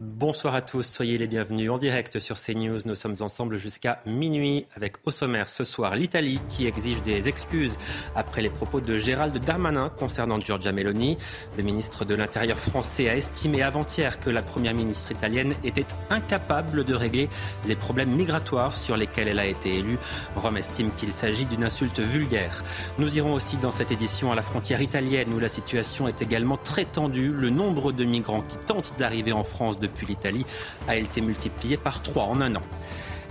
Bonsoir à tous, soyez les bienvenus en direct sur CNews. Nous sommes ensemble jusqu'à minuit avec au sommaire ce soir l'Italie qui exige des excuses après les propos de Gérald Darmanin concernant Giorgia Meloni. Le ministre de l'Intérieur français a estimé avant-hier que la première ministre italienne était incapable de régler les problèmes migratoires sur lesquels elle a été élue. Rome estime qu'il s'agit d'une insulte vulgaire. Nous irons aussi dans cette édition à la frontière italienne où la situation est également très tendue. Le nombre de migrants qui tentent d'arriver en France depuis l'Italie a été multiplié par trois en un an.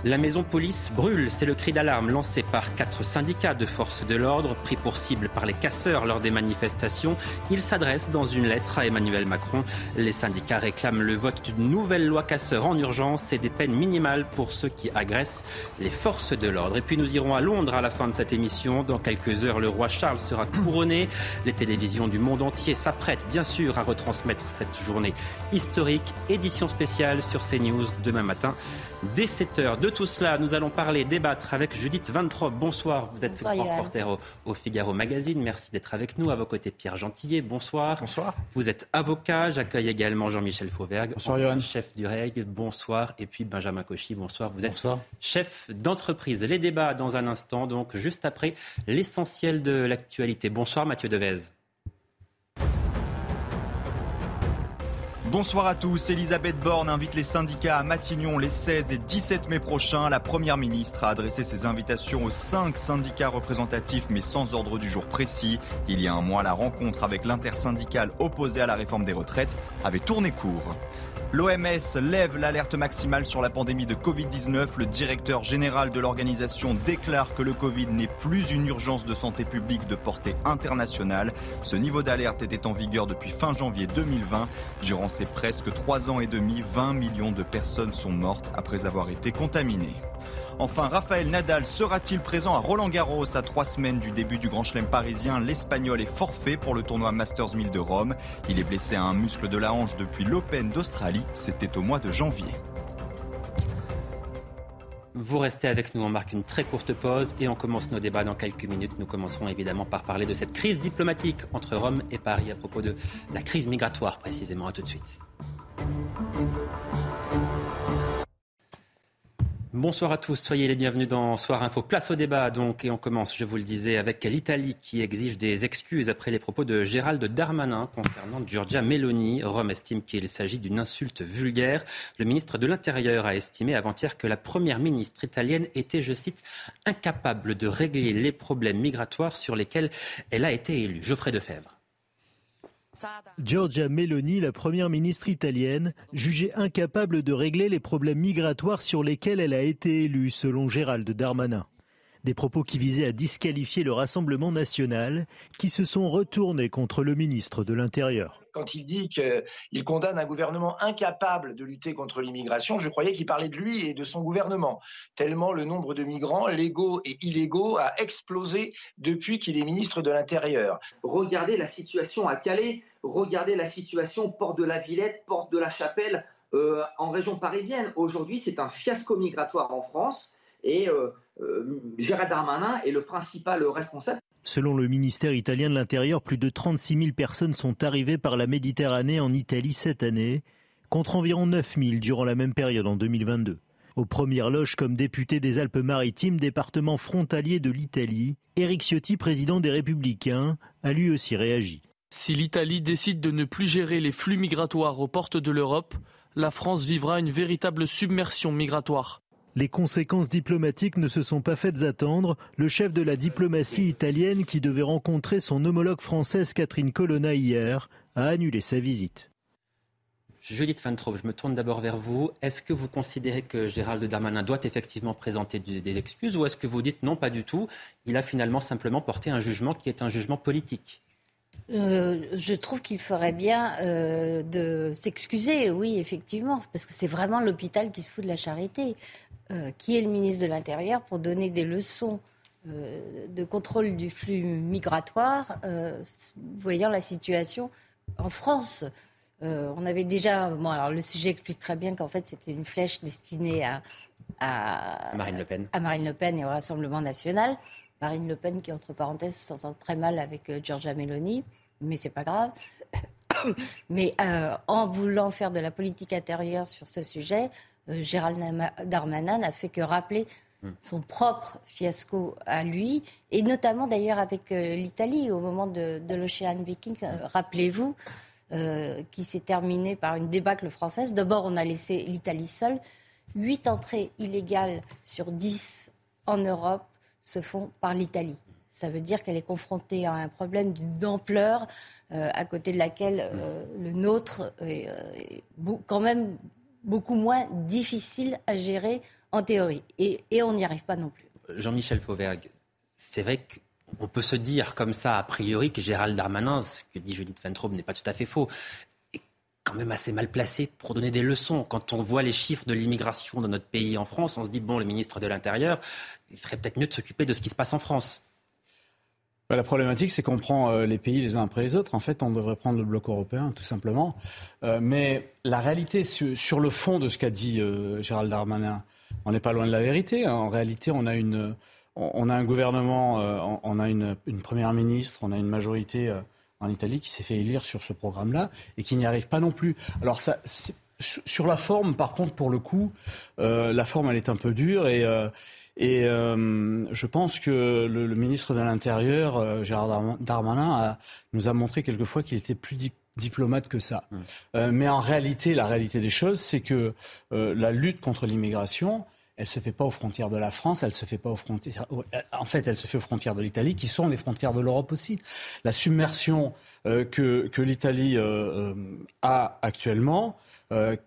La maison police brûle, c'est le cri d'alarme lancé par quatre syndicats de forces de l'ordre pris pour cible par les casseurs lors des manifestations. Ils s'adressent dans une lettre à Emmanuel Macron. Les syndicats réclament le vote d'une nouvelle loi casseur en urgence et des peines minimales pour ceux qui agressent les forces de l'ordre. Et puis nous irons à Londres à la fin de cette émission. Dans quelques heures, le roi Charles sera couronné. Les télévisions du monde entier s'apprêtent bien sûr à retransmettre cette journée historique. Édition spéciale sur CNews demain matin dès 7h. De tout cela, nous allons parler, débattre avec Judith Vantrop. Bonsoir, vous êtes reporter au, Figaro Magazine. Merci d'être avec nous. À vos côtés, Pierre Gentillet. Bonsoir. Bonsoir. Vous êtes avocat. J'accueille également Jean-Michel Fauvergue. Bonsoir, Chef du REG. Bonsoir. Et puis Benjamin Cauchy. Bonsoir. Vous êtes chef d'entreprise. Les débats dans un instant, donc juste après l'essentiel de l'actualité. Bonsoir, Mathieu Devez. Bonsoir à tous. Elisabeth Borne invite les syndicats à Matignon les 16 et 17 mai prochains. La Première ministre a adressé ses invitations aux cinq syndicats représentatifs mais sans ordre du jour précis. Il y a un mois, la rencontre avec l'intersyndicale opposée à la réforme des retraites avait tourné court. L'OMS lève l'alerte maximale sur la pandémie de Covid-19. Le directeur général de l'organisation déclare que le Covid n'est plus une urgence de santé publique de portée internationale. Ce niveau d'alerte était en vigueur depuis fin janvier 2020. Durant ces presque trois ans et demi, 20 millions de personnes sont mortes après avoir été contaminées. Enfin, Raphaël Nadal sera-t-il présent à Roland Garros à trois semaines du début du Grand Chelem parisien? L'Espagnol est forfait pour le tournoi Masters 1000 de Rome. Il est blessé à un muscle de la hanche depuis l'Open d'Australie. C'était au mois de janvier. Vous restez avec nous, on marque une très courte pause et on commence nos débats dans quelques minutes. Nous commencerons évidemment par parler de cette crise diplomatique entre Rome et Paris à propos de la crise migratoire précisément. À tout de suite. Bonsoir à tous, soyez les bienvenus dans Soir Info. Place au débat donc et on commence, je vous le disais, avec l'Italie qui exige des excuses après les propos de Gérald Darmanin concernant Giorgia Meloni. Rome estime qu'il s'agit d'une insulte vulgaire. Le ministre de l'Intérieur a estimé avant-hier que la première ministre italienne était, je cite, incapable de régler les problèmes migratoires sur lesquels elle a été élue. Geoffrey Defebvre. Giorgia Meloni, la première ministre italienne, jugée incapable de régler les problèmes migratoires sur lesquels elle a été élue, selon Gérald Darmanin. Des propos qui visaient à disqualifier le Rassemblement national, qui se sont retournés contre le ministre de l'Intérieur quand il dit qu'il condamne un gouvernement incapable de lutter contre l'immigration, je croyais qu'il parlait de lui et de son gouvernement, tellement le nombre de migrants légaux et illégaux a explosé depuis qu'il est ministre de l'Intérieur. Regardez la situation à Calais, regardez la situation Porte de la Villette, Porte de la Chapelle, euh, en région parisienne. Aujourd'hui, c'est un fiasco migratoire en France et euh, euh, Gérard Darmanin est le principal responsable. Selon le ministère italien de l'Intérieur, plus de 36 000 personnes sont arrivées par la Méditerranée en Italie cette année, contre environ 9 000 durant la même période en 2022. Aux premières loges comme député des Alpes-Maritimes, département frontalier de l'Italie, Eric Ciotti, président des Républicains, a lui aussi réagi. Si l'Italie décide de ne plus gérer les flux migratoires aux portes de l'Europe, la France vivra une véritable submersion migratoire. Les conséquences diplomatiques ne se sont pas faites attendre. Le chef de la diplomatie italienne, qui devait rencontrer son homologue française Catherine Colonna hier, a annulé sa visite. Judith Van je me tourne d'abord vers vous. Est-ce que vous considérez que Gérald Darmanin doit effectivement présenter des excuses ou est-ce que vous dites non, pas du tout? Il a finalement simplement porté un jugement qui est un jugement politique euh, je trouve qu'il ferait bien euh, de s'excuser, oui, effectivement, parce que c'est vraiment l'hôpital qui se fout de la charité. Euh, qui est le ministre de l'Intérieur pour donner des leçons de contrôle du flux migratoire, voyant la situation en France On avait déjà. Bon, alors le sujet explique très bien qu'en fait, c'était une flèche destinée à, à, Marine Le Pen. À Marine Le Pen et au Rassemblement national. Marine Le Pen qui, entre parenthèses, s'entend très mal avec euh, Giorgia Meloni, mais c'est pas grave. mais euh, en voulant faire de la politique intérieure sur ce sujet, euh, Gérald Darmanin n'a fait que rappeler hmm. son propre fiasco à lui, et notamment d'ailleurs avec l'Italie au moment de, de l'Ocean Viking. Rappelez-vous, qui s'est terminé par une débâcle française. D'abord, on a laissé l'Italie seule. Huit entrées illégales sur dix en Europe se font par l'Italie. Ça veut dire qu'elle est confrontée à un problème d'une ampleur euh, à côté de laquelle euh, le nôtre est, euh, quand même beaucoup moins difficile à gérer en théorie. Et, on n'y arrive pas non plus. Jean-Michel Fauvergue, c'est vrai qu'on peut se dire comme ça, a priori, que Gérald Darmanin, ce que dit Judith Ventrobe, n'est pas tout à fait faux quand même assez mal placé pour donner des leçons. Quand on voit les chiffres de l'immigration dans notre pays en France, on se dit, bon, le ministre de l'Intérieur, il ferait peut-être mieux de s'occuper de ce qui se passe en France. Bah, la problématique, c'est qu'on prend euh, les pays les uns après les autres. En fait, on devrait prendre le bloc européen, tout simplement. Euh, mais la réalité, sur, le fond de ce qu'a dit euh, Gérald Darmanin, on n'est pas loin de la vérité. En réalité, on a, une, on a un gouvernement, on a une, une, première ministre, on a une majorité en Italie qui s'est fait élire sur ce programme-là et qui n'y arrive pas non plus. Alors ça, sur la forme, par contre, pour le coup, la forme, elle est un peu dure et, et euh, je pense que le, ministre de l'Intérieur, Gérard Darmanin, nous a montré quelquefois qu'il était plus diplomate que ça. Mmh. mais en réalité, la réalité des choses, c'est que la lutte contre l'immigration, elle se fait pas aux frontières de la France, elle se fait pas aux frontières. En fait, elle se fait aux frontières de l'Italie, qui sont les frontières de l'Europe aussi. La submersion euh, que, que l'Italie euh, euh, a actuellement,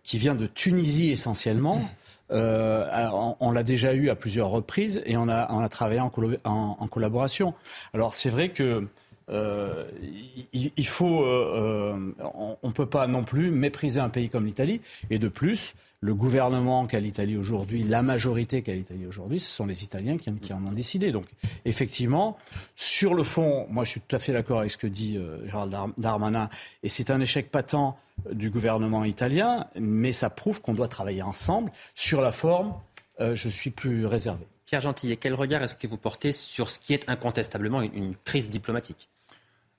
qui vient de Tunisie essentiellement. On, l'a déjà eu à plusieurs reprises et on a, on a travaillé en, en, collaboration. Alors c'est vrai que il, il, faut, on ne peut pas non plus mépriser un pays comme l'Italie. Et de plus, le gouvernement qu'a l'Italie aujourd'hui, la majorité qu'a l'Italie aujourd'hui, ce sont les Italiens qui, en ont décidé. Donc, effectivement, sur le fond, moi, je suis tout à fait d'accord avec ce que dit euh, Gérald Darmanin, et c'est un échec patent du gouvernement italien, mais ça prouve qu'on doit travailler ensemble. Sur la forme, euh, je suis plus réservé. Pierre Gentil, quel regard est-ce que vous portez sur ce qui est incontestablement une, une crise diplomatique?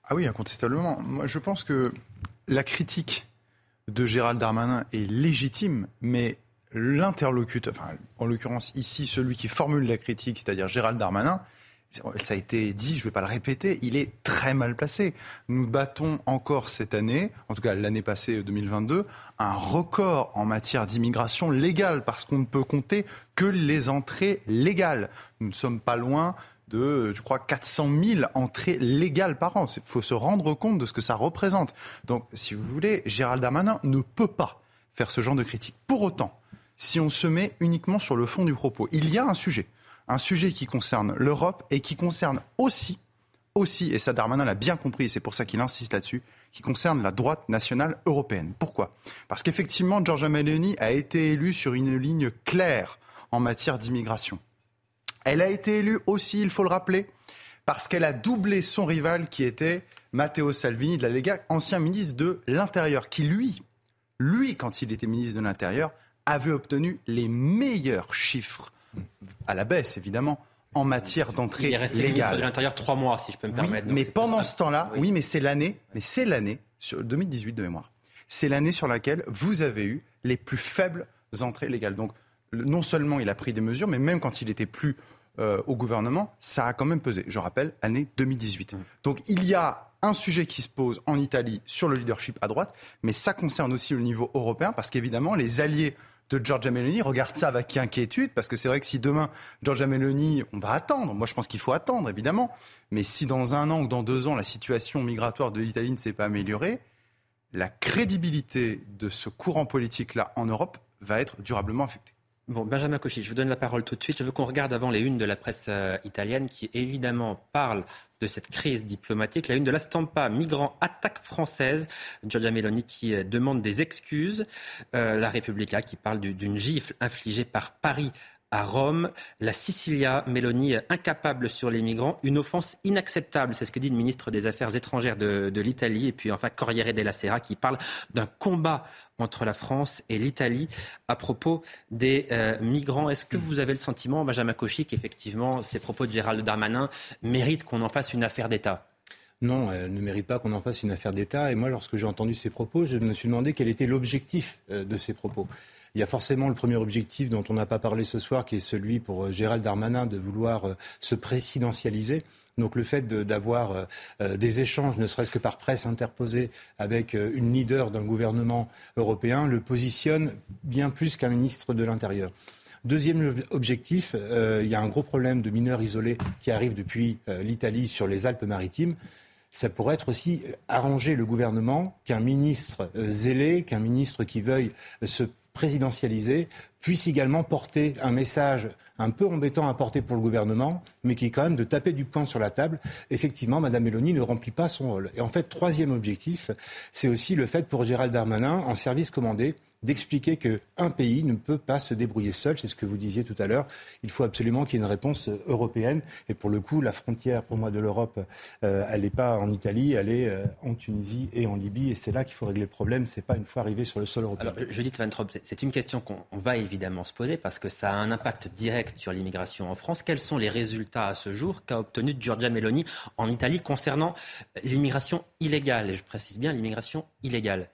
Ah oui, incontestablement. Moi, je pense que la critique de Gérald Darmanin est légitime, mais l'interlocuteur, en l'occurrence ici, celui qui formule la critique, c'est-à-dire Gérald Darmanin, ça a été dit, je ne vais pas le répéter, il est très mal placé. Nous battons encore cette année, en tout cas l'année passée 2022, un record en matière d'immigration légale, parce qu'on ne peut compter que les entrées légales. Nous ne sommes pas loin de, je crois, 400 000 entrées légales par an. Il faut se rendre compte de ce que ça représente. Donc, si vous voulez, Gérald Darmanin ne peut pas faire ce genre de critique. Pour autant, si on se met uniquement sur le fond du propos, il y a un sujet. Un sujet qui concerne l'Europe et qui concerne aussi, aussi, et ça Darmanin l'a bien compris, c'est pour ça qu'il insiste là-dessus, qui concerne la droite nationale européenne. Pourquoi? Parce qu'effectivement, Giorgia Meloni a été élue sur une ligne claire en matière d'immigration. Elle a été élue aussi, il faut le rappeler, parce qu'elle a doublé son rival qui était Matteo Salvini de la Lega, ancien ministre de l'Intérieur, qui lui, lui, quand il était ministre de l'Intérieur, avait obtenu les meilleurs chiffres, à la baisse évidemment, en matière d'entrée légale. Il est resté ministre de l'Intérieur trois mois, si je peux me permettre. mais pendant ce temps-là, oui. mais c'est l'année, mais c'est l'année, sur 2018 de mémoire, c'est l'année sur laquelle vous avez eu les plus faibles entrées légales. Donc, non seulement il a pris des mesures, mais même quand il était plus euh, au gouvernement, ça a quand même pesé. Je rappelle, année 2018. Mmh. Donc il y a un sujet qui se pose en Italie sur le leadership à droite, mais ça concerne aussi le niveau européen, parce qu'évidemment, les alliés de Giorgia Meloni regardent ça avec inquiétude, parce que c'est vrai que si demain, Giorgia Meloni, on va attendre, moi je pense qu'il faut attendre, évidemment, mais si dans un an ou dans deux ans, la situation migratoire de l'Italie ne s'est pas améliorée, la crédibilité de ce courant politique-là en Europe va être durablement affectée. Bon, Benjamin Cauchy, je vous donne la parole tout de suite. Je veux qu'on regarde avant les unes de la presse euh, italienne qui évidemment parle de cette crise diplomatique. La une de la Stampa, migrants attaque française. Giorgia Meloni qui euh, demande des excuses. Euh, la Repubblica qui parle d'une gifle infligée par Paris à Rome. La Sicilia, Meloni incapable sur les migrants, une offense inacceptable. C'est ce que dit le ministre des Affaires étrangères de, de l'Italie. Et puis enfin, Corriere della Sera qui parle d'un combat entre la France et l'Italie à propos des euh, migrants. Est-ce que vous avez le sentiment, Benjamin Cauchy, qu'effectivement ces propos de Gérald Darmanin méritent qu'on en fasse une affaire d'État? Non, elle ne mérite pas qu'on en fasse une affaire d'État. Et moi, lorsque j'ai entendu ces propos, je me suis demandé quel était l'objectif euh, de ces propos. Il y a forcément le premier objectif dont on n'a pas parlé ce soir, qui est celui pour euh, Gérald Darmanin de vouloir se présidentialiser. Donc le fait d'avoir euh, euh, des échanges, ne serait-ce que par presse interposée, avec euh, une leader d'un gouvernement européen, le positionne bien plus qu'un ministre de l'Intérieur. Deuxième objectif, il y a un gros problème de mineurs isolés qui arrivent depuis l'Italie sur les Alpes-Maritimes ça pourrait être aussi arranger le gouvernement qu'un ministre zélé, qu'un ministre qui veuille se présidentialiser, puisse également porter un message un peu embêtant à porter pour le gouvernement, mais qui est quand même de taper du poing sur la table. Effectivement, Mme Mélanie ne remplit pas son rôle. Et en fait, troisième objectif, c'est aussi le fait pour Gérald Darmanin, en service commandé, d'expliquer qu'un pays ne peut pas se débrouiller seul. C'est ce que vous disiez tout à l'heure. Il faut absolument qu'il y ait une réponse européenne. Et pour le coup, la frontière, pour moi, de l'Europe, euh, elle n'est pas en Italie, elle est euh, en Tunisie et en Libye. Et c'est là qu'il faut régler le problème. Ce n'est pas une fois arrivé sur le sol européen. Alors, Judith Van Trop, c'est une question qu'on va évidemment se poser parce que ça a un impact direct sur l'immigration en France. Quels sont les résultats à ce jour qu'a obtenu Giorgia Meloni en Italie concernant l'immigration illégale? Et je précise bien l'immigration illégale.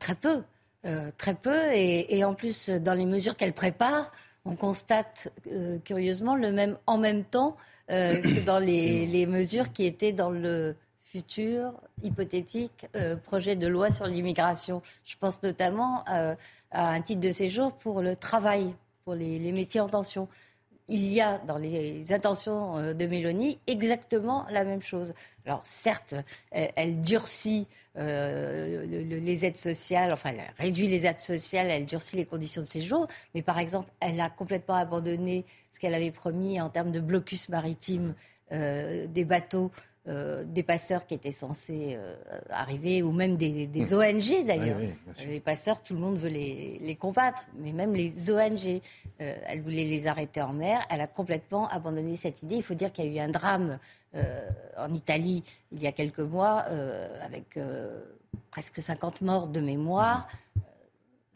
très peu. Euh, très peu. Et, en plus, dans les mesures qu'elle prépare, on constate euh, curieusement le même en même temps euh, que dans les, mesures qui étaient dans le futur hypothétique projet de loi sur l'immigration. Je pense notamment à un titre de séjour pour le travail, pour les métiers en tension il y a dans les intentions euh, de Mélanie exactement la même chose. Alors certes, elle, durcit euh, les aides sociales, enfin elle réduit les aides sociales, elle durcit les conditions de séjour, mais par exemple, elle a complètement abandonné ce qu'elle avait promis en termes de blocus maritime euh, des bateaux euh, des passeurs qui étaient censés euh, arriver, ou même des, ONG d'ailleurs. les passeurs, tout le monde veut les, combattre, mais même les ONG, euh, elle voulait les arrêter en mer. Elle a complètement abandonné cette idée. Il faut dire qu'il y a eu un drame en Italie il y a quelques mois, avec presque 50 morts de mémoire.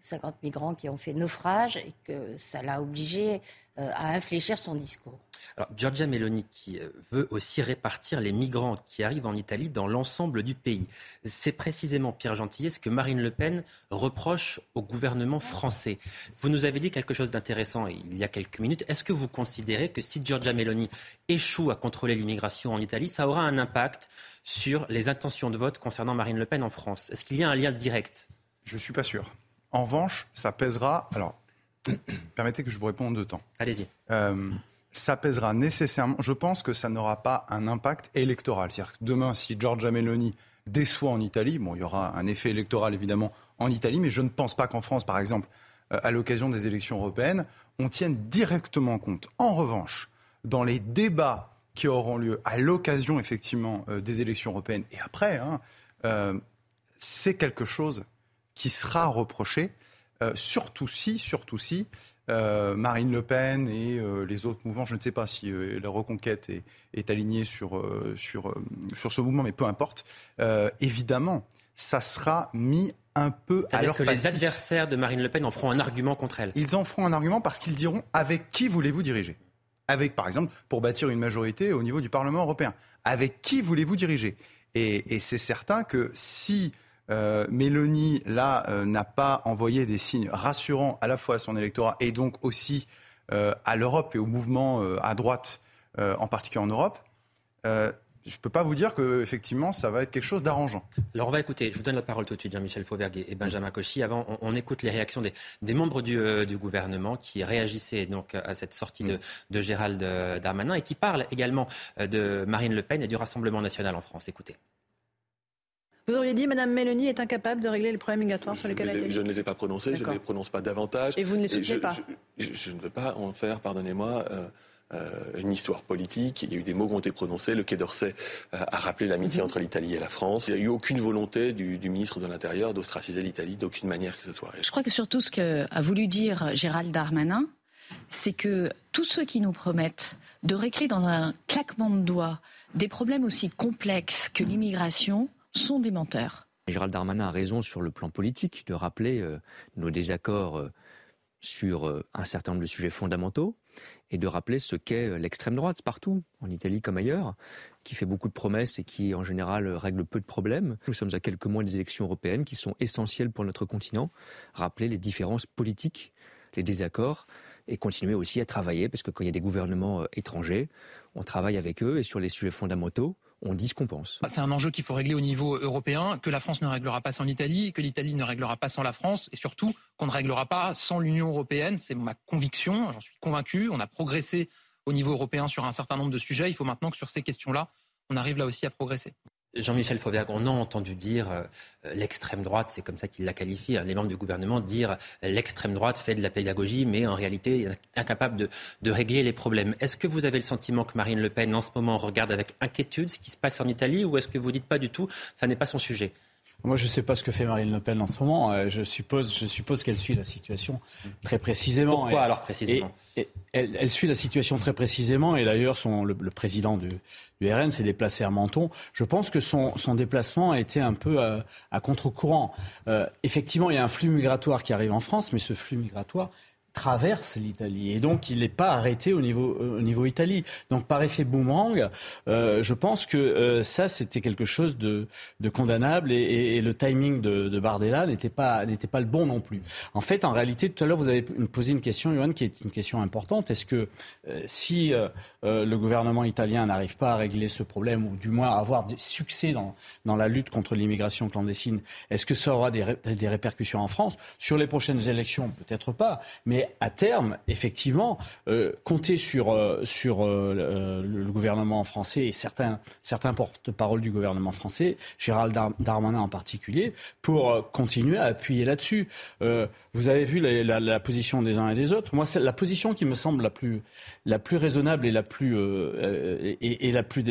50 migrants qui ont fait naufrage et que ça l'a obligé à infléchir son discours. Alors, Giorgia Meloni qui euh, veut aussi répartir les migrants qui arrivent en Italie dans l'ensemble du pays. C'est précisément, Pierre Gentillet, ce que Marine Le Pen reproche au gouvernement français? Vous nous avez dit quelque chose d'intéressant il y a quelques minutes. Est-ce que vous considérez que si Giorgia Meloni échoue à contrôler l'immigration en Italie, ça aura un impact sur les intentions de vote concernant Marine Le Pen en France? Est-ce qu'il y a un lien direct? Je ne suis pas sûr. En revanche, ça pèsera. Alors, permettez que je vous réponde en deux temps. Allez-y. Euh, ça pèsera nécessairement. Je pense que ça n'aura pas un impact électoral. C'est-à-dire que demain, si Giorgia Meloni déçoit en Italie, bon, il y aura un effet électoral évidemment en Italie, mais je ne pense pas qu'en France, par exemple, euh, à l'occasion des élections européennes, on tienne directement compte. En revanche, dans les débats qui auront lieu à l'occasion effectivement euh, des élections européennes et après, hein, euh, c'est quelque chose qui sera reproché, surtout si, surtout si euh, Marine Le Pen et euh, les autres mouvements, je ne sais pas si euh, la reconquête est, alignée sur, sur, sur ce mouvement, mais peu importe. évidemment, ça sera mis un peu à leur que les adversaires de Marine Le Pen en feront un argument contre elle. Ils en feront un argument parce qu'ils diront avec qui voulez-vous diriger Avec, par exemple, pour bâtir une majorité au niveau du Parlement européen. Avec qui voulez-vous diriger? Et, et c'est certain que si euh, Mélanie, là, euh, n'a pas envoyé des signes rassurants à la fois à son électorat et donc aussi euh, à l'Europe et au mouvement à droite, en particulier en Europe. je ne peux pas vous dire que effectivement ça va être quelque chose d'arrangeant. Alors on va écouter, je vous donne la parole tout de suite, Jean-Michel Fauvergue et Benjamin Cauchy. Avant, on, écoute les réactions des, membres du, gouvernement qui réagissaient donc à cette sortie de, de Gérald Darmanin et qui parlent également de Marine Le Pen et du Rassemblement national en France. Écoutez. Vous auriez dit Mme Mélanie est incapable de régler les problèmes migratoires sur lesquels elle Je ne les ai pas prononcés, je ne les prononce pas davantage. Et vous ne les soutenez pas je, ne veux pas en faire, pardonnez-moi, euh, euh, une histoire politique. Il y a eu des mots qui ont été prononcés. Le Quai d'Orsay euh, a rappelé l'amitié mhm. entre l'Italie et la France. Il n'y a eu aucune volonté du, ministre de l'Intérieur d'ostraciser l'Italie d'aucune manière que ce soit. Je crois que surtout ce qu'a voulu dire Gérald Darmanin, c'est que tous ceux qui nous promettent de régler dans un claquement de doigts des problèmes aussi complexes que l'immigration sont des menteurs. Gérald Darmanin a raison sur le plan politique de rappeler euh, nos désaccords sur un certain nombre de sujets fondamentaux et de rappeler ce qu'est euh, l'extrême droite partout, en Italie comme ailleurs, qui fait beaucoup de promesses et qui en général règle peu de problèmes. Nous sommes à quelques mois des élections européennes qui sont essentielles pour notre continent. Rappeler les différences politiques, les désaccords et continuer aussi à travailler parce que quand il y a des gouvernements euh, étrangers, on travaille avec eux et sur les sujets fondamentaux, on dit. Bah, c'est un enjeu qu'il faut régler au niveau européen, que la France ne réglera pas sans l'Italie, que l'Italie ne réglera pas sans la France, et surtout qu'on ne réglera pas sans l'Union européenne. C'est ma conviction, j'en suis convaincu. On a progressé au niveau européen sur un certain nombre de sujets. Il faut maintenant que sur ces questions-là, on arrive là aussi à progresser. Jean-Michel Fauvergue, on a entendu dire euh, l'extrême droite, c'est comme ça qu'il l'a qualifié, hein, les membres du gouvernement dire l'extrême droite fait de la pédagogie, mais en réalité incapable de, de régler les problèmes. Est-ce que vous avez le sentiment que Marine Le Pen, en ce moment, regarde avec inquiétude ce qui se passe en Italie, ou est-ce que vous dites pas du tout, ça n'est pas son sujet? Moi, je ne sais pas ce que fait Marine Le Pen en ce moment. Euh, je suppose, je suppose qu'elle suit la situation très précisément. Pourquoi alors précisément elle, suit la situation très précisément. Et d'ailleurs, le, le, président du, du RN s'est déplacé à Menton. Je pense que son, son déplacement a été un peu à, à contre-courant. Euh, effectivement, il y a un flux migratoire qui arrive en France, mais ce flux migratoire traverse l'Italie et donc il n'est pas arrêté au niveau euh, au niveau Italie. Donc par effet boomerang, euh, je pense que euh, ça c'était quelque chose de, de condamnable et, le timing de, de Bardella n'était pas n'était pas le bon non plus. En fait, en réalité, tout à l'heure vous avez posé une question, Johan, qui est une question importante. Est-ce que si le gouvernement italien n'arrive pas à régler ce problème ou du moins à avoir du succès dans dans la lutte contre l'immigration clandestine, est-ce que ça aura des, des répercussions en France? Sur les prochaines élections Peut-être pas, mais à terme, effectivement, euh, compter sur, euh, sur euh, le gouvernement français et certains, certains porte-parole du gouvernement français, Gérald Darmanin en particulier, pour continuer à appuyer là-dessus. vous avez vu la, position des uns et des autres. Moi, c'est la position qui me semble la plus, la plus raisonnable et la plus, et, la plus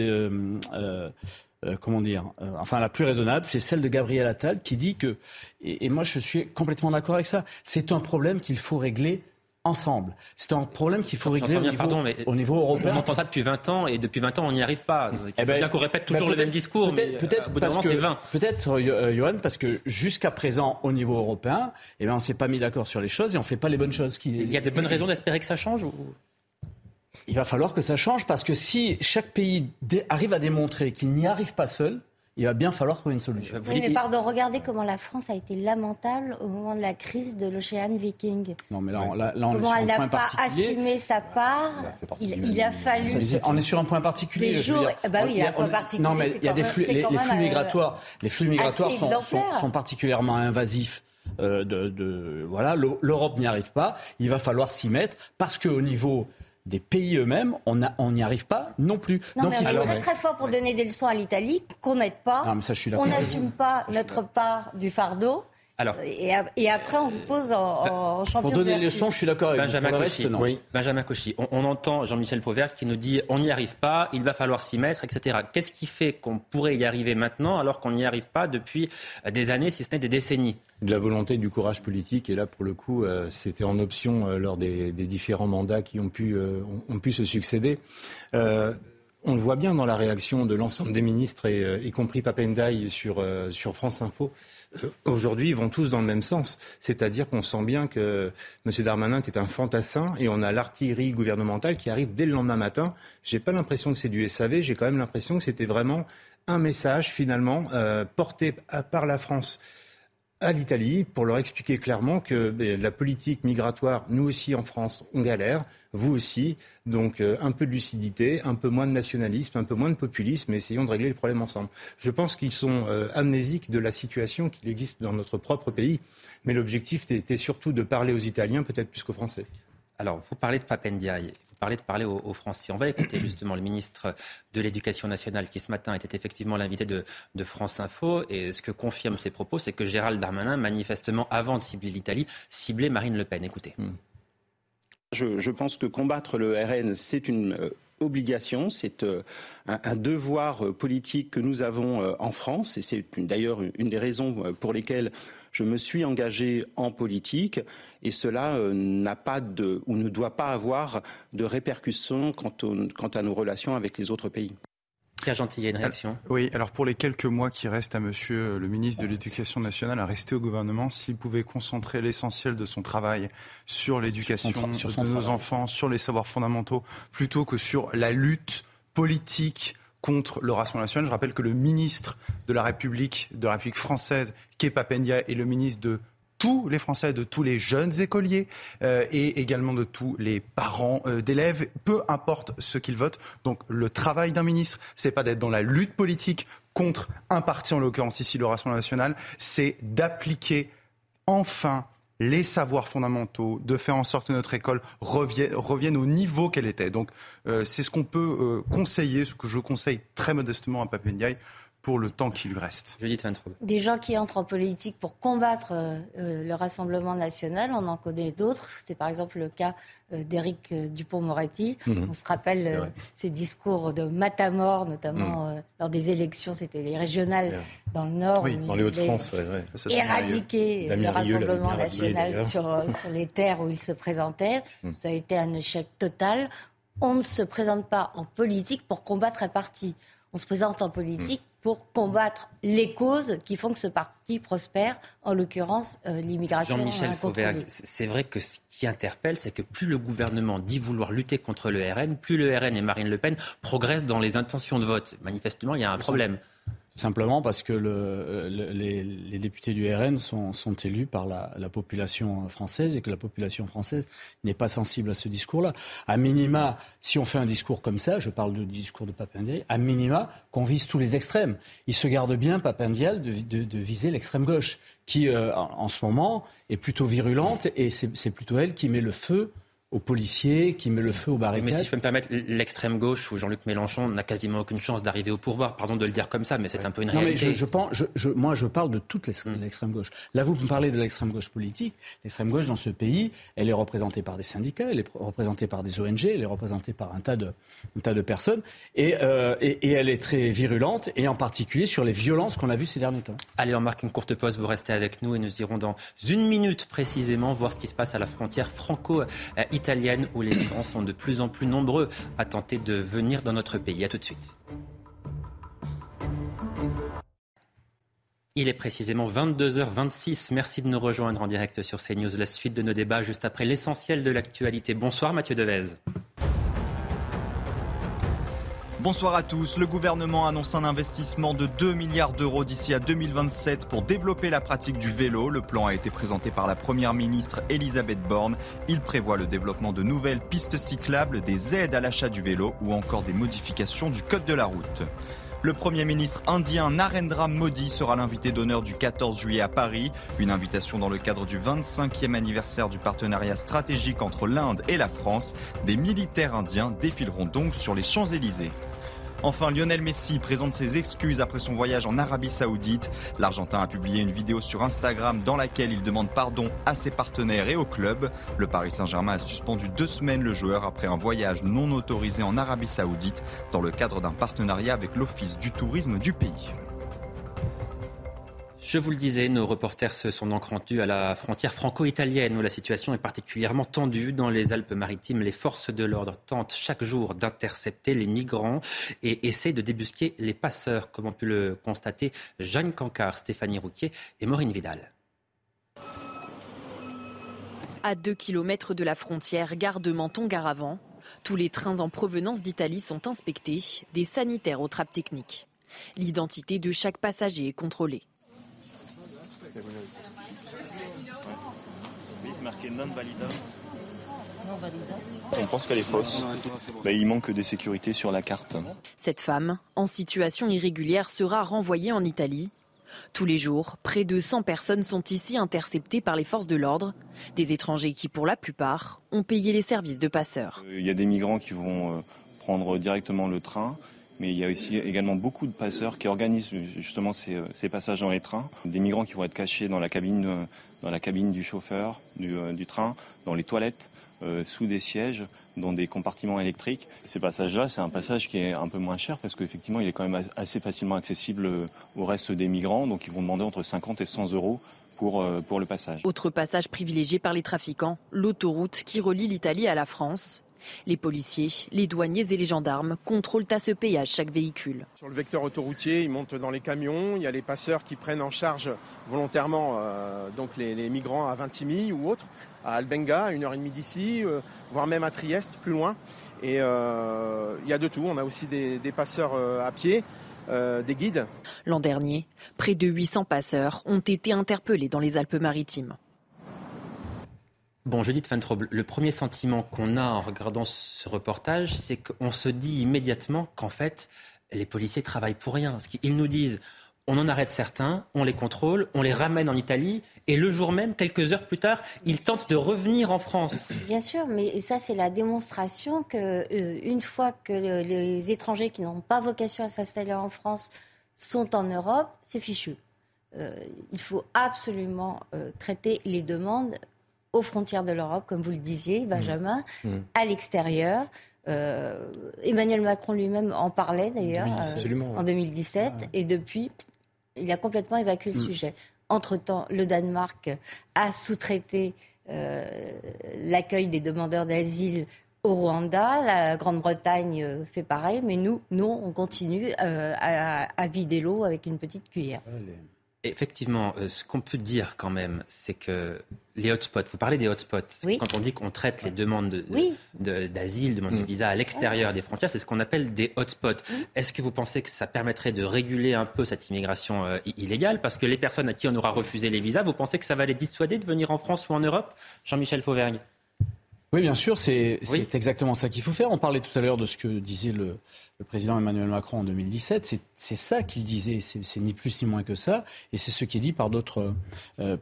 comment dire, enfin la plus raisonnable, c'est celle de Gabriel Attal qui dit que et, moi, je suis complètement d'accord avec ça. C'est un problème qu'il faut régler ensemble. C'est un problème qu'il faut régler au niveau, pardon, mais au niveau, européen. On entend ça depuis 20 ans et depuis 20 ans, on n'y arrive pas. Eh ben, bien qu'on répète toujours ben, le même discours, peut-être, mais peut-être euh, parce que, Peut-être, euh, Johan, parce que jusqu'à présent, au niveau européen, eh ben, on ne s'est pas mis d'accord sur les choses et on ne fait pas les bonnes choses. Qui... Il y a de bonnes raisons d'espérer que ça change ou... Il va falloir que ça change parce que si chaque pays arrive à démontrer qu'il n'y arrive pas seul, il va bien falloir trouver une solution. Oui, mais pardon, regardez comment la France a été lamentable au moment de la crise de l'Ocean Viking. Non, mais là, on, là, on comment est sur un point elle n'a pas assumé sa part. Il, a fallu. on est sur un point particulier. Les jours, bah oui, il y a un point particulier. Non, mais il y a des flux, les, flux migratoires. Les flux migratoires sont, sont, particulièrement invasifs. Euh, de, de, voilà, l'Europe n'y arrive pas. Il va falloir s'y mettre parce qu'au niveau des pays eux-mêmes, on n'y arrive pas non plus. Non, Donc, mais on est très très fort pour donner des leçons à l'Italie, qu'on n'aide pas. on n'assume pas notre part du fardeau. Alors, et, après, on se pose en, champion Pour donner des leçons, je suis d'accord avec Benjamin Cauchy. Oui. Benjamin Cauchy. On, entend Jean-Michel Fauvert qui nous dit on n'y arrive pas, il va falloir s'y mettre, etc. Qu'est-ce qui fait qu'on pourrait y arriver maintenant alors qu'on n'y arrive pas depuis des années, si ce n'est des décennies? De la volonté, du courage politique. Et là, pour le coup, euh, c'était en option euh, lors des, différents mandats qui ont pu, euh, ont pu se succéder. on le voit bien dans la réaction de l'ensemble des ministres, et, y compris Papendaï sur, sur France Info. Aujourd'hui, ils vont tous dans le même sens. C'est-à-dire qu'on sent bien que M. Darmanin est un fantassin et on a l'artillerie gouvernementale qui arrive dès le lendemain matin. J'ai pas l'impression que c'est du SAV, j'ai quand même l'impression que c'était vraiment un message finalement porté par la France à l'Italie pour leur expliquer clairement que ben, la politique migratoire, nous aussi en France, on galère, vous aussi. Donc euh, un peu de lucidité, un peu moins de nationalisme, un peu moins de populisme, essayons de régler les problèmes ensemble. Je pense qu'ils sont euh, amnésiques de la situation qui existe dans notre propre pays, mais l'objectif était surtout de parler aux Italiens, peut-être plus qu'aux Français. Alors, vous parlez de Papendiaï, parlez de parler aux, Français. On va écouter justement le ministre de l'Éducation nationale qui ce matin était effectivement l'invité de, France Info. Et ce que confirme ses propos, c'est que Gérald Darmanin, manifestement avant de cibler l'Italie, ciblait Marine Le Pen. Écoutez. Hmm. Je, pense que combattre le RN, c'est une euh, obligation, c'est euh, un, devoir euh, politique que nous avons en France, et c'est d'ailleurs une des raisons pour lesquelles je me suis engagé en politique et cela euh, n'a pas de ou ne doit pas avoir de répercussions quant, quant à nos relations avec les autres pays. Pierre Gentil, une réaction? Oui, alors pour les quelques mois qui restent à monsieur le ministre de l'Éducation nationale à rester au gouvernement, s'il pouvait concentrer l'essentiel de son travail sur l'éducation de nos enfants, sur les savoirs fondamentaux, plutôt que sur la lutte politique contre le Rassemblement national. Je rappelle que le ministre de la République, de la République française, Kepa Pendia, est le ministre de tous les Français, de tous les jeunes écoliers euh, et également de tous les parents euh, d'élèves, peu importe ce qu'ils votent. Donc le travail d'un ministre, c'est pas d'être dans la lutte politique contre un parti, en l'occurrence ici le Rassemblement national, c'est d'appliquer enfin les savoirs fondamentaux, de faire en sorte que notre école revienne, au niveau qu'elle était. Donc euh, c'est ce qu'on peut euh, conseiller, ce que je conseille très modestement à Papendiaï pour le temps qui lui reste. Des gens qui entrent en politique pour combattre euh, le Rassemblement national, on en connaît d'autres. C'est par exemple le cas euh, d'Éric euh, Dupont-Moretti. Mhm. On se rappelle ses discours de matamor, notamment mhm. lors des élections, c'était les régionales dans le Nord. Oui, dans les Hauts-de-France, éradiquer le Rassemblement national sur, sur les terres où il se présentait. Mhm. Ça a été un échec total. On ne se présente pas en politique pour combattre un parti. On se présente en politique pour combattre les causes qui font que ce parti prospère, en l'occurrence euh, l'immigration. Jean-Michel Fauvergue, c'est vrai que ce qui interpelle, c'est que plus le gouvernement dit vouloir lutter contre le RN, plus le RN et Marine Le Pen progressent dans les intentions de vote. Manifestement, il y a un problème. Simplement parce que les, députés du RN sont, élus par la, population française et que la population française n'est pas sensible à ce discours-là. À minima, si on fait un discours comme ça, je parle du discours de Papendiaï, à minima, qu'on vise tous les extrêmes. Il se garde bien, Papendiaï, de, viser l'extrême gauche, qui euh, en ce moment est plutôt virulente et c'est plutôt elle qui met le feu aux policiers, qui met le feu aux barricades. Mais si je peux me permettre, l'extrême gauche, où Jean-Luc Mélenchon n'a quasiment aucune chance d'arriver au pouvoir, pardon de le dire comme ça, mais c'est un peu une non, réalité. Mais je, pense, je, moi, je parle de toute hmm. l'extrême gauche. Là, vous me parlez de l'extrême gauche politique. L'extrême gauche dans ce pays, elle est représentée par des syndicats, elle est représentée par des ONG, elle est représentée par un tas de, un tas de personnes, et, euh, et, et, elle est très virulente, et en particulier sur les violences qu'on a vues ces derniers temps. Allez, on marque une courte pause, vous restez avec nous, et nous irons dans une minute précisément voir ce qui se passe à la frontière franco-italienne, où les migrants sont de plus en plus nombreux à tenter de venir dans notre pays. A tout de suite. Il est précisément 22h26. Merci de nous rejoindre en direct sur CNews. La suite de nos débats juste après l'essentiel de l'actualité. Bonsoir Mathieu Devez. Bonsoir à tous. Le gouvernement annonce un investissement de 2 milliards d'euros d'ici à 2027 pour développer la pratique du vélo. Le plan a été présenté par la première ministre Elisabeth Borne. Il prévoit le développement de nouvelles pistes cyclables, des aides à l'achat du vélo ou encore des modifications du code de la route. Le Premier ministre indien Narendra Modi sera l'invité d'honneur du 14 juillet à Paris, une invitation dans le cadre du 25e anniversaire du partenariat stratégique entre l'Inde et la France. Des militaires indiens défileront donc sur les Champs-Élysées. Enfin, Lionel Messi présente ses excuses après son voyage en Arabie Saoudite. L'Argentin a publié une vidéo sur Instagram dans laquelle il demande pardon à ses partenaires et au club. Le Paris Saint-Germain a suspendu deux semaines le joueur après un voyage non autorisé en Arabie Saoudite dans le cadre d'un partenariat avec l'Office du tourisme du pays. Je vous le disais, nos reporters se sont donc rendus à la frontière franco-italienne où la situation est particulièrement tendue. Dans les Alpes-Maritimes, les forces de l'ordre tentent chaque jour d'intercepter les migrants et essaient de débusquer les passeurs, comme ont pu le constater Jeanne Cancard, Stéphanie Rouquier et Maureen Vidal. À deux kilomètres de la frontière, gare de Menton-Garavant, tous les trains en provenance d'Italie sont inspectés, des sanitaires aux trappes techniques. L'identité de chaque passager est contrôlée. On pense qu'elle est fausse. Bah, il manque des sécurités sur la carte. Cette femme, en situation irrégulière, sera renvoyée en Italie. Tous les jours, près de 100 personnes sont ici interceptées par les forces de l'ordre, des étrangers qui, pour la plupart, ont payé les services de passeurs. Il y a des migrants qui vont euh, prendre directement le train, mais il y a aussi également beaucoup de passeurs qui organisent justement ces, ces passages dans les trains. Des migrants qui vont être cachés dans la cabine, dans la cabine du chauffeur du, du train, dans les toilettes, euh, sous des sièges dans des compartiments électriques. Ces passages-là, c'est un passage qui est un peu moins cher parce qu'effectivement, il est quand même assez facilement accessible euh, au reste des migrants. Donc, ils vont demander entre 50 et 100 euros pour, euh, pour le passage. Autre passage privilégié par les trafiquants, l'autoroute qui relie l'Italie à la France. Les policiers, les douaniers et les gendarmes contrôlent à ce péage chaque véhicule. Sur le vecteur autoroutier, ils montent dans les camions. Il y a les passeurs qui prennent en charge volontairement euh, donc les, les, migrants à Vintimille ou autres, à Albenga, à une heure et demie d'ici, euh, voire même à Trieste, plus loin. Et euh, il y a de tout. On a aussi des, des passeurs à pied. Euh, des guides. L'an dernier, près de 800 passeurs ont été interpellés dans les Alpes-Maritimes. Bon, Judith Van Troble, le premier sentiment qu'on a en regardant ce reportage, c'est qu'on se dit immédiatement qu'en fait, les policiers travaillent pour rien. Ils nous disent, on en arrête certains, on les contrôle, on les ramène en Italie, et le jour même, quelques heures plus tard, ils tentent de revenir en France. Bien sûr, mais ça, c'est la démonstration que euh, une fois que le, les étrangers qui n'ont pas vocation à s'installer en France sont en Europe, c'est fichu. Euh, il faut absolument euh, traiter les demandes aux frontières de l'Europe, comme vous le disiez, Benjamin, mmh. Mmh. à l'extérieur. Euh, Emmanuel Macron lui-même en parlait d'ailleurs euh, en 2017, ah. et depuis, il a complètement évacué le mmh. sujet. Entre-temps, le Danemark a sous-traité euh, l'accueil des demandeurs d'asile au Rwanda, la Grande-Bretagne fait pareil, mais nous, nous, on continue à, à, vider l'eau avec une petite cuillère. Allez. Effectivement, euh, ce qu'on peut dire quand même, c'est que les hotspots, vous parlez des hotspots, oui. quand on dit qu'on traite les demandes d'asile, de, de, demandes de visa à l'extérieur des frontières, c'est ce qu'on appelle des hotspots. Oui. Est-ce que vous pensez que ça permettrait de réguler un peu cette immigration euh, illégale? Parce que les personnes à qui on aura refusé les visas, vous pensez que ça va les dissuader de venir en France ou en Europe Jean-Michel Fauvergue? Oui, bien sûr, c'est oui. exactement ça qu'il faut faire. On parlait tout à l'heure de ce que disait le, le président Emmanuel Macron en 2017. C'est ça qu'il disait, c'est ni plus ni moins que ça, et c'est ce qui est dit par d'autres euh,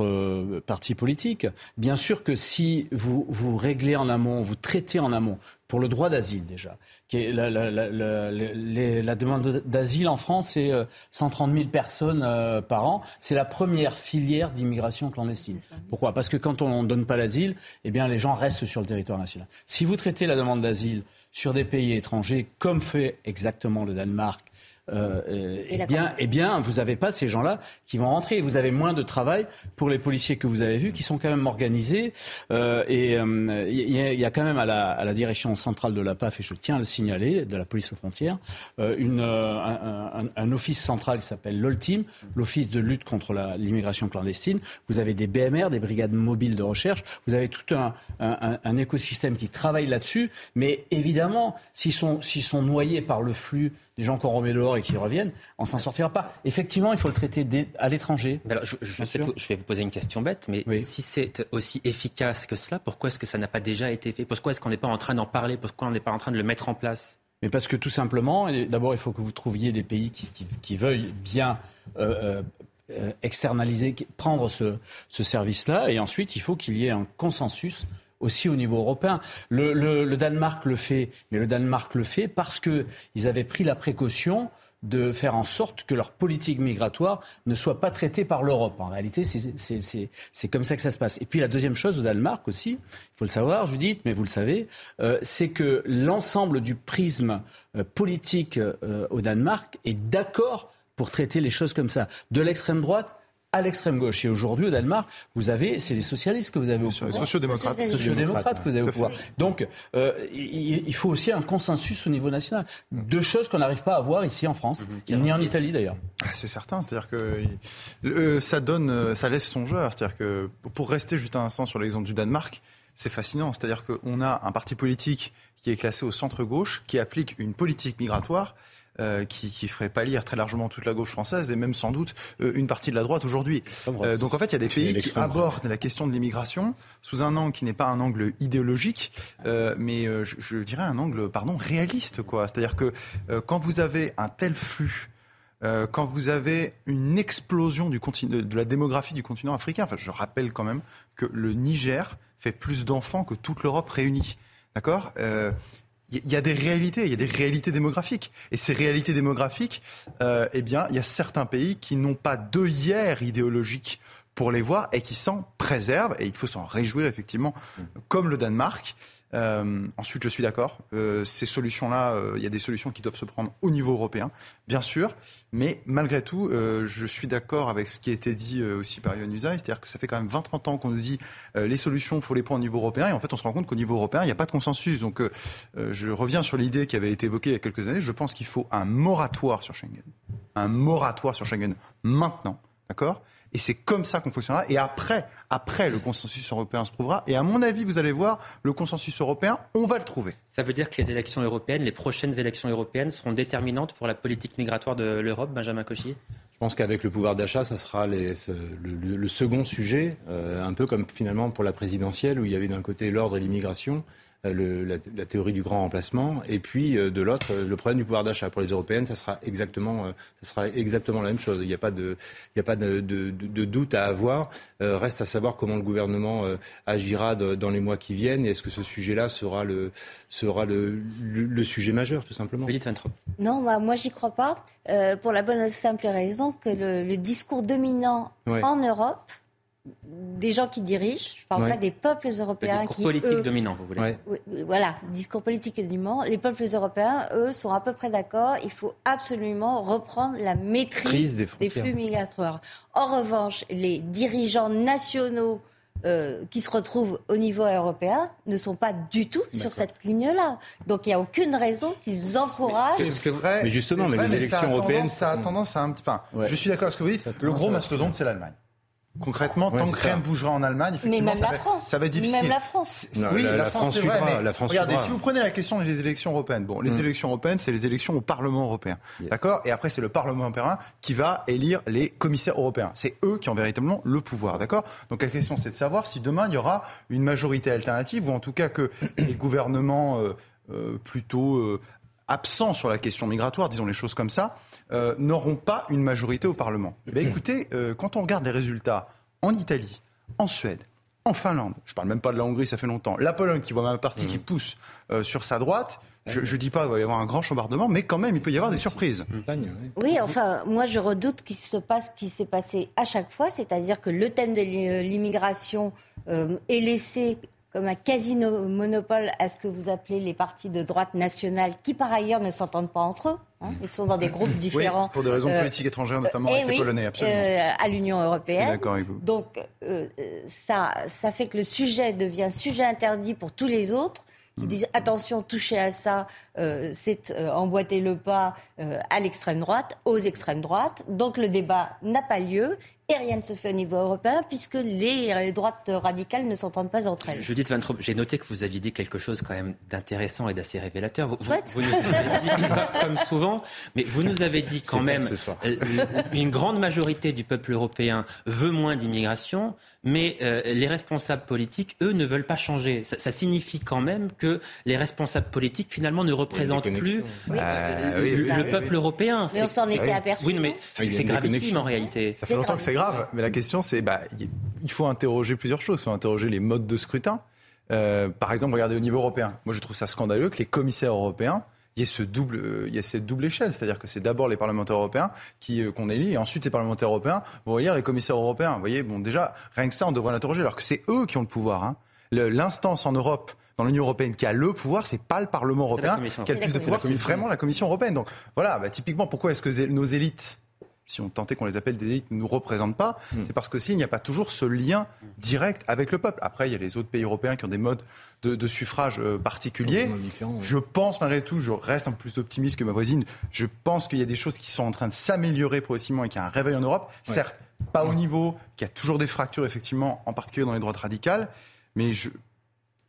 euh, partis politiques. Bien sûr que si vous vous réglez en amont, vous traitez en amont pour le droit d'asile déjà, qui est la, la, la, la demande d'asile en France, c'est 130 euh, 000 personnes euh, par an. C'est la première filière d'immigration clandestine. Pourquoi? Parce que quand on ne donne pas l'asile, eh bien les gens restent sur le territoire national. Si vous traitez la demande d'asile sur des pays étrangers, comme fait exactement le Danemark, euh, eh, bien, eh bien, vous n'avez pas ces gens-là qui vont rentrer. Vous avez moins de travail pour les policiers que vous avez vus, qui sont quand même organisés. Euh, et il euh, y, y, a quand même à la, à la, direction centrale de la PAF, et je tiens à le signaler, de la police aux frontières, euh, une, un, un, un, office central qui s'appelle l'OLTIM, l'Office de lutte contre l'immigration clandestine. Vous avez des BMR, des brigades mobiles de recherche. Vous avez tout un, un écosystème qui travaille là-dessus. Mais évidemment, s'ils sont, s'ils sont noyés par le flux des gens qu'on remet dehors et qui reviennent, on s'en sortira pas. Effectivement, il faut le traiter à l'étranger. Je, je, je, vais vous poser une question bête, mais oui. si c'est aussi efficace que cela, pourquoi est-ce que ça n'a pas déjà été fait? Pourquoi est-ce qu'on n'est pas en train d'en parler? Pourquoi on n'est pas en train de le mettre en place? Mais parce que tout simplement, d'abord, il faut que vous trouviez des pays qui, qui, qui veuillent bien euh, euh, externaliser, prendre ce, ce service-là, et ensuite, il faut qu'il y ait un consensus aussi au niveau européen. Le, le, le, Danemark le fait, mais le Danemark le fait parce qu'ils avaient pris la précaution de faire en sorte que leur politique migratoire ne soit pas traitée par l'Europe. En réalité, c'est comme ça que ça se passe. Et puis la deuxième chose au Danemark aussi, il faut le savoir, Judith, mais vous le savez, euh, c'est que l'ensemble du prisme euh, politique euh, au Danemark est d'accord pour traiter les choses comme ça. De l'extrême droite à l'extrême gauche. Et aujourd'hui, au Danemark, vous avez, c'est les socialistes que vous avez au pouvoir. Les sociodémocrates. Les sociodémocrates que vous avez au pouvoir. Donc, euh, il, faut aussi un consensus au niveau national. Deux choses qu'on n'arrive pas à avoir ici en France, mmh. ni en Italie d'ailleurs. Ah, c'est certain. C'est-à-dire que euh, ça donne, euh, ça laisse songeur. C'est-à-dire que pour rester juste un instant sur l'exemple du Danemark, c'est fascinant. C'est-à-dire qu'on a un parti politique qui est classé au centre gauche, qui applique une politique migratoire euh, qui, qui, ferait pâlir très largement toute la gauche française et même sans doute euh, une partie de la droite aujourd'hui. Euh, donc en fait, il y a des pays qui abordent la question de l'immigration sous un angle qui n'est pas un angle idéologique, mais je, je, dirais un angle, pardon, réaliste. quoi. C'est-à-dire que quand vous avez un tel flux quand vous avez une explosion du de la démographie du continent africain. Enfin, je rappelle quand même que le Niger fait plus d'enfants que toute l'Europe réunie. D'accord? Euh, il y a des réalités, il y a des réalités démographiques. Et ces réalités démographiques, euh, eh bien, il y a certains pays qui n'ont pas d'œillère idéologique pour les voir et qui s'en préservent. Et il faut s'en réjouir, effectivement, comme le Danemark. Euh, ensuite, je suis d'accord. Euh, ces solutions-là, euh, il y a des solutions qui doivent se prendre au niveau européen, bien sûr. Mais malgré tout, je suis d'accord avec ce qui a été dit aussi par Usaï, c'est-à-dire que ça fait quand même 20-30 ans qu'on nous dit les solutions, il faut les prendre au niveau européen. Et en fait, on se rend compte qu'au niveau européen, il n'y a pas de consensus. Donc, je reviens sur l'idée qui avait été évoquée il y a quelques années. Je pense qu'il faut un moratoire sur Schengen. Un moratoire sur Schengen maintenant. D'accord? Et c'est comme ça qu'on fonctionnera. Et après, après, le consensus européen se prouvera. Et à mon avis, vous allez voir, le consensus européen, on va le trouver. Ça veut dire que les élections européennes, les prochaines élections européennes seront déterminantes pour la politique migratoire de l'Europe, Benjamin Cauchier Je pense qu'avec le pouvoir d'achat, ça sera les, le, second sujet, euh, un peu comme finalement pour la présidentielle, où il y avait d'un côté l'ordre et l'immigration. Euh, la, théorie du grand remplacement, et puis euh, de l'autre, euh, le problème du pouvoir d'achat. Pour les européennes, ça sera exactement, ça sera exactement la même chose. Il n'y a pas de, il a pas de, doute à avoir. reste à savoir comment le gouvernement agira dans les mois qui viennent, et est-ce que ce sujet-là sera le, sera le, le, sujet majeur, tout simplement? Non, bah, moi j'y crois pas, pour la bonne et simple raison que le, discours dominant en Europe des gens qui dirigent, je ne parle pas des peuples européens. Le discours politique dominant, vous voulez Voilà, discours politique dominant. Les peuples européens, eux, sont à peu près d'accord. Il faut absolument reprendre la maîtrise des, flux migratoires. En revanche, les dirigeants nationaux euh, qui se retrouvent au niveau européen ne sont pas du tout sur cette ligne-là. Donc il n'y a aucune raison qu'ils encouragent. C'est vrai. Mais justement, mais les élections européennes. Ça a tendance à un petit. Enfin, je suis d'accord avec ce que vous dites. Le gros mastodonte, c'est l'Allemagne. Concrètement, tant que rien ne bougera en Allemagne, effectivement, ça, va, ça, va, être difficile. Même la France. oui, la, France, vrai. Mais la France regardez, si vous prenez la question des élections européennes, bon, les mm. élections européennes, c'est les élections au Parlement européen, d'accord? Et après, c'est le Parlement européen qui va élire les commissaires européens. C'est eux qui ont véritablement le pouvoir, d'accord? Donc la question, c'est de savoir si demain il y aura une majorité alternative, ou en tout cas que les gouvernements euh, euh, plutôt euh, absents sur la question migratoire, disons les choses comme ça, euh, n'auront pas une majorité au Parlement. Eh écoutez, euh, quand on regarde les résultats en Italie, en Suède, en Finlande, je ne parle même pas de la Hongrie, ça fait longtemps, la Pologne qui voit un parti qui mmh. pousse euh, sur sa droite, je ne dis pas qu'il va y avoir un grand chambardement, mais quand même, il peut y avoir des surprises. Oui, enfin, moi, je redoute qu'il se passe ce qui s'est passé à chaque fois, c'est-à-dire que le thème de l'immigration est laissé comme un quasi-monopole à ce que vous appelez les partis de droite nationale, qui par ailleurs ne s'entendent pas entre eux. Hein. Ils sont dans des groupes différents. pour des raisons euh, politiques étrangères, notamment avec les Polonais, absolument. Euh, à l'Union européenne. D'accord avec vous. Donc, euh, ça, ça fait que le sujet devient sujet interdit pour tous les autres qui disent attention, toucher à ça, euh, c'est euh, emboîter le pas euh, à l'extrême droite, aux extrêmes droites. Donc le débat n'a pas lieu et rien ne se fait au niveau européen puisque les, droites radicales ne s'entendent pas entre elles. Judith Van j'ai noté que vous aviez dit quelque chose quand même d'intéressant et d'assez révélateur. Vous, vous, nous avez dit, comme souvent, mais vous nous avez dit quand même une grande majorité du peuple européen veut moins d'immigration mais euh, les responsables politiques, eux, ne veulent pas changer. Ça, signifie quand même que les responsables politiques, finalement, ne représentent plus euh, le, peuple européen. Mais on s'en était aperçu. Oui, mais c'est gravissime en réalité. Ça fait longtemps que c'est grave, mais la question, c'est bah, il faut interroger plusieurs choses. Il faut interroger les modes de scrutin. Euh, par exemple, regardez au niveau européen. Moi, je trouve ça scandaleux que les commissaires européens il y a ce double, euh, il y a cette double échelle, c'est-à-dire que c'est d'abord les parlementaires européens qui euh, qu'on élit, et ensuite ces parlementaires européens vont élire les commissaires européens. Vous voyez, bon déjà rien que ça, on devrait l'interroger, alors que c'est eux qui ont le pouvoir. Hein. L'instance en Europe dans l'Union européenne qui a le pouvoir, c'est pas le Parlement européen qui a le plus de pouvoir, c'est vraiment la Commission européenne. Donc voilà, bah, typiquement, pourquoi est-ce que nos élites si on tentait qu'on les appelle des élites, ne nous représentent pas, hmm. c'est parce que s'il n'y a pas toujours ce lien direct avec le peuple. Après, il y a les autres pays européens qui ont des modes de, suffrage euh, particuliers. Je pense, malgré tout, je reste un peu plus optimiste que ma voisine, je pense qu'il y a des choses qui sont en train de s'améliorer progressivement et qu'il y a un réveil en Europe. Certes, pas au niveau, qu'il y a toujours des fractures, effectivement, en particulier dans les droites radicales, mais je,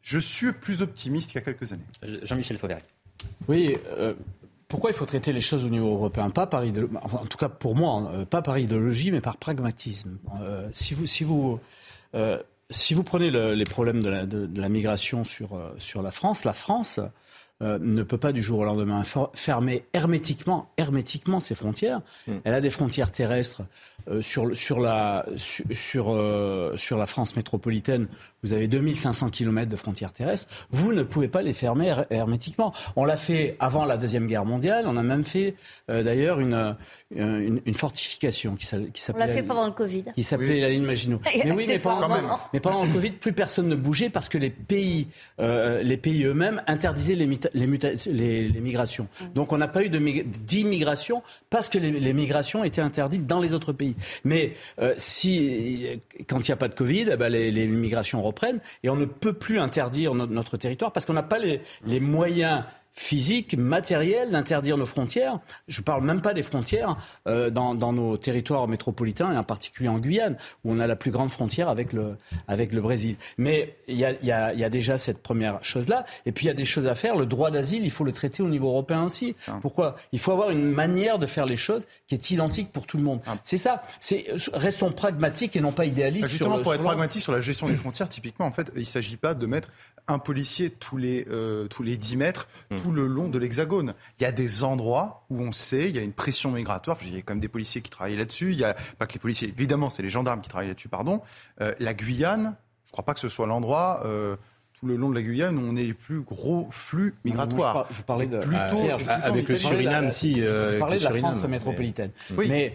je suis plus optimiste qu'il y a quelques années. Jean-Michel Fauvergue. Oui, euh, pourquoi il faut traiter les choses au niveau européen? Pas par en tout cas pour moi, hein, euh, pas par idéologie, mais par pragmatisme. Euh, si vous, si vous, euh, si vous prenez les problèmes de la, migration sur, sur la France, la France ne peut pas du jour au lendemain fermer hermétiquement, hermétiquement ses frontières. Mm. Elle a des frontières terrestres euh, sur, sur, la, sur, euh, sur la France métropolitaine. Vous avez 2500 km de frontières terrestres. Vous ne pouvez pas les fermer hermétiquement. On l'a fait avant la Deuxième Guerre mondiale. On a même fait d'ailleurs une, une, une, fortification qui s'appelait. On l'a fait pendant le Covid. Qui s'appelait la ligne Maginot. mais oui, mais pendant, mais pendant, le Covid, plus personne ne bougeait parce que les pays, les pays eux-mêmes interdisaient les, les, les, migrations. Mm. Donc on n'a pas eu d'immigration parce que les, migrations étaient interdites dans les autres pays. Mais euh, si, quand il n'y a pas de Covid, eh ben les, migrations reprennent et on ne peut plus interdire notre territoire parce qu'on n'a pas les, moyens physique, matériel d'interdire nos frontières. Je ne parle même pas des frontières euh, dans, nos territoires métropolitains et en particulier en Guyane, où on a la plus grande frontière avec le, avec le Brésil. Mais il y a, y, a, y a, déjà cette première chose-là. Et puis il y a des choses à faire. Le droit d'asile, il faut le traiter au niveau européen aussi. Ah. Pourquoi? Il faut avoir une manière de faire les choses qui est identique pour tout le monde. Ah. C'est ça. C'est restons pragmatiques et non pas idéalistes. Bah, justement, pour être pragmatique sur la gestion des frontières, typiquement, en fait, il ne s'agit pas de mettre un policier tous les, euh, tous les 10 mètres, hmm. Tout le long de l'Hexagone. Il y a des endroits où on sait, il y a une pression migratoire. il y a quand même des policiers qui travaillent là-dessus. Il n'y a pas que les policiers, évidemment, c'est les gendarmes qui travaillent là-dessus, pardon. Euh, la Guyane, je ne crois pas que ce soit l'endroit. Euh, tout le long de la Guyane, où on est les plus gros flux migratoires. Je, parlais de, plutôt, avec le Suriname, si. je parlais de la France métropolitaine. Oui. Mais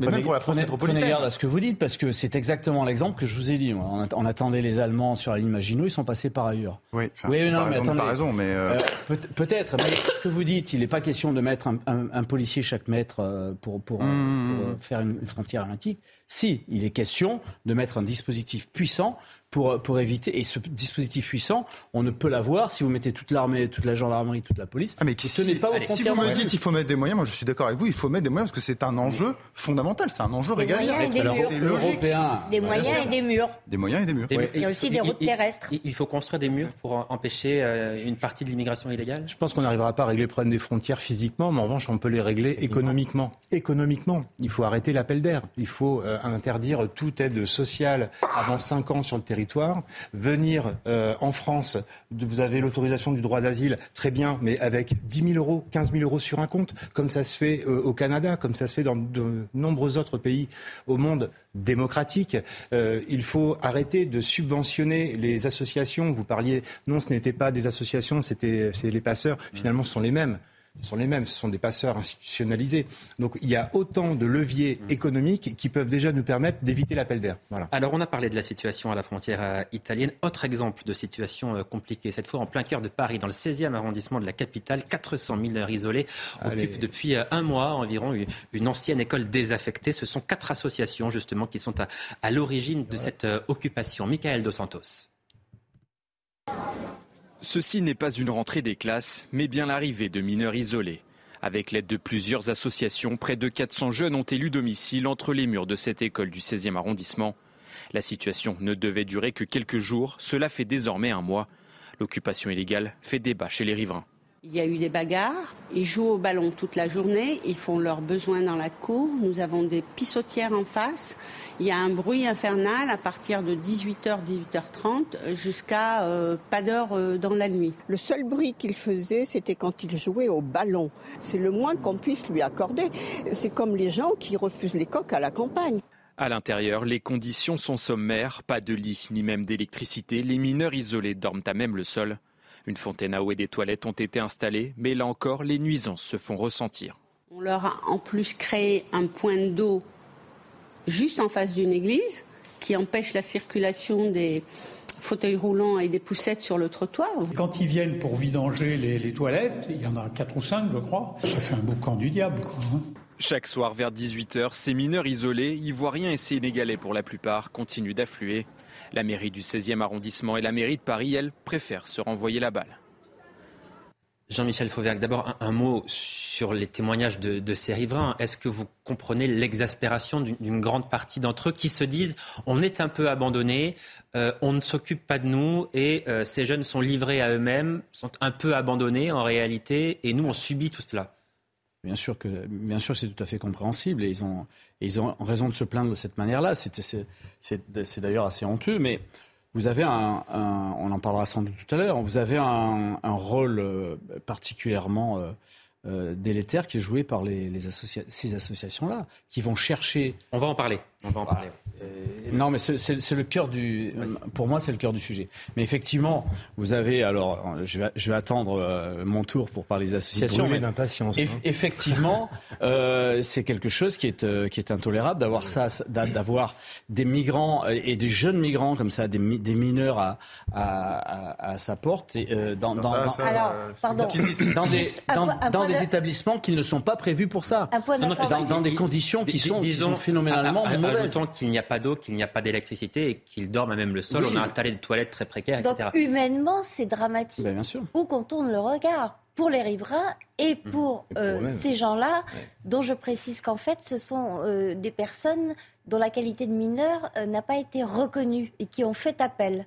mais même pour la France métropolitaine. Prenez garde à ce que vous dites, parce que c'est exactement l'exemple que je vous ai dit. On, attendait les Allemands sur la ligne Maginot, ils sont passés par ailleurs. Oui, oui non, mais attendez. raison, mais euh, euh, peut-être. mais ce que vous dites, il n'est pas question de mettre un, policier chaque mètre euh, pour, pour, mmh. faire une, une frontière atlantique. Si, il est question de mettre un dispositif puissant pour, pour éviter. Et ce dispositif puissant, on ne peut l'avoir si vous mettez toute l'armée, toute la gendarmerie, toute la police. Ah mais si, tenez pas allez, si vous me dites qu'il faut mettre des moyens, moi je suis d'accord avec vous, il faut mettre des moyens parce que c'est un enjeu fondamental, c'est un enjeu régalien. C'est européen. Des moyens et des murs. Des moyens et des murs. Il y a aussi des routes terrestres. Il faut construire des murs pour empêcher euh, une partie de l'immigration illégale? Je pense qu'on n'arrivera pas à régler le problème des frontières physiquement, mais en revanche, on peut les régler économiquement. Économiquement, il faut arrêter l'appel d'air. Il faut euh, interdire toute aide sociale avant 5 ans sur le territoire venir euh, en France, vous avez l'autorisation du droit d'asile, très bien, mais avec 10 000 euros, 15 000 euros sur un compte, comme ça se fait euh, au Canada, comme ça se fait dans de nombreux autres pays au monde démocratique. Euh, il faut arrêter de subventionner les associations. Vous parliez, non, ce n'était pas des associations, c'était les passeurs. Finalement, ce sont les mêmes ce sont les mêmes, ce sont des passeurs institutionnalisés. Donc il y a autant de leviers mmh. économiques qui peuvent déjà nous permettre d'éviter l'appel d'air. Voilà. Alors on a parlé de la situation à la frontière euh, italienne. Autre exemple de situation euh, compliquée, cette fois en plein cœur de Paris, dans le 16e arrondissement de la capitale, 400 mineurs isolés occupent depuis euh, un mois environ une ancienne école désaffectée. Ce sont quatre associations justement qui sont à, l'origine de cette occupation. Michael Dos Santos. Ceci n'est pas une rentrée des classes, mais bien l'arrivée de mineurs isolés. Avec l'aide de plusieurs associations, près de 400 jeunes ont élu domicile entre les murs de cette école du 16e arrondissement. La situation ne devait durer que quelques jours, cela fait désormais un mois. L'occupation illégale fait débat chez les riverains. Il y a eu des bagarres, ils jouent au ballon toute la journée, ils font leurs besoins dans la cour, nous avons des pissotières en face, il y a un bruit infernal à partir de 18h, 18h30 jusqu'à euh, pas d'heure euh, dans la nuit. Le seul bruit qu'il faisait, c'était quand il jouait au ballon. C'est le moins qu'on puisse lui accorder. C'est comme les gens qui refusent les coques à la campagne. À l'intérieur, les conditions sont sommaires, pas de lit ni même d'électricité, les mineurs isolés dorment à même le sol. Une fontaine à eau et des toilettes ont été installées, mais là encore, les nuisances se font ressentir. On leur a en plus créé un point d'eau juste en face d'une église qui empêche la circulation des fauteuils roulants et des poussettes sur le trottoir. Quand ils viennent pour vidanger les, toilettes, il y en a quatre ou cinq, je crois, ça fait un boucan du diable. Hein. Chaque soir vers 18h, ces mineurs isolés, ivoiriens et sénégalais pour la plupart, continuent d'affluer. La mairie du 16e arrondissement et la mairie de Paris, elles, préfèrent se renvoyer la balle. Jean-Michel Fauvergue, d'abord un, mot sur les témoignages de, ces riverains. Est-ce que vous comprenez l'exaspération d'une grande partie d'entre eux qui se disent on est un peu abandonnés, euh, on ne s'occupe pas de nous et euh, ces jeunes sont livrés à eux-mêmes, sont un peu abandonnés en réalité et nous on subit tout cela Bien sûr que, bien sûr, c'est tout à fait compréhensible et ils ont, ils ont raison de se plaindre de cette manière-là. C'est d'ailleurs assez honteux, mais vous avez un, on en parlera sans doute tout à l'heure, vous avez un, rôle particulièrement délétère qui est joué par les, ces associations-là, qui vont chercher. On va en parler. On va en parler. Euh, non, mais c'est le cœur du. Pour moi, c'est le cœur du sujet. Mais effectivement, vous avez. Alors, je vais, je vais attendre euh, mon tour pour parler des associations. Mais d'impatience. Hein. Effectivement, euh, c'est quelque chose qui est qui est intolérable d'avoir ça, d'avoir des migrants et des jeunes migrants comme ça, des, des mineurs à, à, à, sa porte, et, dans, dans, alors, pardon. dans des dans, des établissements qui ne sont pas prévus pour ça. dans, dans, des conditions qui sont, qui sont phénoménalement Ajoutons qu'il n'y a pas d'eau, qu'il n'y a pas d'électricité et qu'ils dorment à même le sol. On a installé des toilettes très précaires, Donc, humainement, c'est dramatique. Ben, bien sûr. Où qu'on tourne le regard pour les riverains et mmh. pour, euh, ces gens-là, dont je précise qu'en fait, ce sont euh, des personnes dont la qualité de mineur euh, n'a pas été reconnue et qui ont fait appel.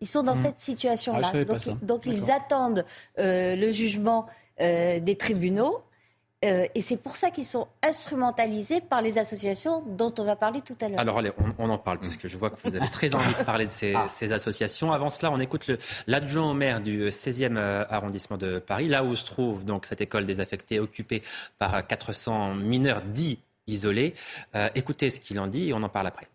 Ils sont dans mmh. cette situation-là. Ah, donc, donc ils attendent le jugement des tribunaux. Euh, et c'est pour ça qu'ils sont instrumentalisés par les associations dont on va parler tout à l'heure. Alors allez, on, en parle, parce que je vois que vous avez très envie de parler de ces, ah. associations. Avant cela, on écoute l'adjoint au maire du 16e euh, arrondissement de Paris, là où se trouve donc cette école désaffectée occupée par 400 mineurs dits isolés. Euh, écoutez ce qu'il en dit et on en parle après.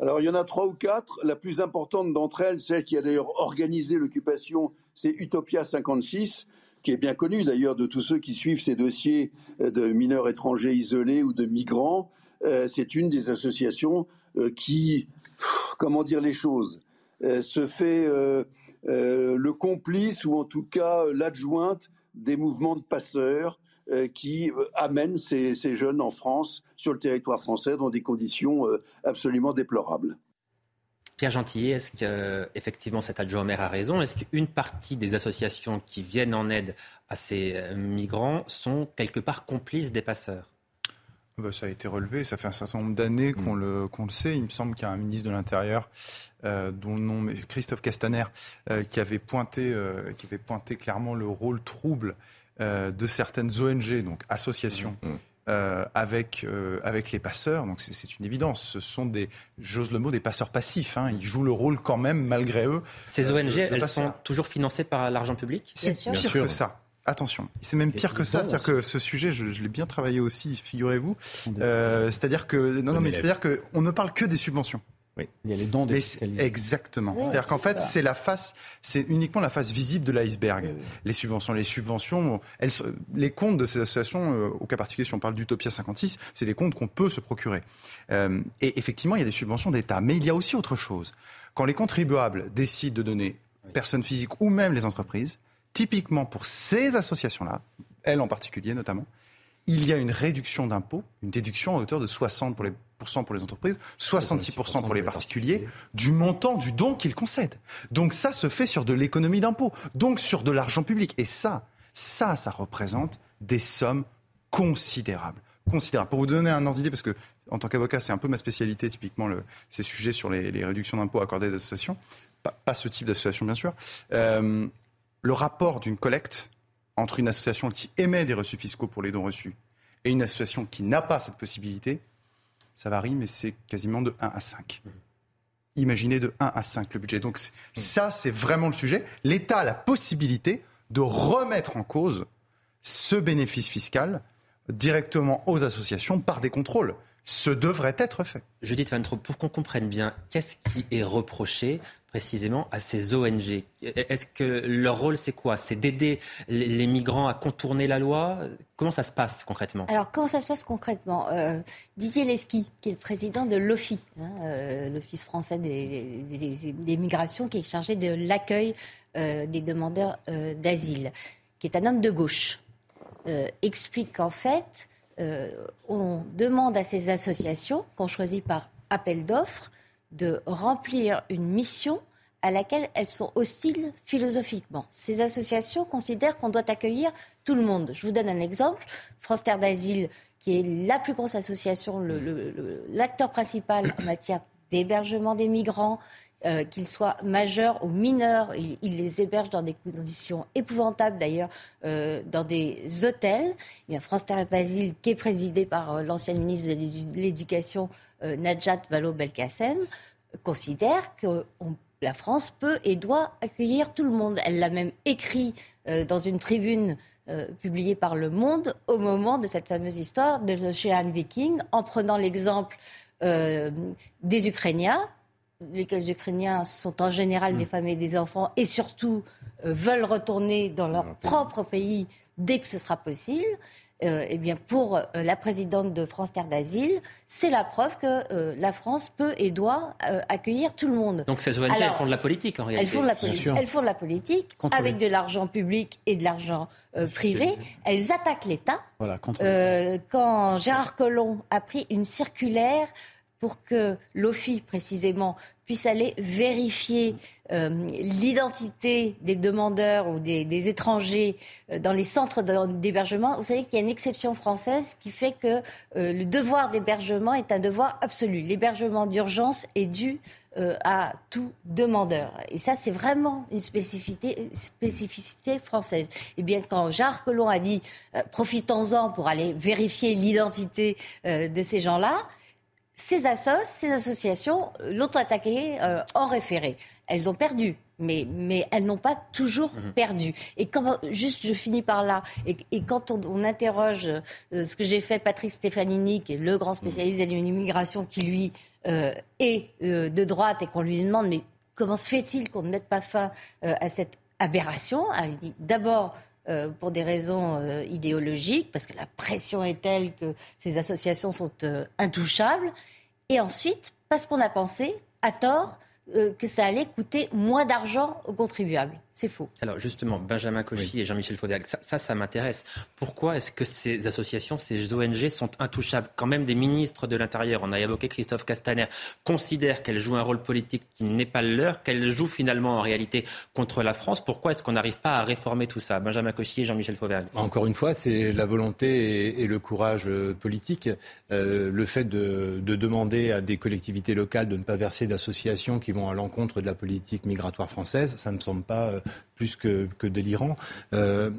Alors il y en a trois ou quatre. La plus importante d'entre elles, celle qui a d'ailleurs organisé l'occupation, c'est Utopia 56 qui est bien connu d'ailleurs de tous ceux qui suivent ces dossiers euh, de mineurs étrangers isolés ou de migrants. Euh, c'est une des associations euh, qui, comment dire les choses, se fait le complice ou en tout cas l'adjointe des mouvements de passeurs qui amènent ces, ces, jeunes en France, sur le territoire français, dans des conditions absolument déplorables. Pierre Gentillet, est-ce qu'effectivement cet adjoint maire a raison? Est-ce qu'une partie des associations qui viennent en aide à ces euh, migrants sont quelque part complices des passeurs? Bah, ça a été relevé, ça fait un certain nombre d'années qu'on le, le sait. Il me semble qu'il y a un ministre de l'Intérieur, euh, dont le nom est Christophe Castaner, euh, qui, avait pointé, qui avait pointé clairement le rôle trouble de certaines ONG, donc associations, mmh. Euh, avec, euh, avec les passeurs. Donc c'est une évidence. Ce sont des, j'ose le mot, des passeurs passifs. Hein. Ils jouent le rôle quand même, malgré eux. Ces euh, ONG, elles sont toujours financées par l'argent public? C'est pire que ça. Attention, c'est même pire que ça. C'est-à-dire que ce sujet, je, l'ai bien travaillé aussi, figurez-vous. c'est-à-dire que non, non, mais c'est-à-dire qu'on ne parle que des subventions. Oui. Il y a les dons des Exactement. C'est-à-dire qu'en fait, c'est la face, c'est uniquement la face visible de l'iceberg. Les subventions, les subventions, elles, les comptes de ces associations, euh, au cas particulier, si on parle d'Utopia 56, c'est des comptes qu'on peut se procurer. Euh, et effectivement, il y a des subventions d'État, mais il y a aussi autre chose. Quand les contribuables décident de donner, personnes physiques ou même les entreprises, typiquement pour ces associations-là, elles en particulier notamment, il y a une réduction d'impôts, une déduction à hauteur de 60 pour les, pour les entreprises, 66% pour les particuliers, du montant du don qu'ils concèdent. Donc ça se fait sur de l'économie d'impôts, donc sur de l'argent public. Et ça, ça, ça représente des sommes considérables. Considérables. Pour vous donner un ordre d'idée, parce que en tant qu'avocat, c'est un peu ma spécialité, typiquement, le, ces sujets sur les, réductions d'impôts accordées aux associations, pas, ce type d'association, bien sûr. Euh, le rapport d'une collecte entre une association qui émet des reçus fiscaux pour les dons reçus et une association qui n'a pas cette possibilité, ça varie, mais c'est quasiment de 1 à 5. Imaginez de 1 à 5 le budget. Donc ça, c'est vraiment le sujet. L'État a la possibilité de remettre en cause ce bénéfice fiscal directement aux associations par des contrôles. Ce devrait être fait. Judith Van Trop, pour qu'on comprenne bien, qu'est-ce qui est reproché précisément à ces ONG Est-ce que leur rôle, c'est quoi? C'est d'aider les migrants à contourner la loi? Comment ça se passe concrètement? Alors, comment ça se passe concrètement? Euh, Didier Lesky, qui est le président de l'OFI, hein, euh, l'Office français des, migrations, qui est chargé de l'accueil euh, des demandeurs d'asile, qui est un homme de gauche, explique qu'en fait, on demande à ces associations, qu'on choisit par appel d'offres, de remplir une mission à laquelle elles sont hostiles philosophiquement. Ces associations considèrent qu'on doit accueillir tout le monde. Je vous donne un exemple. France Terre d'Asile, qui est la plus grosse association, l'acteur principal en matière d'hébergement des migrants, euh, qu'ils soient majeurs ou mineurs, ils, les hébergent dans des conditions épouvantables d'ailleurs, euh, dans des hôtels. Y a France Terre d'Asile qui est présidée par euh, l'ancienne ministre de l'Éducation, Najat Vallaud-Belkacem. considère que la France peut et doit accueillir tout le monde. Elle l'a même écrit dans une tribune euh, publiée par Le Monde au moment de cette fameuse histoire de chez Anne Viking, en prenant l'exemple des Ukrainiens, lesquels Ukrainiens sont en général des mm. femmes et des enfants, et surtout veulent retourner dans leur propre pays dès que ce sera possible. Euh, eh bien, pour euh, la présidente de France Terre d'Asile, c'est la preuve que euh, la France peut et doit accueillir tout le monde. Donc ces ONG, elles font de la politique en réalité. Elles font de la politique, elles font de la politique avec de l'argent public et de l'argent privé. Elles attaquent l'État. Voilà, quand Gérard Collomb a pris une circulaire pour que l'OFI, précisément, puisse aller vérifier euh, l'identité des demandeurs ou des, étrangers euh, dans les centres d'hébergement. Vous savez qu'il y a une exception française qui fait que euh, le devoir d'hébergement est un devoir absolu. L'hébergement d'urgence est dû à tout demandeur. Et ça, c'est vraiment une spécificité, française. Et eh bien, quand Jacques Collomb a dit profitons-en pour aller vérifier l'identité de ces gens-là, ces assos, ces associations l'ont attaqué euh, en référé. Elles ont perdu, mais, mais elles n'ont pas toujours mhm. perdu. Et quand, juste, je finis par là, et, quand on, interroge euh, ce que j'ai fait, Patrick Stefanini, qui est le grand spécialiste de l'immigration, qui lui euh, est de droite, et qu'on lui demande, mais comment se fait-il qu'on ne mette pas fin à cette aberration D'abord, euh, pour des raisons euh, idéologiques, parce que la pression est telle que ces associations sont euh, intouchables, et ensuite parce qu'on a pensé, à tort, que ça allait coûter moins d'argent aux contribuables. C'est faux. Alors justement, Benjamin Cauchy et Jean-Michel Fauvergue, ça, ça, m'intéresse. Pourquoi est-ce que ces associations, ces ONG sont intouchables? Quand même des ministres de l'Intérieur, on a évoqué Christophe Castaner, considèrent qu'elles jouent un rôle politique qui n'est pas le leur, qu'elles jouent finalement en réalité contre la France. Pourquoi est-ce qu'on n'arrive pas à réformer tout ça? Benjamin Cauchy et Jean-Michel Fauvergue. Encore une fois, c'est la volonté et, le courage euh, politique. Euh, le fait de, de demander à des collectivités locales de ne pas verser d'associations qui vont à l'encontre de la politique migratoire française, ça ne me semble pas euh, plus que, délirant. Euh,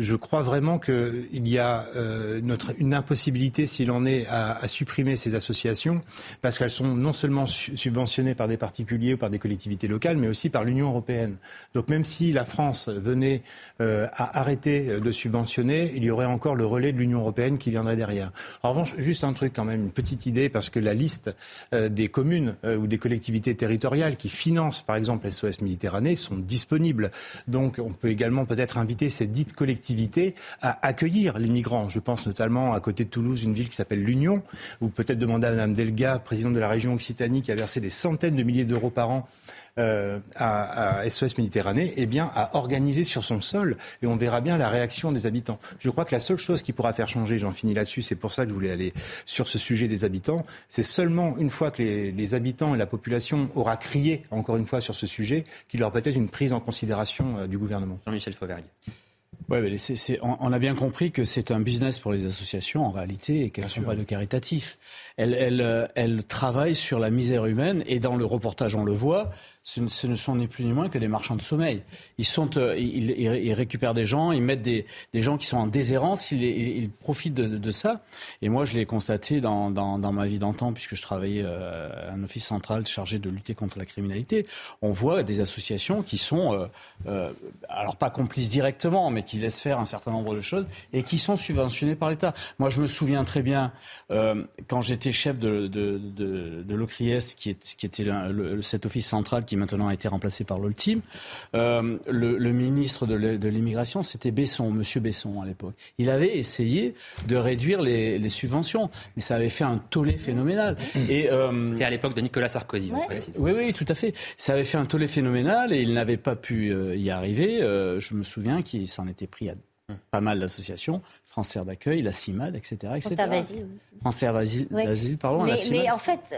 je crois vraiment qu'il y a euh, une impossibilité, s'il en est, à, supprimer ces associations, parce qu'elles sont non seulement subventionnées par des particuliers ou par des collectivités locales, mais aussi par l'Union européenne. Donc même si la France venait euh, à arrêter de subventionner, il y aurait encore le relais de l'Union européenne qui viendrait derrière. En revanche, juste un truc quand même, une petite idée, parce que la liste euh, des communes ou des collectivités territoriales qui financent, par exemple, SOS Méditerranée, sont disponibles. Donc on peut également peut-être inviter ces dites collectivités à accueillir les migrants. Je pense notamment à côté de Toulouse, une ville qui s'appelle l'Union, ou peut-être demander à Mme Delga, présidente de la région Occitanie, qui a versé des centaines de milliers d'euros par an euh, à, SOS Méditerranée, eh bien, à organiser sur son sol, et on verra bien la réaction des habitants. Je crois que la seule chose qui pourra faire changer, j'en finis là-dessus, c'est pour ça que je voulais aller sur ce sujet des habitants, c'est seulement une fois que les, habitants et la population aura crié, encore une fois, sur ce sujet, qu'il y aura peut-être une prise en considération euh, du gouvernement. Jean-Michel Fauvergue. Ouais, mais on, a bien compris que c'est un business pour les associations en réalité et qu'elles ne sont pas de caritatif. Elles, elles, euh, elles, travaillent sur la misère humaine et dans le reportage on le voit, ce, ne sont ni plus ni moins que des marchands de sommeil. Ils, sont, euh, ils, récupèrent des gens, ils mettent des, gens qui sont en déshérence, ils, profitent de, ça. Et moi, je l'ai constaté dans, ma vie d'antan, puisque je travaillais euh, à un office central chargé de lutter contre la criminalité. On voit des associations qui sont, euh, alors pas complices directement, mais qui laissent faire un certain nombre de choses et qui sont subventionnées par l'État. Moi, je me souviens très bien, quand j'étais chef de, de, l'OCRIES, qui, était cet office central qui maintenant a été remplacé par l'Oltime. Euh, le, ministre de l'immigration, c'était Besson, Monsieur Besson à l'époque. Il avait essayé de réduire les, subventions, mais ça avait fait un tollé phénoménal. Et euh, à l'époque de Nicolas Sarkozy. Oui, oui, tout à fait. Ça avait fait un tollé phénoménal et il n'avait pas pu euh, y arriver. Euh, je me souviens qu'il s'en était pris à pas mal d'associations, France Air d'accueil, la CIMAD, etc. etc. France Air d'asile. pardon. Mais, mais, en fait,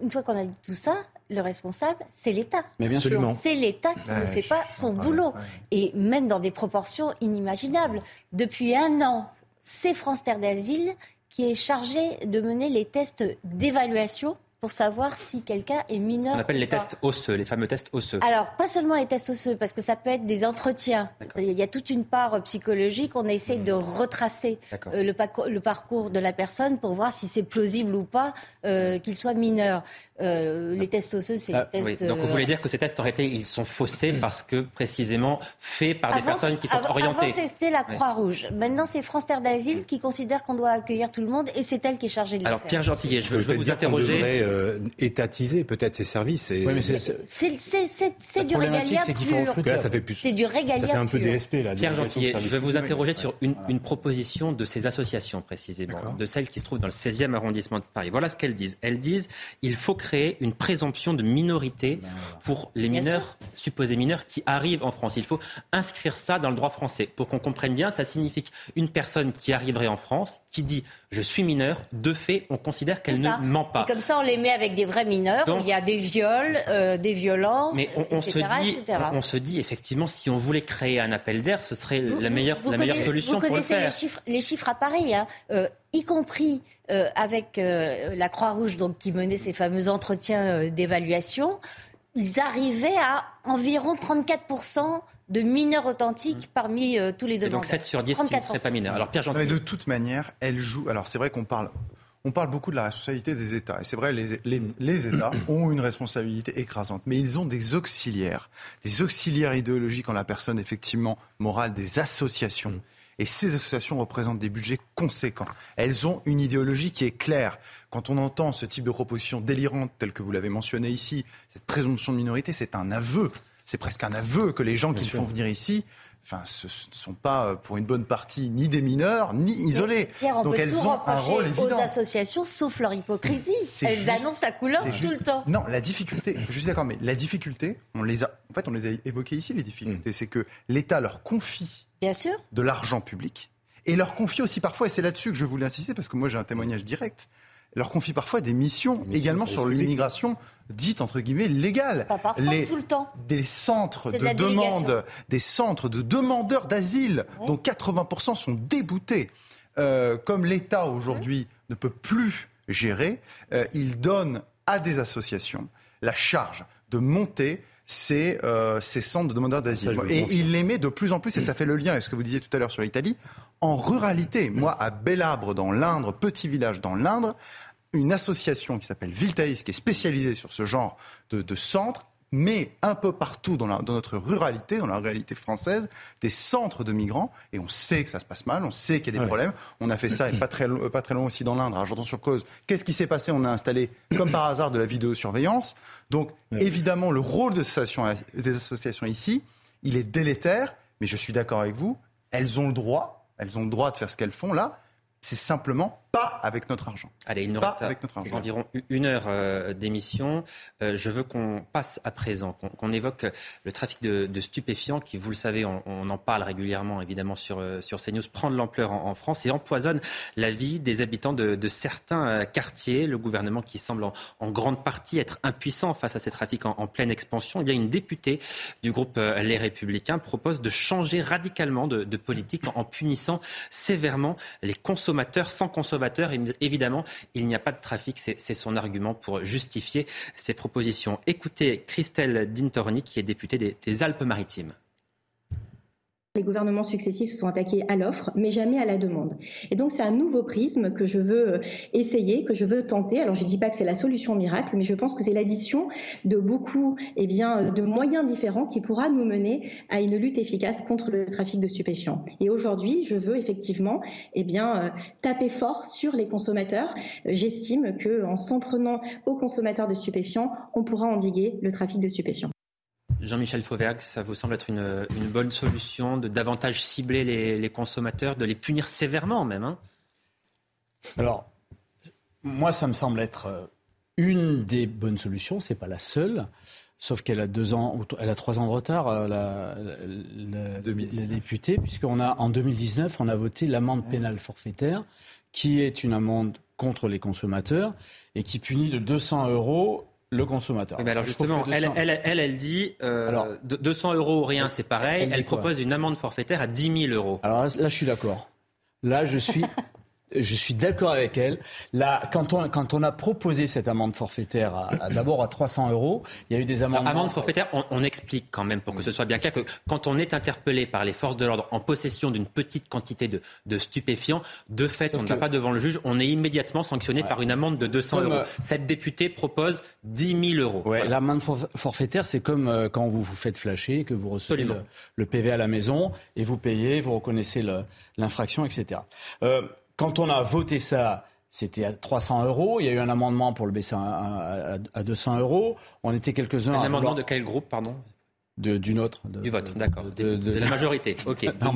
une fois qu'on a dit tout ça, le responsable, c'est l'État. Mais bien sûr. C'est l'État qui ne fait pas son boulot. Et même dans des proportions inimaginables. Depuis un an, c'est France Terre d'Asile qui est chargé de mener les tests d'évaluation pour savoir si quelqu'un est mineur. On appelle ou les pas. tests osseux, les fameux tests osseux. Alors, pas seulement les tests osseux, parce que ça peut être des entretiens. Il y a toute une part psychologique. On essaye de retracer euh, le, parcours de la personne pour voir si c'est plausible ou pas euh, qu'il soit mineur. Euh, les tests osseux, c'est Ah, les oui. tests. Donc vous euh, voulez dire que ces tests en réalité ils sont faussés parce que précisément faits par des personnes qui sont avant- orientées. Avant, c'était la Ouais. Croix-Rouge. Maintenant, c'est France Terre d'Asile qui considère qu'on doit accueillir tout le monde et c'est elle qui est chargée de le Alors faire. Pierre Gentillet, je veux, je veux vous interroger. Euh, étatiser peut-être ces services. Et... Oui, mais c'est- c'est- C'est c'est- du régalia c'est qu'il faut pur. recruter. Là, ça fait plus- C'est du ça fait un peu. DSP, là. Pierre Gentillet, je vais vous interroger Ouais. sur une, une proposition de ces associations précisément, de celles qui se trouvent dans le 16e arrondissement de Paris. Voilà ce qu'elles disent. Elles disent il faut créer une présomption de minorité pour les Bien mineurs, supposés mineurs, qui arrivent en France. Il faut inscrire ça dans le droit français. Pour qu'on comprenne bien, ça signifie qu'une personne qui arriverait en France, qui dit je suis mineur, de fait, on considère qu'elle ne ment pas. Et comme ça, on les met avec des vrais mineurs. Donc- il y a des viols, euh, des violences, Mais on, on se etc., dit, etc. on, on se dit effectivement, si on voulait créer un appel d'air, ce serait la meilleure, Vous la meilleure solution vous pour le connaissez faire. Les chiffres, les chiffres à Paris, hein, euh, y compris euh, avec euh, la Croix-Rouge, donc qui menait ces fameux entretiens euh, d'évaluation. Ils arrivaient à environ 34% de mineurs authentiques parmi euh, tous les Mmh. Et demandeurs. donc 7 sur 10 qui ne 34%. seraient pas mineurs. Alors Pierre mais Gentil. de toute manière, elle joue. Alors c'est vrai qu'on parle. On parle beaucoup de la responsabilité des États. Et c'est vrai, les, les- les États ont une responsabilité écrasante. Mais ils ont des auxiliaires. Des auxiliaires idéologiques en la personne, effectivement, morale, des associations. Et ces associations représentent des budgets conséquents. Elles ont une idéologie qui est claire. Quand on entend ce type de proposition délirante, telle que vous l'avez mentionné ici, cette présomption de minorité, c'est un aveu. C'est presque un aveu que les gens qui font venir ici, enfin, ce ne sont pas, euh, pour une bonne partie, ni des mineurs, ni isolés. Pierre, on Donc peut elles tout ont un rôle aux évident. associations, sauf leur hypocrisie. Elles juste- annoncent la couleur tout juste- le temps. Non, la difficulté, je suis d'accord, mais la difficulté, on les a, en fait, on les a évoquées ici, les difficultés, c'est que l'État leur confie Bien sûr. de l'argent public et leur confie aussi parfois, et c'est là-dessus que je voulais insister, parce que moi j'ai un témoignage direct, leur confie parfois des missions, également de sur l'immigration dite entre guillemets légale. Pas parfois, tout le temps. Des centres de, de la délégation. demande, des centres de demandeurs d'asile, dont 80% sont déboutés. Euh, comme l'État aujourd'hui ne peut plus gérer, euh, il donne à des associations la charge de monter ces, euh, ces centres de demandeurs d'asile. Et pense. il les met de plus en plus, et ça fait le lien avec ce que vous disiez tout à l'heure sur l'Italie, en ruralité. Moi, à Bellabre, dans l'Indre, petit village dans l'Indre, une association qui s'appelle Viltaïs, qui est spécialisée sur ce genre de, de centre, mais un peu partout dans, la- dans notre ruralité, dans la réalité française, des centres de migrants, et on sait que ça se passe mal, on sait qu'il y a des Ouais. problèmes. On a fait ça, et pas très, pas très loin aussi dans l'Indre, à Argenton-sur-Cause. Qu'est-ce qui s'est passé? On a installé, comme par hasard, de la vidéosurveillance. Donc, évidemment, le rôle associations, des associations ici, il est délétère, mais je suis d'accord avec vous, elles ont le droit, elles ont le droit de faire ce qu'elles font là, c'est simplement pas avec notre argent. Allez, il nous Pas reste avec notre argent. environ une heure euh, d'émission. Euh, je veux qu'on passe à présent, qu'on évoque le trafic de, de stupéfiants qui, vous le savez, on, on en parle régulièrement évidemment sur, euh, sur CNews, prend de l'ampleur en, en France et empoisonne la vie des habitants de, de certains quartiers. Le gouvernement qui semble en, en grande partie être impuissant face à ces trafics en, en pleine expansion. Eh bien, une députée du groupe Les Républicains propose de changer radicalement de, de politique en, en punissant sévèrement les consommateurs. Sans consommateurs, évi- évidemment, il n'y a pas de trafic. C'est son argument pour justifier ces propositions. Écoutez Christelle Dintorni, qui est députée des, des Alpes-Maritimes. Les gouvernements successifs se sont attaqués à l'offre, mais jamais à la demande. Et donc c'est un nouveau prisme que je veux euh, essayer, que je veux tenter. Alors je ne dis pas que c'est la solution miracle, mais je pense que c'est l'addition de beaucoup eh bien, de moyens différents qui pourra nous mener à une lutte efficace contre le trafic de stupéfiants. Et aujourd'hui, je veux effectivement eh bien, euh, taper fort sur les consommateurs. J'estime qu'en s'en prenant aux consommateurs de stupéfiants, on pourra endiguer le trafic de stupéfiants. Jean-Michel Fauvergue, ça vous semble être une, une bonne solution de davantage cibler les, les consommateurs, de les punir sévèrement même hein? Alors, moi, ça me semble être euh, une des bonnes solutions. C'est pas la seule. Sauf qu'elle a deux ans, elle a trois ans de retard, euh, la, la- la- la députée, puisqu'on a en 2019, on a voté l'amende pénale forfaitaire, qui est une amende contre les consommateurs et qui punit de 200 euros le consommateur. Mais alors justement, elle, 200 elle, elle, elle dit euh, de- 200 euros ou rien, c'est pareil. elle propose une amende forfaitaire à 10 000 euros. Alors là, je suis d'accord. Là, je suis je suis d'accord avec elle. Là, quand on, quand on a proposé cette amende forfaitaire à, d'abord à 300 euros, il y a eu des amendements. amende forfaitaire, on, explique quand même pour que ce soit bien clair que quand on est interpellé par les forces de l'ordre en possession d'une petite quantité de, de stupéfiants, de fait, on ne va pas devant le juge, on est immédiatement sanctionné par une amende de 200 euros. Euh, Cette députée propose 10 000 euros. Ouais, L'amende forfaitaire, c'est comme euh, quand vous vous faites flasher, que vous recevez le, le, PV à la maison et vous payez, vous reconnaissez l'infraction, etc. Euh, quand on a voté ça, c'était à 300 euros. Il y a eu un amendement pour le baisser à, 200 euros. On était quelques-uns. Un amendement de quel groupe, pardon? D'une autre. du vote, d'accord. De, la majorité, ok. Dans,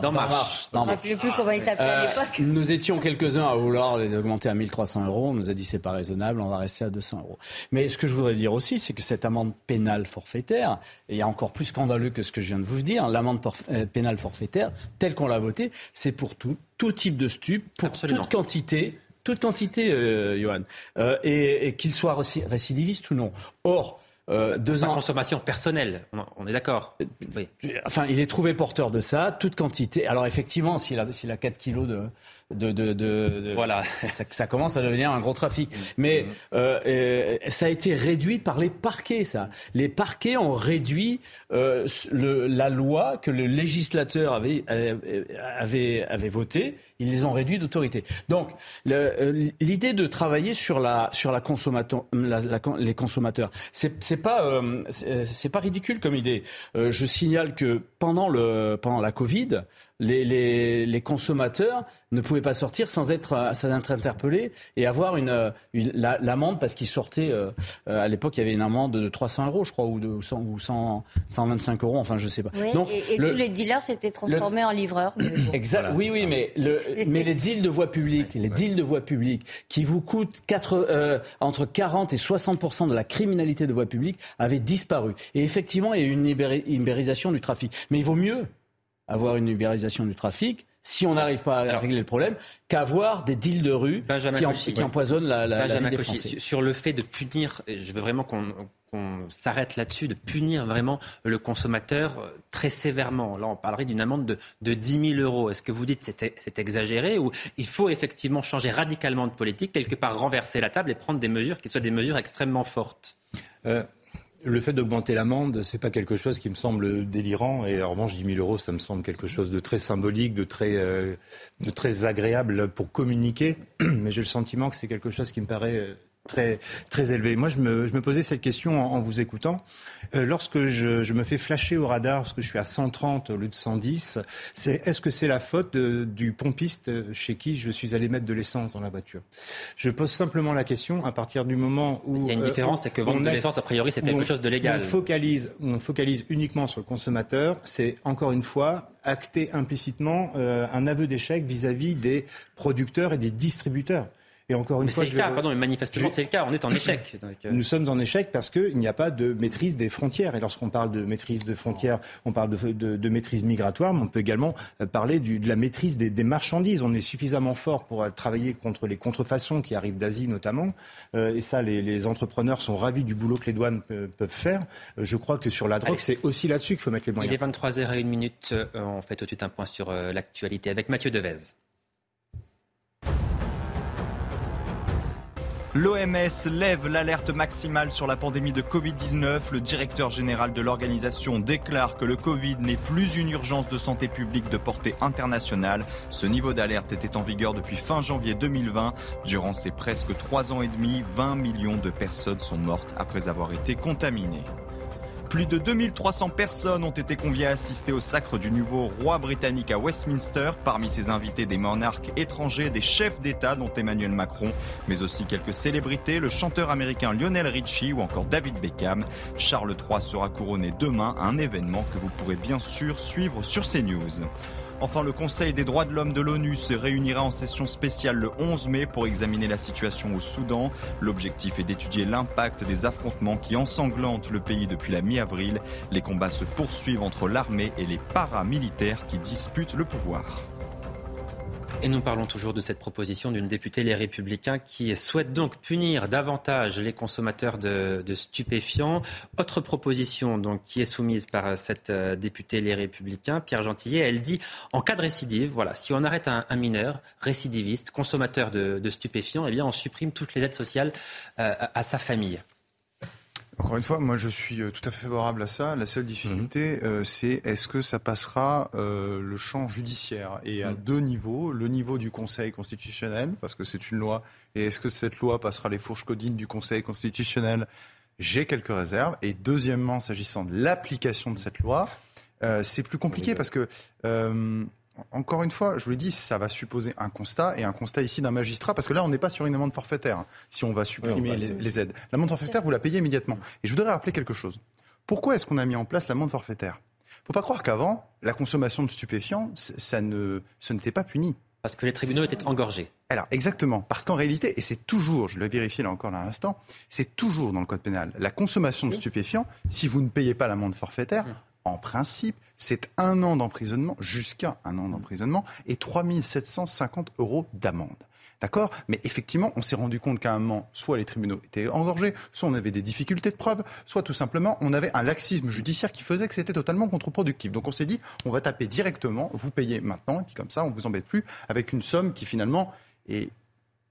dans, Marche. Dans Marche. plus comment il s'appelait à euh, l'époque. Nous étions quelques-uns à vouloir les augmenter à 1300 euros. On nous a dit c'est pas raisonnable, on va rester à 200 euros. Mais ce que je voudrais dire aussi, c'est que cette amende pénale forfaitaire, et il y a encore plus scandaleux que ce que je viens de vous dire, l'amende euh, pénale forfaitaire, telle qu'on l'a votée, c'est pour tout, tout type de stup, pour toute quantité toute quantité, euh, Johan, euh, et, et qu'il soit récidiviste ou non. Or, euh, deux ans. consommation personnelle, on est d'accord. Oui. Enfin, il est trouvé porteur de ça, toute quantité. Alors effectivement, s'il a, s'il a 4 kilos de, de, de, de, voilà, ça, ça, commence à devenir un gros trafic. Mm. Mais mm. euh, euh, ça a été réduit par les parquets, ça. Les parquets ont réduit euh, le, la loi que le législateur avait euh, avait avait votée. Ils les ont réduits d'autorité. Donc euh, l'idée de travailler sur la sur la consommateur, la, les consommateurs, c'est c'est pas c'est pas ridicule comme idée. je signale que pendant le pendant la Covid, les, les, les, consommateurs ne pouvaient pas sortir sans être, sans être interpellés et avoir une, une l'amende parce qu'ils sortaient. Euh, à l'époque, il y avait une amende de 300 euros, je crois, ou de 100, ou 100, 125 euros. Enfin, je sais pas. Oui, Donc, et, tous les dealers s'étaient transformés en livreurs. Exact. oui, oui, mais le, mais les deals de voie publique, les deals de voie publique, qui vous coûtent 4, euh, entre 40 et 60 de la criminalité de voie publique, avaient disparu. Et effectivement, il y a eu une ibérisation du trafic. Mais il vaut mieux avoir une libéralisation du trafic si on n'arrive pas à régler le problème, qu'avoir des deals de rue qui, empoisonnent la, la, vie des Français. Sur le fait de punir, je veux vraiment qu'on s'arrête là-dessus, de punir vraiment le consommateur euh, très sévèrement. Là, on parlerait d'une amende de, de 10 000 euros. Est-ce que vous dites que c'est exagéré ou il faut effectivement changer radicalement de politique, quelque part renverser la table et prendre des mesures qui soient des mesures extrêmement fortes? Euh, le fait d'augmenter l'amende, c'est pas quelque chose qui me semble délirant. Et en revanche, 10 000 euros, ça me semble quelque chose de très symbolique, de très, euh, de très agréable pour communiquer. Mais j'ai le sentiment que c'est quelque chose qui me paraît euh, très, très élevé. Moi, je me, je me posais cette question en, vous écoutant. Euh, lorsque je, je, me fais flasher au radar, parce que je suis à 130 au lieu de 110, c'est est-ce que c'est la faute du pompiste chez qui je suis allé mettre de l'essence dans la voiture? Je pose simplement la question à partir du moment où... Il y a une euh, différence, c'est que vendre de l'essence, a priori, c'est quelque chose de légal. On focalise, on focalise uniquement sur le consommateur. C'est, encore une fois, acter implicitement euh, un aveu d'échec vis-à-vis des producteurs et des distributeurs. Et encore une fois, c'est le cas. Pardon, mais manifestement, c'est le cas. On est en échec. Euh. Nous sommes en échec parce qu'il n'y a pas de maîtrise des frontières. Et lorsqu'on parle de maîtrise de frontières, on parle de, de, de maîtrise migratoire, mais on peut également euh, parler du, de la maîtrise des, des, marchandises. On est suffisamment fort pour euh, travailler contre les contrefaçons qui arrivent d'Asie notamment. et ça, les, les, entrepreneurs sont ravis du boulot que les douanes peuvent faire. je crois que sur la drogue, c'est aussi là-dessus qu'il faut mettre les moyens. Il est 23h01 minute. on fait tout de suite un point sur l'actualité avec Mathieu Devez. L'OMS lève l'alerte maximale sur la pandémie de Covid-19. Le directeur général de l'organisation déclare que le Covid n'est plus une urgence de santé publique de portée internationale. Ce niveau d'alerte était en vigueur depuis fin janvier 2020. Durant ces presque trois ans et demi, 20 millions de personnes sont mortes après avoir été contaminées. Plus de 2300 personnes ont été conviées à assister au sacre du nouveau roi britannique à Westminster. Parmi ses invités, des monarques étrangers, des chefs d'État dont Emmanuel Macron, mais aussi quelques célébrités, le chanteur américain Lionel Richie ou encore David Beckham. Charles III sera couronné demain, un événement que vous pourrez bien sûr suivre sur CNews. Enfin, le Conseil des droits de l'homme de l'ONU se réunira en session spéciale le 11 mai pour examiner la situation au Soudan. L'objectif est d'étudier l'impact des affrontements qui ensanglantent le pays depuis la mi-avril. Les combats se poursuivent entre l'armée et les paramilitaires qui disputent le pouvoir. Et nous parlons toujours de cette proposition d'une députée Les Républicains qui souhaite donc punir davantage les consommateurs de, stupéfiants. Autre proposition donc qui est soumise par cette euh, députée Les Républicains, Pierre Gentillet, elle dit en cas de récidive, voilà, si on arrête un, mineur récidiviste, consommateur de, stupéfiants, eh bien on supprime toutes les aides sociales euh, à sa famille. Encore une fois, moi je suis euh, tout à fait favorable à ça. La seule difficulté, mhm. euh, c'est est-ce que ça passera euh, le champ judiciaire? Et à mhm. deux niveaux. Le niveau du Conseil constitutionnel, parce que c'est une loi, et est-ce que cette loi passera les fourches codines du Conseil constitutionnel? J'ai quelques réserves. Et deuxièmement, s'agissant de l'application de cette loi, c'est plus compliqué parce que encore une fois, je vous l'ai dit, ça va supposer un constat et un constat ici d'un magistrat, parce que là, on n'est pas sur une amende forfaitaire si on va supprimer les, aides. L'amende forfaitaire, vous la payez immédiatement. Et je voudrais rappeler quelque chose. Pourquoi est-ce qu'on a mis en place l'amende forfaitaire? Il ne faut pas croire qu'avant, la consommation de stupéfiants, ça ne, ce n'était pas puni. Parce que les tribunaux étaient engorgés. Alors, exactement. Parce qu'en réalité, et c'est toujours, je l'ai vérifié là encore à l'instant, c'est toujours dans le code pénal. La consommation de stupéfiants, si vous ne payez pas l'amende forfaitaire, en principe, c'est un an d'emprisonnement, jusqu'à un an d'emprisonnement, et 3 750 euros d'amende. D'accord? Mais effectivement, on s'est rendu compte qu'à un moment, soit les tribunaux étaient engorgés, soit on avait des difficultés de preuve, soit tout simplement, on avait un laxisme judiciaire qui faisait que c'était totalement contre-productif. Donc on s'est dit, on va taper directement, vous payez maintenant, et puis comme ça, on ne vous embête plus avec une somme qui finalement est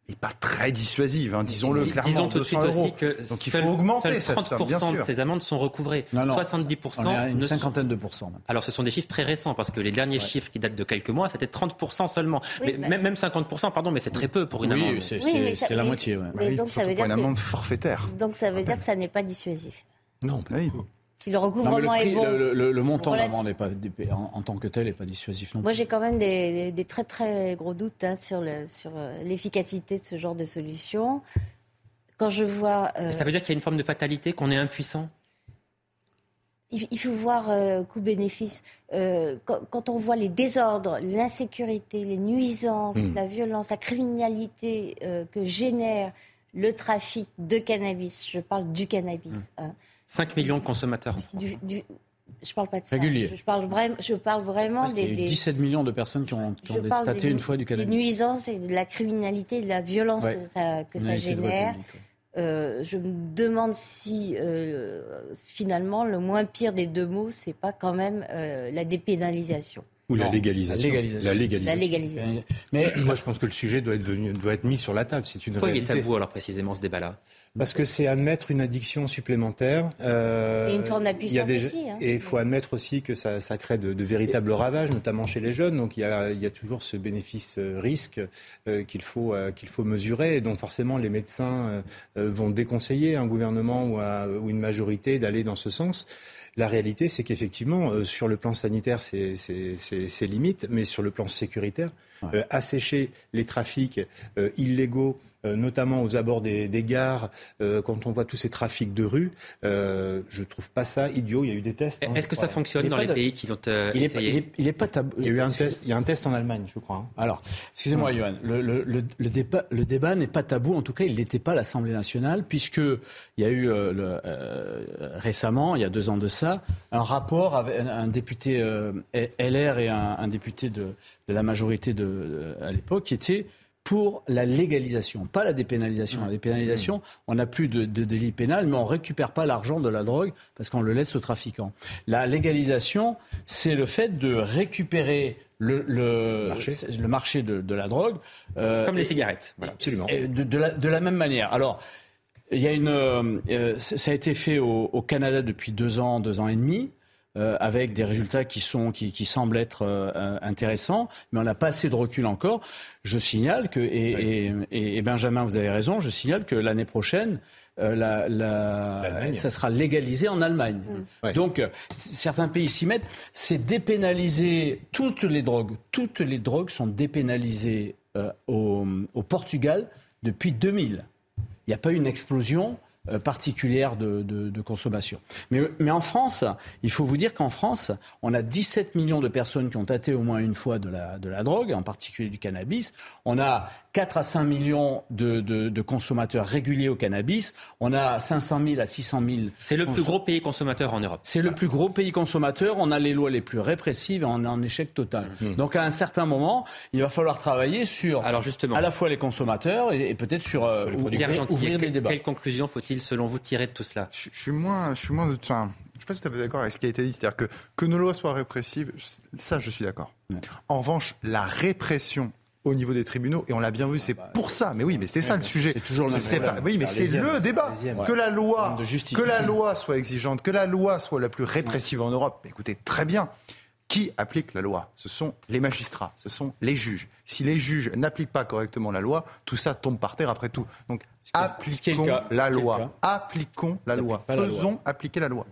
n'est pas très dissuasive, hein, disons-le clairement. Disons tout de suite aussi que Donc il faut augmenter seuls 30% de ces amendes sont recouvrées. Non, non, 70%. On une cinquantaine de pourcents. Alors ce sont des chiffres très récents parce que les derniers chiffres qui datent de quelques mois, c'était 30% seulement. mais, Même 50%, pardon, mais c'est très peu pour une amende. Oui, c'est la moitié. Mais donc ça veut dire une amende forfaitaire. Donc ça veut dire que ça n'est pas dissuasif. Non, pas oui. Si le recouvrement est bon. Le, montant d'amende pas en, tant que tel n'est pas dissuasif non Moi, j'ai quand même des, très très gros doutes hein, sur euh, l'efficacité de ce genre de solution. Quand je vois. Euh, ça veut dire qu'il y a une forme de fatalité, qu'on est impuissant? Il, faut voir euh, coût-bénéfice. quand, on voit les désordres, l'insécurité, les nuisances, hmm. la violence, la criminalité que génère le trafic de cannabis, je parle du cannabis. Hmm. Hein, 5 millions de consommateurs en France. je parle pas de ça. Je, parle, vraiment, je parle vraiment des, il y a 17 millions de personnes qui ont, qui tâté une fois du cannabis. Des nuisances et de la criminalité, de la violence que ça, génère. Euh, je me demande si euh, finalement le moins pire des deux mots, c'est pas quand même euh, la dépénalisation. Ou la légalisation. La légalisation. Mais moi, je pense que le sujet doit être, venu, doit être mis sur la table. C'est une Pourquoi réalité. il est tabou alors précisément ce débat-là? Parce que c'est admettre une addiction supplémentaire. Euh, et une forme d'impuissance aussi. Hein. Et il faut admettre aussi que ça, ça crée de, de, véritables ravages, notamment chez les jeunes. Donc il y a, il y a toujours ce bénéfice-risque euh, qu'il faut, euh, qu'il faut mesurer. Et donc forcément, les médecins euh, vont déconseiller un gouvernement ou, à, ou une majorité d'aller dans ce sens. La réalité, c'est qu'effectivement, sur le plan sanitaire, c'est limite, mais sur le plan sécuritaire, assécher les trafics illégaux euh, notamment aux abords des, gares, euh, quand on voit tous ces trafics de rue, euh, je trouve pas ça idiot. Il y a eu des tests. Hein. Est-ce que ça fonctionne dans les pays qui ont il essayé il, est, pas tabou. Il y a eu un test. Il y a un test en Allemagne, je crois. Hein. Alors, excusez-moi, Johan. Le, le, le, débat, le débat n'est pas tabou. En tout cas, il n'était pas à l'Assemblée nationale, puisque il y a eu récemment, il y a deux ans de ça, un rapport avec un, député LR et un, un député de, de, la majorité de, à l'époque qui était pour la légalisation, pas la dépénalisation. La dépénalisation, on n'a plus de, délit pénal, mais on récupère pas l'argent de la drogue parce qu'on le laisse aux trafiquants. La légalisation, c'est le fait de récupérer le, marché. de, la drogue. Euh, Comme les cigarettes. absolument. De, la, même manière. Alors, il y a une, euh, ça a été fait au, Canada depuis deux ans, deux ans et demi. Euh, avec des résultats qui, sont, qui, qui semblent être euh, intéressants, mais on n'a pas assez de recul encore. Je signale que, et, et, et, Benjamin, vous avez raison, je signale que l'année prochaine, euh, la, la, ça sera légalisé en Allemagne. Mm. Donc, certains pays s'y mettent. C'est dépénaliser toutes les drogues. Toutes les drogues sont dépénalisées au, au Portugal depuis 2000. Il n'y a pas eu une explosion euh, particulière de, consommation. Mais, mais, en France, il faut vous dire qu'en France, on a 17 millions de personnes qui ont tâté au moins une fois de la, de la drogue, en particulier du cannabis. On a 4 à 5 millions de, de consommateurs réguliers au cannabis. On a 500 000 à 600 000. C'est le plus gros pays consommateur en Europe. C'est le plus gros pays consommateur. On a les lois les plus répressives et on est en échec total. Mmh. Donc à un certain moment, il va falloir travailler sur Alors justement, à la fois les consommateurs et, peut-être sur, euh, ouvrir, des débats. Quelle conclusion faut-il selon vous, tirer de tout cela? Je, suis moins, je suis moins, enfin, je suis pas tout à fait d'accord avec ce qui a été dit. C'est-à-dire que que nos lois soient répressives, ça, je suis d'accord. En revanche, la répression au niveau des tribunaux et on l'a bien vu c'est pour ça mais oui mais c'est ça le sujet. C'est toujours le même oui mais c'est le débat. que la loi que la loi soit exigeante que la loi soit la plus répressive en Europe. Écoutez très bien qui applique la loi Ce sont les magistrats, ce sont les juges. Si les juges n'appliquent pas correctement la loi, tout ça tombe par terre après tout. Donc appliquons la loi. Appliquons la loi. Faisons appliquer la loi.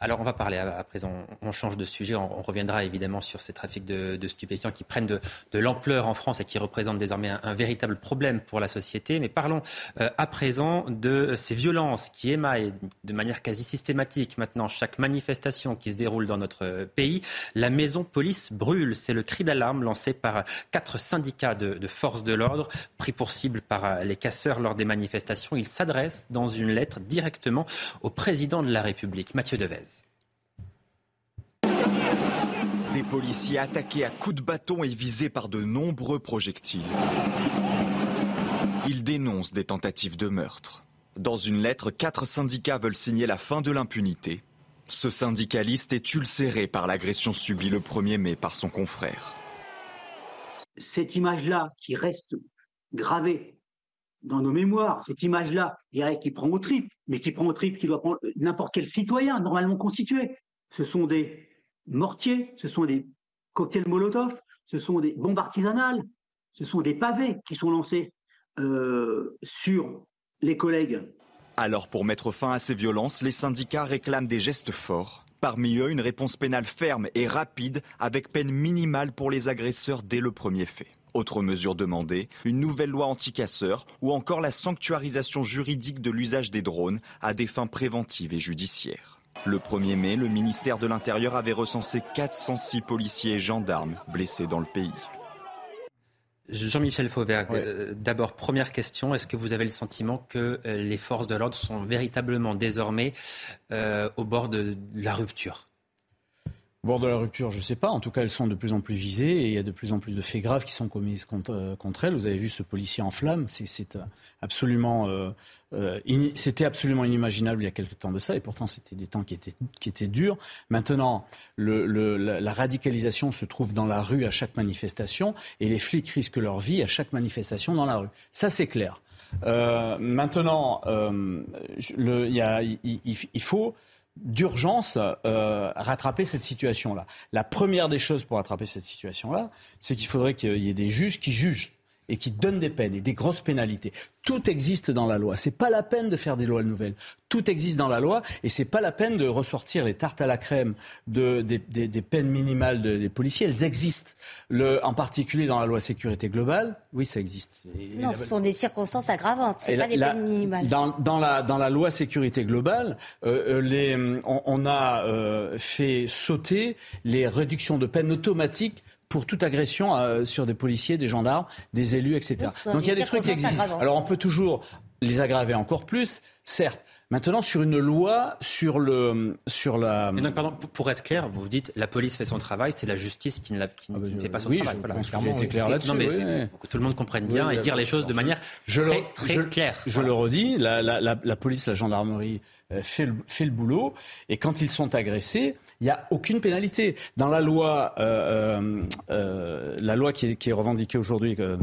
Alors on va parler à, présent, on change de sujet, on, reviendra évidemment sur ces trafics de, stupéfiants qui prennent de, l'ampleur en France et qui représentent désormais un, véritable problème pour la société. Mais parlons euh, à présent de ces violences qui émaillent de manière quasi systématique maintenant chaque manifestation qui se déroule dans notre pays. La maison police brûle, c'est le cri d'alarme lancé par quatre syndicats de, de forces de l'ordre pris pour cible par les casseurs lors des manifestations. Ils s'adressent dans une lettre directement au président de la République, Mathieu Devez. Policiers attaqués à coups de bâton et visés par de nombreux projectiles. Ils dénoncent des tentatives de meurtre. Dans une lettre, quatre syndicats veulent signer la fin de l'impunité. Ce syndicaliste est ulcéré par l'agression subie le 1er mai par son confrère. Cette image-là qui reste gravée dans nos mémoires, cette image-là, qui prend au trip, mais qui prend au trip, qui doit prendre n'importe quel citoyen normalement constitué. Ce sont des mortiers, ce sont des cocktails Molotov, ce sont des bombes artisanales, ce sont des pavés qui sont lancés euh, sur les collègues. Alors pour mettre fin à ces violences, les syndicats réclament des gestes forts. Parmi eux, une réponse pénale ferme et rapide avec peine minimale pour les agresseurs dès le premier fait. Autre mesure demandée, une nouvelle loi anti-casseurs ou encore la sanctuarisation juridique de l'usage des drones à des fins préventives et judiciaires. Le 1er mai, le ministère de l'Intérieur avait recensé 406 policiers et gendarmes blessés dans le pays. Jean-Michel Fauvergue, euh, d'abord, première question, est-ce que vous avez le sentiment que euh, les forces de l'ordre sont véritablement désormais euh, au bord de la rupture? Bord de la rupture, je ne sais pas. En tout cas, elles sont de plus en plus visées et il y a de plus en plus de faits graves qui sont commis contre, euh, elles. Vous avez vu ce policier en flammes. C'est euh, absolument, euh, c'était absolument inimaginable il y a quelques temps de ça. Et pourtant, c'était des temps qui étaient, qui étaient durs. Maintenant, le, la, la, radicalisation se trouve dans la rue à chaque manifestation et les flics risquent leur vie à chaque manifestation dans la rue. Ça, c'est clair. maintenant, le, a, il, il faut d'urgence euh, rattraper cette situation-là. La première des choses pour rattraper cette situation-là, c'est qu'il faudrait qu'il y ait des juges qui jugent et qui donnent des peines et des grosses pénalités. Tout existe dans la loi. C'est pas la peine de faire des lois nouvelles. Tout existe dans la loi et c'est pas la peine de ressortir les tartes à la crème de, des, des, peines minimales des policiers. Elles existent. Le, en particulier dans la loi sécurité globale, oui, ça existe. non, ce sont des circonstances aggravantes. C'est pas des peines minimales. Dans, dans, la, dans la loi sécurité globale, euh, euh les, on, on a euh, fait sauter les réductions de peines automatiques pour toute agression euh, sur des policiers, des gendarmes, des élus, etc. Donc il y a des trucs qui existent. Alors on peut toujours les aggraver encore plus, certes. Maintenant, sur une loi, sur le, sur la. donc, pardon, pour être clair, vous dites la police fait son travail, c'est la justice qui ne, la, qui, ah bah, fait pas son travail. Je voilà, pense que j'ai été clair là-dessus. Non, mais pour que tout le monde comprenne bien et dire les choses de manière je très, très je, claire. Je le redis, la, la, la, police, la gendarmerie euh, fait le, fait le boulot, et quand ils sont agressés, il n'y a aucune pénalité. Dans la loi, euh, euh, euh, la loi qui est, qui est revendiquée aujourd'hui, euh,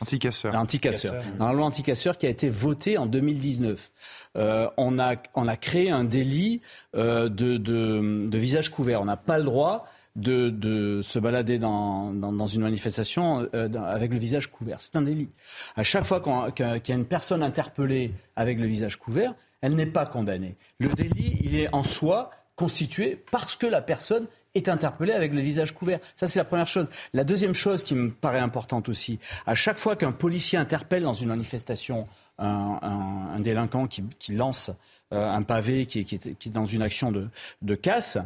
Anticasseur. Anticasseur. Dans la loi anticasseur qui a été votée en 2019, euh, on, a, on a créé un délit euh, de, de, de, visage couvert. On n'a pas le droit de, de se balader dans, dans, dans une manifestation euh, avec le visage couvert. C'est un délit. À chaque fois qu'il y a une personne interpellée avec le visage couvert, elle n'est pas condamnée. Le délit, il est en soi constitué parce que la personne est interpellée avec le visage couvert. Ça, c'est la première chose. La deuxième chose qui me paraît importante aussi, à chaque fois qu'un policier interpelle dans une manifestation un, délinquant qui, lance un pavé qui, est, dans une action de, casse,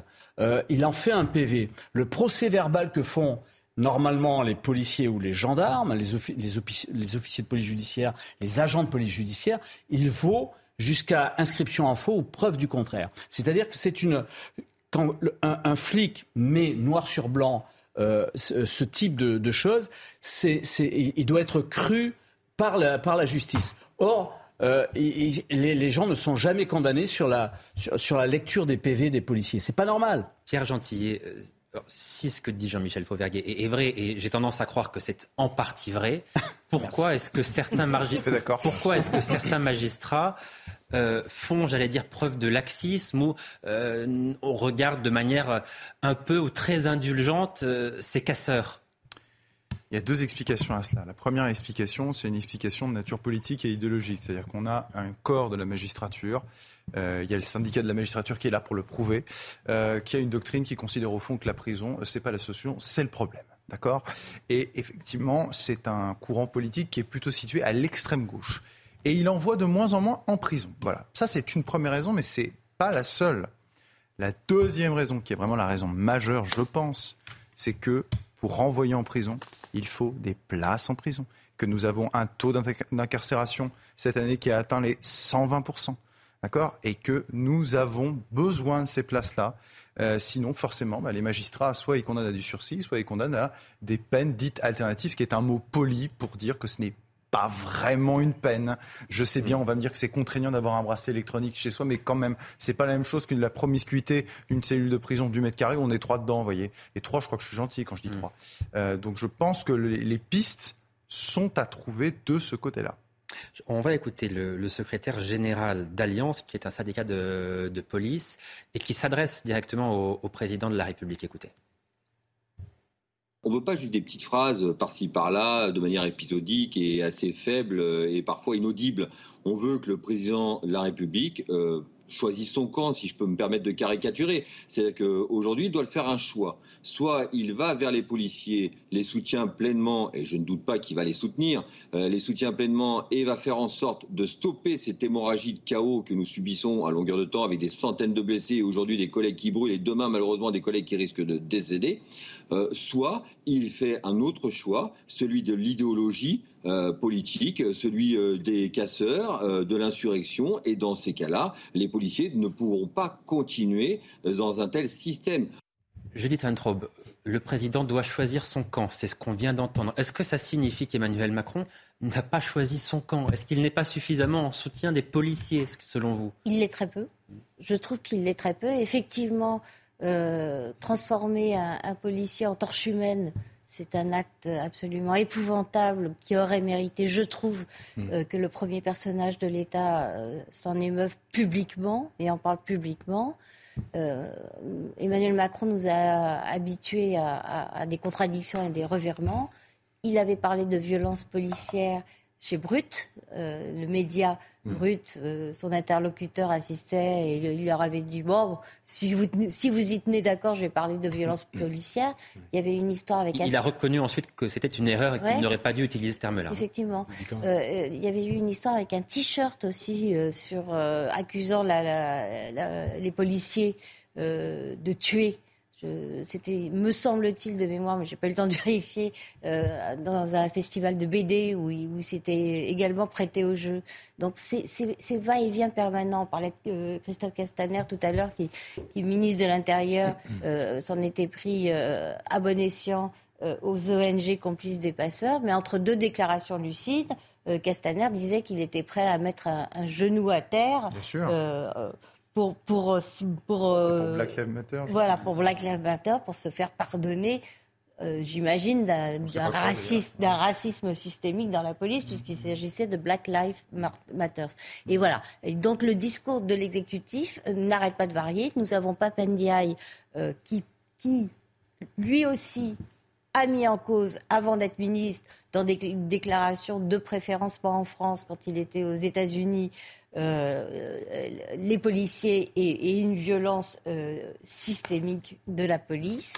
il en fait un PV. Le procès verbal que font normalement les policiers ou les gendarmes, les, les, officiers de police judiciaire, les agents de police judiciaire, il vaut jusqu'à inscription en faux ou preuve du contraire. C'est-à-dire que c'est une quand un, flic met noir sur blanc euh, ce, type de, choses, c'est, il doit être cru par la, par la justice. Or, euh, les, les, gens ne sont jamais condamnés sur la, sur, sur la lecture des PV des policiers. C'est pas normal. Pierre Gentillet, euh, si ce que dit Jean-Michel Fauverguet est, vrai, et j'ai tendance à croire que c'est en partie vrai, pourquoi est-ce que certains, pourquoi est-ce que certains magistrats euh, font, j'allais dire, preuve de laxisme ou euh, on regarde de manière un peu ou très indulgente euh, ces casseurs? Il y a deux explications à cela. La première explication, c'est une explication de nature politique et idéologique. C'est-à-dire qu'on a un corps de la magistrature, il y a le syndicat de la magistrature qui est là pour le prouver, qui a une doctrine qui considère au fond que la prison, ce n'est pas la solution, c'est le problème. D'accord? Et effectivement, c'est un courant politique qui est plutôt situé à l'extrême gauche et il envoie de moins en moins en prison. Voilà, ça c'est une première raison, mais c'est pas la seule. La deuxième raison, qui est vraiment la raison majeure, je pense, c'est que pour renvoyer en prison, il faut des places en prison. Que nous avons un taux d'incarcération cette année qui a atteint les 120%. D'accord? Et que nous avons besoin de ces places-là. Euh, sinon, forcément, bah, les magistrats, soit ils condamnent à du sursis, soit ils condamnent à des peines dites alternatives, ce qui est un mot poli pour dire que ce n'est pas vraiment une peine. Je sais bien, on va me dire que c'est contraignant d'avoir un bracelet électronique chez soi, mais quand même, c'est pas la même chose qu'une la promiscuité d'une cellule de prison du mètre carré où on est trois dedans, vous voyez. Et trois, je crois que je suis gentil quand je dis mm. trois. Euh, donc je pense que les, pistes sont à trouver de ce côté-là. On va écouter le, secrétaire général d'Alliance, qui est un syndicat de, police, et qui s'adresse directement au président de la République. Écoutez. On ne veut pas juste des petites phrases par-ci par-là, de manière épisodique et assez faible et parfois inaudible. On veut que le président de la République euh, choisit son camp, si je peux me permettre de caricaturer. C'est-à-dire qu'aujourd'hui, il doit le faire un choix. Soit il va vers les policiers, les soutient pleinement, et je ne doute pas qu'il va les soutenir, euh, les soutient pleinement et va faire en sorte de stopper cette hémorragie de chaos que nous subissons à longueur de temps avec des centaines de blessés, aujourd'hui des collègues qui brûlent et demain malheureusement des collègues qui risquent de décéder. Euh, soit il fait un autre choix, celui de l'idéologie euh, politique, celui euh, des casseurs, de l'insurrection, et dans ces cas-là, les policiers ne pourront pas continuer dans un tel système. Judith Antraube, le président doit choisir son camp, c'est ce qu'on vient d'entendre. Est-ce que ça signifie qu'Emmanuel Macron n'a pas choisi son camp? Est-ce qu'il n'est pas suffisamment en soutien des policiers, selon vous? Il l'est très peu. Je trouve qu'il l'est très peu. Effectivement, euh, transformer un, policier en torche humaine, c'est un acte absolument épouvantable qui aurait mérité, je trouve, hmm. euh, que le premier personnage de l'État euh, s'en émeuve publiquement et en parle publiquement. Emmanuel Macron nous a habitués à, des contradictions et des revirements. Il avait parlé de violence policière chez Brut, euh, le média hmm. Brut, euh, son interlocuteur assistait et il leur avait dit bon, si vous si vous y tenez d'accord, je vais parler de violence policière. Il y avait une histoire avec. Il, a reconnu ensuite que c'était une erreur et qu'il n'aurait pas dû utiliser ce terme-là. Effectivement, euh, il y avait eu une histoire avec un t-shirt aussi sur accusant les policiers de tuer c'était, me semble-t-il, de mémoire, mais j'ai pas eu le temps de vérifier, euh, dans un festival de BD où, où c'était également prêté au jeu. Donc c'est, va-et-vient permanent. On parlait de euh, Christophe Castaner tout à l'heure, qui, qui ministre de l'Intérieur, euh, s'en était pris à bon escient aux ONG complices des passeurs, mais entre deux déclarations lucides, Castaner disait qu'il était prêt à mettre un, un genou à terre. Bien sûr pour pour euh, pour, euh, Black Lives Matter. Voilà, pour Black Lives Matter, pour se faire pardonner. Euh, j'imagine, d'un racisme, d'un racisme systémique dans la police, puisqu'il s'agissait de Black Lives Matter. Et voilà. Et donc le discours de l'exécutif n'arrête pas de varier. Nous avons euh, qui, qui, lui aussi, a mis en cause, avant d'être ministre, dans des déclarations de préférence pas en France, quand il était aux États-Unis, euh, les policiers et, une violence euh, systémique de la police.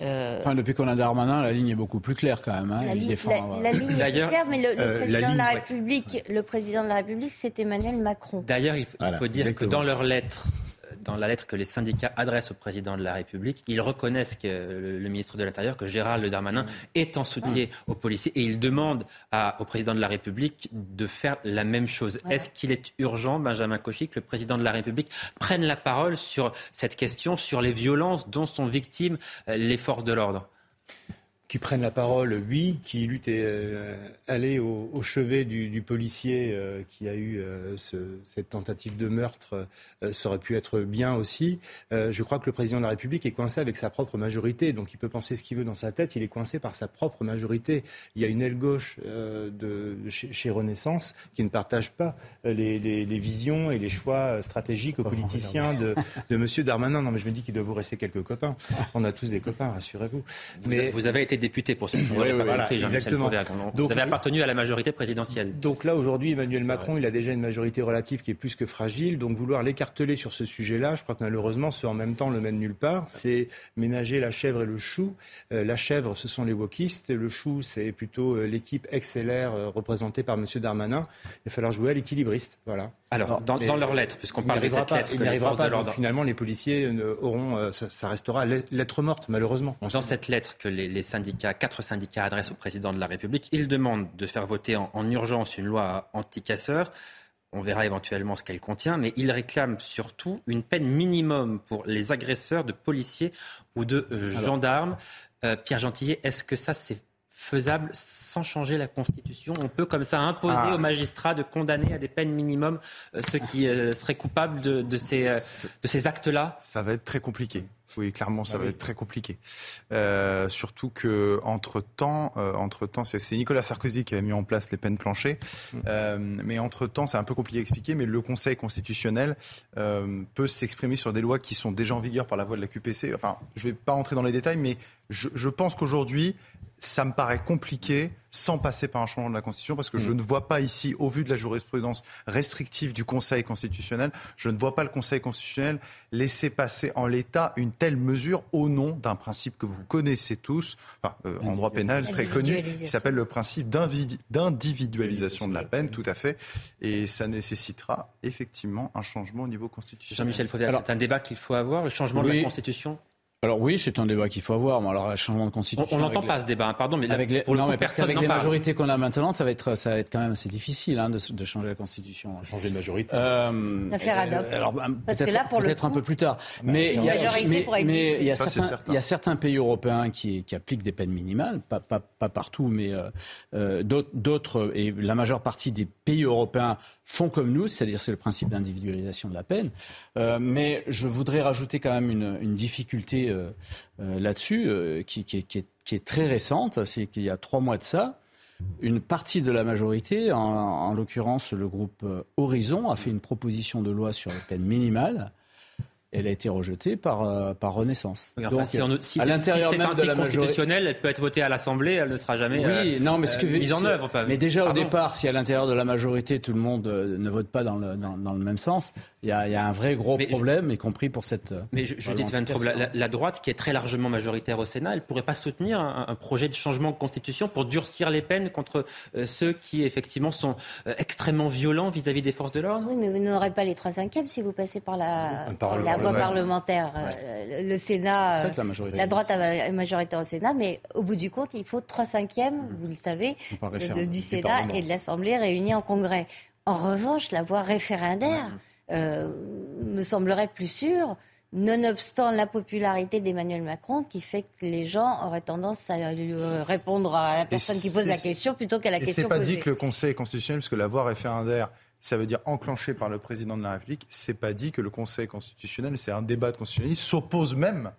Euh, enfin, depuis qu'on a Darmanin, la ligne est beaucoup plus claire quand même. Hein. La, ligne, la, ligne est claire, mais le, euh, président de la République, le président de la République, c'est Emmanuel Macron. D'ailleurs, il, faut dire que dans leur lettre dans la lettre que les syndicats adressent au président de la République, ils reconnaissent que le, ministre de l'Intérieur, que Gérald Darmanin est en soutien aux policiers et ils demandent au président de la République de faire la même chose. Est-ce qu'il est urgent, Benjamin Cauchy, que le président de la République prenne la parole sur cette question, sur les violences dont sont victimes euh, les forces de l'ordre? Qui prennent la parole, oui, qui lutte et euh, aller au, chevet du, policier euh, qui a eu euh, cette tentative de meurtre, ça aurait pu être bien aussi. je crois que le président de la République est coincé avec sa propre majorité, donc il peut penser ce qu'il veut dans sa tête, il est coincé par sa propre majorité. Il y a une aile gauche de, chez, Renaissance qui ne partage pas les, visions et les choix stratégiques aux politiciens de, de M. Darmanin. Non, mais je me dis qu'il doit vous rester quelques copains. On a tous des copains, rassurez-vous. Mais vous avez été député pour ce qui oui, voilà, exactement. Donc, vous avez appartenu à la majorité présidentielle. Donc là, aujourd'hui, Emmanuel Macron, il a déjà une majorité relative qui est plus que fragile. Donc vouloir l'écarteler sur ce sujet-là, je crois que malheureusement, ce en même temps le mène nulle part. C'est ménager la chèvre et le chou. Euh, la chèvre, ce sont les wokistes. Le chou, c'est plutôt euh, l'équipe XLR euh, représentée par M. Darmanin. Il va falloir jouer à l'équilibriste. Voilà. Alors, dans, dans leur lettre, puisqu'on parle de cette lettre, il n'y arrivera pas. finalement, les policiers auront, ça, restera lettre morte, malheureusement. Dans cette lettre que les, les syndicats, quatre syndicats adressent au président de la République, ils demandent de faire voter en, urgence une loi anti-casseurs. On verra éventuellement ce qu'elle contient, mais ils réclament surtout une peine minimum pour les agresseurs de policiers ou de euh, gendarmes. Euh, Pierre Gentillet, est-ce que ça c'est faisable sans changer la Constitution On peut comme ça imposer ah. aux magistrats de condamner à des peines minimum euh, ceux qui euh, seraient coupables de, ces, euh, de ces actes-là Ça va être très compliqué. Oui, clairement, ça ah va être très compliqué. surtout que entre temps, entre temps, c'est Nicolas Sarkozy qui a mis en place les peines planchées. Mm. mais entre temps, c'est un peu compliqué à expliquer. Mais le Conseil constitutionnel peut s'exprimer sur des lois qui sont déjà en vigueur par la voie de la QPC. Enfin, je ne vais pas rentrer dans les détails, mais je, je pense qu'aujourd'hui, ça me paraît compliqué sans passer par un changement de la Constitution, parce que je mm. ne vois pas ici, au vu de la jurisprudence restrictive du Conseil constitutionnel, je ne vois pas le Conseil constitutionnel laisser passer en l'état une telle mesure au nom d'un principe que vous connaissez tous, enfin, euh, en droit pénal très connu, qui s'appelle le principe d'individualisation de la peine, tout à fait, et ça nécessitera effectivement un changement au niveau constitutionnel. Jean-Michel Fauvergue, c'est un débat qu'il faut avoir, le changement de la Constitution? Alors oui, c'est un débat qu'il faut avoir. Mais alors, le changement de constitution. On n'entend pas ce débat, hein, pardon, mais avec les, pour le les majorités qu'on a maintenant, ça va être, ça va être quand même assez difficile hein, de, de, changer la constitution. Changer de majorité. Euh, L'affaire Adolphe. Euh, alors, Parce que là, pour peut-être un peu plus tard. Mais il y a, mais, mais il y a certains, il y a certains pays européens qui, qui appliquent des peines minimales, pas, pas, pas partout, mais euh, euh d'autres et la majeure partie des pays européens font comme nous, c'est-à-dire c'est le principe d'individualisation de la peine. Euh, mais je voudrais rajouter quand même une, difficulté euh, euh, là-dessus qui, est, très récente. C'est qu'il y a trois mois de ça, une partie de la majorité, en, en l'occurrence le groupe Horizon, a fait une proposition de loi sur les peines minimales elle a été rejetée par, euh, par Renaissance. Donc, si, si, à l'intérieur si même constitutionnelle, elle peut être votée à l'Assemblée, elle ne sera jamais oui, euh, non, mais ce que, mise en œuvre. Mais déjà au départ, si à l'intérieur de la majorité tout le monde euh, ne vote pas dans le, dans, dans le même sens, il y, a, y, a, un vrai gros problème, y compris pour cette. Mais je, je dis la, la, droite, qui est très largement majoritaire au Sénat, elle ne pourrait pas soutenir un, un, projet de changement de constitution pour durcir les peines contre ceux qui effectivement sont extrêmement violents vis-à-vis des forces de l'ordre? Oui, mais vous n'aurez pas les trois cinquièmes si vous passez par la, la voie parlementaire. Euh, le Sénat, la, la, droite a majoritaire au Sénat, mais au bout du compte, il faut trois cinquièmes, mmh. vous le savez, du Sénat et de l'Assemblée réunis en congrès. En revanche, la voie référendaire euh, me semblerait plus sûre nonobstant la popularité d'Emmanuel Macron, qui fait que les gens auraient tendance à lui répondre à la personne qui pose la question plutôt qu'à la question posée. C'est pas dit que le Conseil constitutionnel, parce que la voie référendaire ça veut dire enclenché par le président de la République. C'est pas dit que le Conseil constitutionnel, c'est un débat de constitutionnalisme, s'oppose même,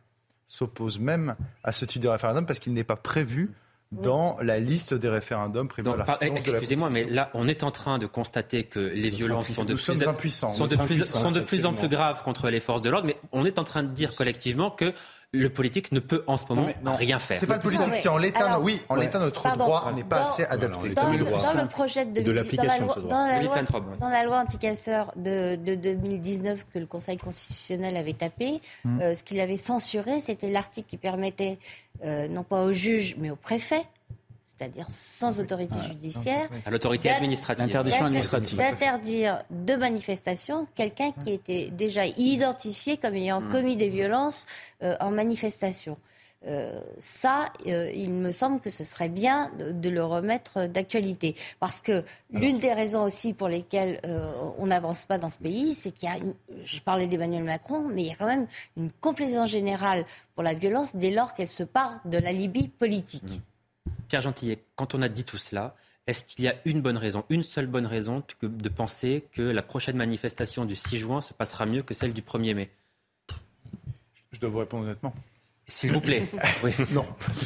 s'oppose même à ce type de référendum parce qu'il n'est pas prévu dans la liste des référendums prévus par Excusez-moi, mais là, on est en train de constater que les violences sont de, plus, sont de, plus, sont de plus en plus graves contre les forces de l'ordre, mais on est en train de dire collectivement que le politique ne peut en ce moment rien faire. C'est pas le politique, c'est en l'état. Oui, en l'état notre droit n'est pas assez adapté. Dans, le, projet de, de l'application de, dans, la loi, dans la loi anticasseur de, de, 2019 que le Conseil constitutionnel avait tapé, mm. euh, ce qu'il avait censuré, c'était l'article qui permettait euh, non pas au juge mais au préfet c'est-à-dire sans autorité judiciaire. À l'autorité administrative. Interdiction administrative. D'interdire de manifestation quelqu'un qui était déjà identifié comme ayant hmm. commis des violences euh, en manifestation. Euh, ça, euh, il me semble que ce serait bien de, le remettre d'actualité. Parce que l'une des raisons aussi pour lesquelles on n'avance pas dans ce pays, c'est qu'il y a, une, je parlais d'Emmanuel Macron, mais il y a quand même une complaisance générale pour la violence dès lors qu'elle se part de la Libye politique. Hmm. Pierre Gentillet, quand on a dit tout cela, est-ce qu'il y a une bonne raison, une seule bonne raison de penser que la prochaine manifestation du 6 juin se passera mieux que celle du 1er mai? Je dois vous répondre honnêtement. S'il vous plaît. non.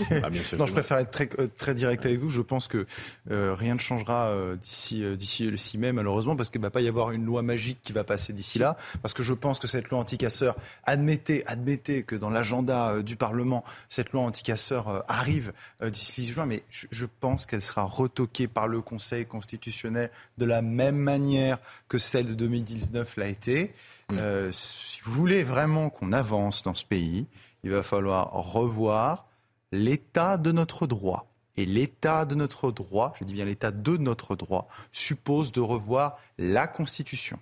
Ah, non, je préfère être très, euh, très direct avec vous. Je pense que euh, rien ne changera euh, d'ici d'ici le 6 mai, malheureusement, parce qu'il ne va pas y avoir une loi magique qui va passer d'ici là. Parce que je pense que cette loi anticasseur, admettez, admettez que dans l'agenda du Parlement, cette loi anticasseur arrive d'ici 6 juin, mais je, je pense qu'elle sera retoquée par le Conseil constitutionnel de la même manière que celle de 2019 l'a été. Mm. si vous voulez vraiment qu'on avance dans ce pays, il va falloir revoir l'état de notre droit. Et l'état de notre droit, je dis bien l'état de notre droit, suppose de revoir la Constitution.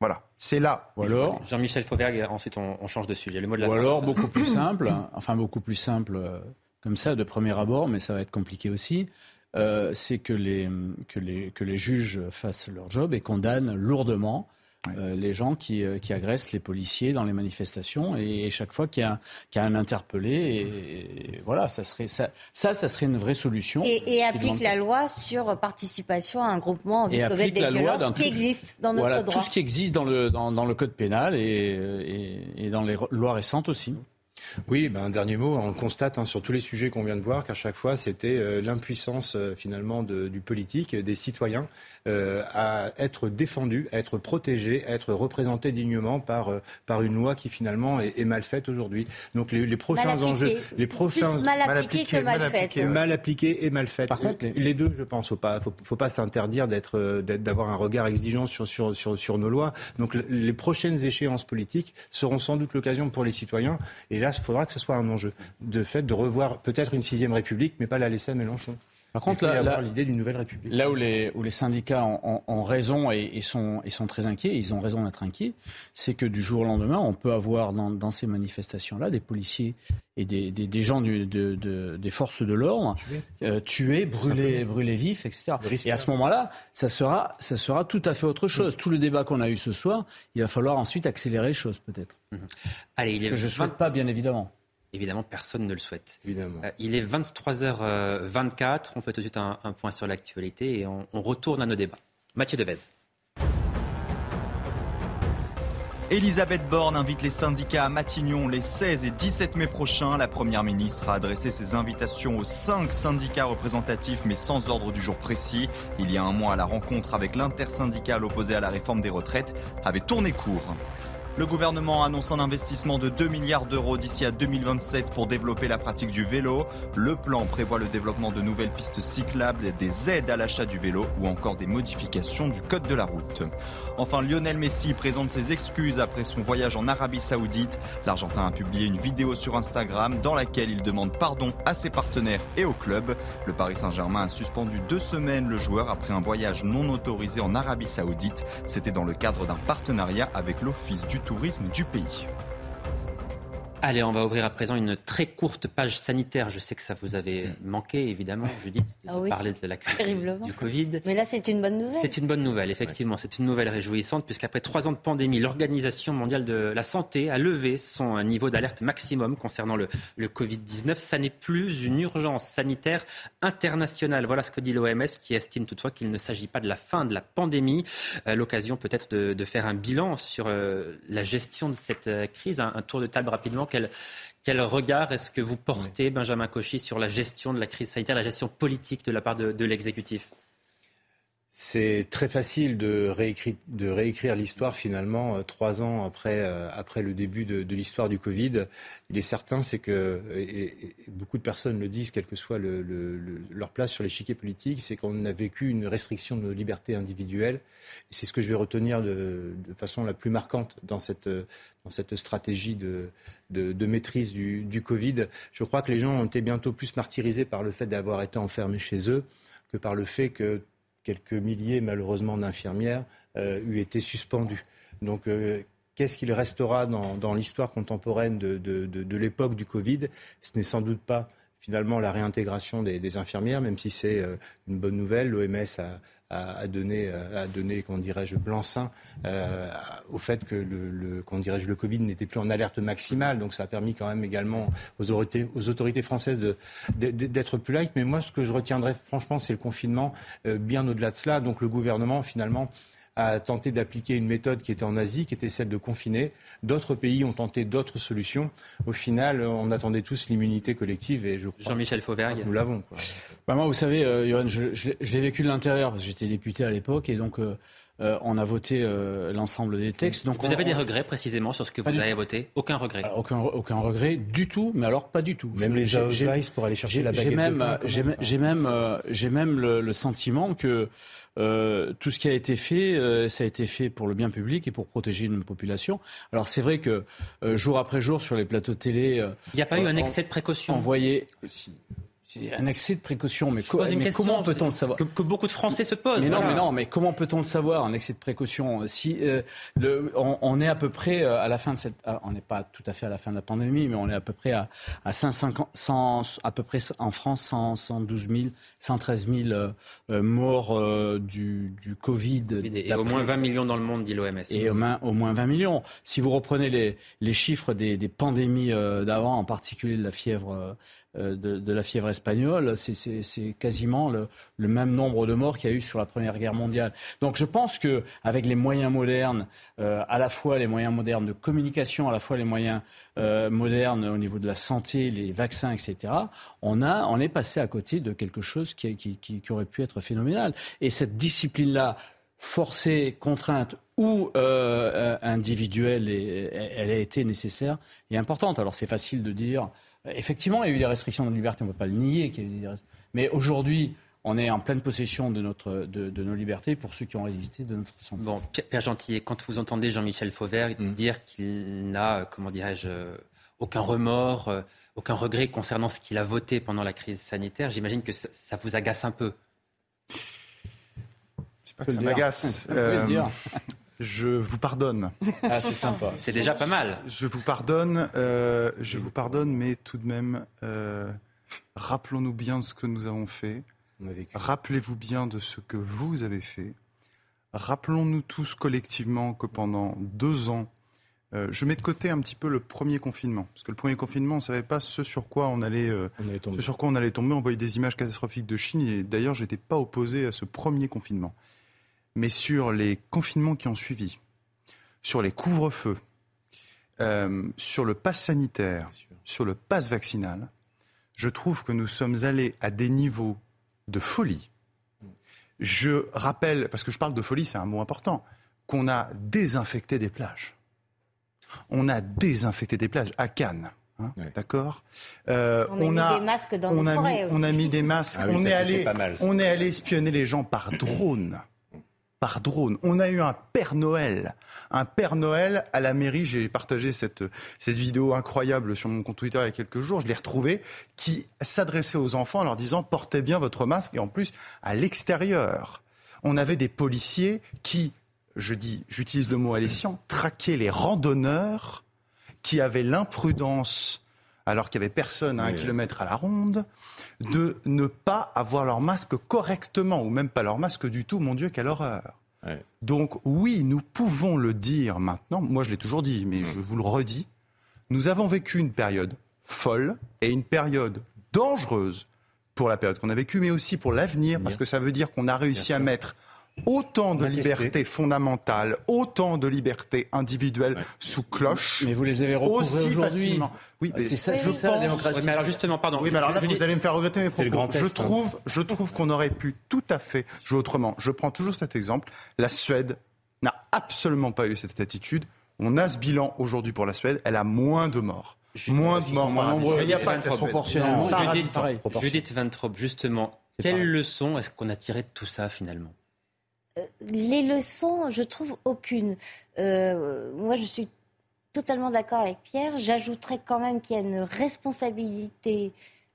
Voilà, c'est là. Ou alors, Jean-Michel Fauvergue, ensuite on, change de sujet. Le mot de la ou alors beaucoup plus simple, enfin beaucoup plus simple euh, comme ça de premier abord, mais ça va être compliqué aussi. Euh, c'est que les, que, les, que les juges fassent leur job et condamnent lourdement euh, les gens qui, euh, qui, agressent les policiers dans les manifestations et, chaque fois qu'il y, y, a un interpellé, et, voilà, ça serait ça, ça, ça, serait une vraie solution. Et, applique la loi sur participation à un groupement en vue de des violences qui existe dans notre voilà, droit. Tout ce qui existe dans le, dans, dans le code pénal et, et dans les lois récentes aussi. Oui, ben, un dernier mot, on le constate hein, sur tous les sujets qu'on vient de voir qu'à chaque fois c'était euh, l'impuissance finalement de, du politique, des citoyens euh, à être défendu, à être protégé, à être représenté dignement par, euh, par une loi qui finalement est, est mal faite aujourd'hui. Donc les, les prochains enjeux, les prochains mal appliqués que mal, faite. Mal appliqué et mal fait. Par contre, les, deux, je pense, faut pas, faut, faut pas s'interdire d'être, d'avoir un regard exigeant sur, sur, sur, sur nos lois. Donc les prochaines échéances politiques seront sans doute l'occasion pour les citoyens. Et là, il faudra que ce soit un enjeu de fait de revoir peut-être une sixième République, mais pas la laisser à Mélenchon. Par contre, là, l'idée d'une nouvelle République. Là où les, où les syndicats ont, raison et, sont, sont, très inquiets, ils ont raison d'être inquiets, c'est que du jour au lendemain, on peut avoir dans, ces manifestations-là des policiers et des, des, gens du, de, des forces de l'ordre tués, euh, brûlés, brûlés vifs, etc. Et à ce moment-là, ça sera, ça sera tout à fait autre chose. Tout le débat qu'on a eu ce soir, il va falloir ensuite accélérer les choses, peut-être. Mmh. Allez, il est... Que je ne souhaite pas, bien évidemment. Évidemment, personne ne le souhaite. Évidemment. Euh, il est 23h24. On fait tout de suite un, point sur l'actualité et on, retourne à nos débats. Mathieu Devez. Elisabeth Borne invite les syndicats à Matignon les 16 et 17 mai prochains. La Première ministre a adressé ses invitations aux cinq syndicats représentatifs mais sans ordre du jour précis. Il y a un mois, la rencontre avec l'intersyndical opposé à la réforme des retraites avait tourné court. Le gouvernement annonce un investissement de 2 milliards d'euros d'ici à 2027 pour développer la pratique du vélo. Le plan prévoit le développement de nouvelles pistes cyclables, des aides à l'achat du vélo ou encore des modifications du code de la route. Enfin, Lionel Messi présente ses excuses après son voyage en Arabie Saoudite. L'Argentin a publié une vidéo sur Instagram dans laquelle il demande pardon à ses partenaires et au club. Le Paris Saint-Germain a suspendu deux semaines le joueur après un voyage non autorisé en Arabie Saoudite. C'était dans le cadre d'un partenariat avec l'Office du tourisme du pays. Allez, on va ouvrir à présent une très courte page sanitaire. Je sais que ça vous avait manqué, évidemment, Judith, de ah parler de la crise du Covid. Mais là, c'est une bonne nouvelle. C'est une bonne nouvelle, effectivement. C'est une nouvelle réjouissante, puisqu'après trois ans de pandémie, l'Organisation mondiale de la santé a levé son niveau d'alerte maximum concernant le, le Covid-19. Ça n'est plus une urgence sanitaire internationale. Voilà ce que dit l'OMS, qui estime toutefois qu'il ne s'agit pas de la fin de la pandémie. Euh, l'occasion peut-être de, de, faire un bilan sur euh, la gestion de cette euh, crise. Un, un tour de table rapidement quel, regard est-ce que vous portez, Benjamin Cauchy, sur la gestion de la crise sanitaire, la gestion politique de la part de, l'exécutif? C'est très facile de réécrire, l'histoire finalement euh, trois ans après, euh, après le début de, de l'histoire du Covid. Il est certain, c'est que, et, beaucoup de personnes le disent, quelle que soit le, le, leur place sur l'échiquier politique, c'est qu'on a vécu une restriction de nos libertés individuelles. C'est ce que je vais retenir de, façon la plus marquante dans cette, stratégie de, maîtrise du Covid. Je crois que les gens ont été bientôt plus martyrisés par le fait d'avoir été enfermés chez eux que par le fait que quelques milliers malheureusement d'infirmières euh, eût été suspendues. Donc euh, qu'est-ce qu'il restera dans, l'histoire contemporaine de, de, de l'époque du Covid? Ce n'est sans doute pas finalement la réintégration des, infirmières, même si c'est euh, une bonne nouvelle. L'OMS a, donné, a donné, comment dirais-je, blanc-seing euh, au fait que le, le, comment dirais-je, le Covid n'était plus en alerte maximale. Donc ça a permis quand même également aux autorités, aux autorités françaises d'être plus light. Mais moi, ce que je retiendrai, franchement, c'est le confinement. Euh, bien au-delà de cela, donc le gouvernement, finalement, a tenté d'appliquer une méthode qui était en Asie, qui était celle de confiner. D'autres pays ont tenté d'autres solutions. Au final, on attendait tous l'immunité collective et je crois Jean-Michel Fauvergue. nous l'avons. Bah moi, vous savez, euh, Yoann, je, je, je l'ai vécu de l'intérieur parce que j'étais député à l'époque et donc euh, euh, on a voté euh, l'ensemble des textes. Donc vous on, avez des regrets précisément sur ce que vous avez voté? Aucun regret? Alors, aucun, aucun regret du tout, mais alors pas du tout. Même les Jaovice pour aller chercher la baguette J'ai même, de pain, j'ai, j'ai même, euh, j'ai même le, le, sentiment que euh, tout ce qui a été fait, euh, ça a été fait pour le bien public et pour protéger une population. Alors c'est vrai que euh, jour après jour sur les plateaux de télé, il n'y a pas eu un excès de précaution. On un excès de précaution, mais, co mais comment peut-on le savoir que, que, beaucoup de Français se posent. Mais voilà. non, mais non, mais comment peut-on le savoir un excès de précaution? Si euh, le, on, on, est à peu près euh, à la fin de cette, ah, on n'est pas tout à fait à la fin de la pandémie, mais on est à peu près à, à 550, 100, à peu près en France 100, 112 000, 113 000 euh, morts euh, du, du Covid. Et au moins 20 millions dans le monde, dit l'OMS. Et au moins, au moins 20 millions. Si vous reprenez les, les chiffres des, des pandémies euh, d'avant, en particulier de la fièvre euh, de, de, la fièvre espagnole, c'est quasiment le, même nombre de morts qu'il y a eu sur la Première Guerre mondiale. Donc je pense que avec les moyens modernes, euh, à la fois les moyens modernes de communication, à la fois les moyens euh, modernes au niveau de la santé, les vaccins, etc., on, a, on est passé à côté de quelque chose qui, aurait pu être phénoménal. Et cette discipline-là, forcée, contrainte ou euh, individuelle, elle a été nécessaire et importante. Alors c'est facile de dire Effectivement, il y a eu des restrictions de liberté, on ne peut pas le nier. Qu'il y a eu des Mais aujourd'hui, on est en pleine possession de, notre, de, de, nos libertés pour ceux qui ont résisté de notre santé. Bon, Père Gentil, quand vous entendez Jean-Michel Fauvert mmh. dire qu'il n'a, comment dirais-je, aucun remords, euh, aucun regret concernant ce qu'il a voté pendant la crise sanitaire, j'imagine que ça, ça, vous agace un peu. C'est pas que ça m'agace. Euh, je vous pardonne. Ah, c'est sympa. C'est déjà pas mal. Je vous pardonne, euh, je vous pardonne, mais tout de même, euh, rappelons-nous bien de ce que nous avons fait. Rappelez-vous bien de ce que vous avez fait. Rappelons-nous tous collectivement que pendant deux ans, euh, je mets de côté un petit peu le premier confinement, parce que le premier confinement, on ne savait pas ce sur quoi on allait, euh, on allait ce sur quoi on allait tomber. On voyait des images catastrophiques de Chine, et d'ailleurs, j'étais pas opposé à ce premier confinement mais sur les confinements qui ont suivi, sur les couvre-feux, euh, sur le pass sanitaire, sur le pass vaccinal, je trouve que nous sommes allés à des niveaux de folie. Je rappelle, parce que je parle de folie, c'est un mot important, qu'on a désinfecté des plages. On a désinfecté des plages à Cannes. Hein. D'accord? Euh, on, on, a mis des masques dans on a forêts mis, aussi. On a mis des masques. Ah oui, on, ça, est allé, mal, on est allé espionner les gens par drone par drone. On a eu un Père Noël. Un Père Noël à la mairie. J'ai partagé cette, cette vidéo incroyable sur mon compte Twitter il y a quelques jours. Je l'ai retrouvé. Qui s'adressait aux enfants en leur disant portez bien votre masque. Et en plus, à l'extérieur. On avait des policiers qui, je dis, j'utilise le mot alessiant, traquaient les randonneurs qui avaient l'imprudence, alors qu'il n'y avait personne à un oui, kilomètre à la ronde, de ne pas avoir leur masque correctement, ou même pas leur masque du tout. Mon Dieu, quelle horreur. Donc oui, nous pouvons le dire maintenant. Moi, je l'ai toujours dit, mais je vous le redis. Nous avons vécu une période folle et une période dangereuse pour la période qu'on a vécue, mais aussi pour l'avenir, parce que ça veut dire qu'on a réussi à mettre autant de libertés fondamentales, autant de libertés individuelles sous cloche. Mais vous les avez aussi aujourd'hui. facilement. Oui, mais c'est ça, je c'est ça la démocratie. Oui, mais alors justement, pardon. Oui, mais alors là, je- je vous dis- allez me faire regretter mes le propos. je hein. trouve, je trouve qu'on aurait pu tout à fait jouer autrement. Je prends toujours cet exemple. La Suède n'a absolument pas eu cette attitude. On a ce bilan aujourd'hui pour la Suède. Elle a moins de morts. moins de morts moins nombreux. Il n'y a pas Suède. proportionnellement, Judith, habitant. pareil. Judith Van Trop, justement, quelle leçon est-ce qu'on a tiré de tout ça finalement? Les leçons, je trouve aucune. Euh, moi, je suis totalement d'accord avec Pierre. J'ajouterais quand même qu'il y a une responsabilité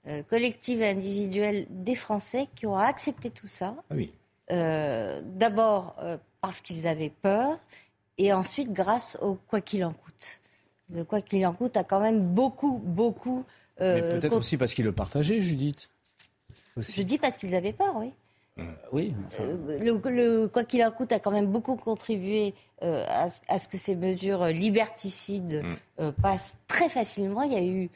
euh, collective et individuelle des Français qui ont accepté tout ça. Ah oui. Euh, D'abord euh, parce qu'ils avaient peur et ensuite grâce au quoi qu'il en coûte. Le quoi qu'il en coûte a quand même beaucoup, beaucoup. euh, Mais peut-être aussi parce qu'ils le partageaient, Judith. Je dis parce qu'ils avaient peur, oui. Oui. enfin, Euh, le, le- quoi qu'il en coûte a quand même beaucoup contribué euh, à, ce- à ce que ces mesures liberticides euh, passent très facilement. Il y a eu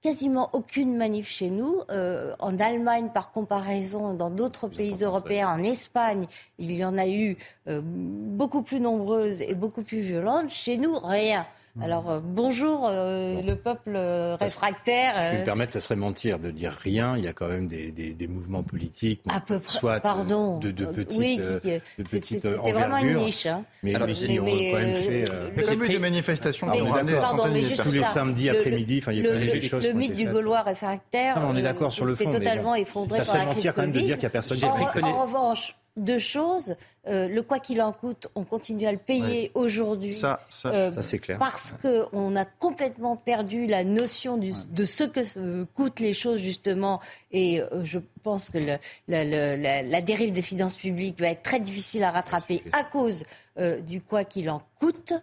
quasiment aucune manif chez nous. Euh, en Allemagne, par comparaison, dans d'autres pays européens, en Espagne, il y en a eu euh, beaucoup plus nombreuses et beaucoup plus violentes. Chez nous, rien. Alors euh, bonjour euh, le peuple euh, réfractaire. Si je euh, me permettre, ça serait mentir de dire rien. Il y a quand même des, des- des mouvements politiques, À peu près. soit Pardon. de, de Euh, petites, oui, qui- euh, qui- de c'est- petites c'était vraiment une niche, hein. Mais, Alors, mais qui mais- ont mais, quand même euh, fait. le- euh, a eu des manifestations Ah, qui on d'accord. Pardon, centaines mais de juste Tous les samedis après-midi, enfin, il y a quand même des choses le qui mythe du. Gaulois réfractaire, on est euh, d'accord sur le c'est fond, mais totalement bon. effondré Ça par serait la crise mentir quand même de Covid. dire qu'il y a personne qui en, a pris en revanche, deux choses. Euh, le quoi qu'il en coûte, on continue à le payer aujourd'hui. Ça, ça, Euh, Ça, c'est clair. Parce qu'on a complètement perdu la notion du- de ce que euh, coûtent les choses, justement. Et je pense que le- la, la dérive des finances publiques va être très difficile à rattraper à cause du quoi qu'il en coûte.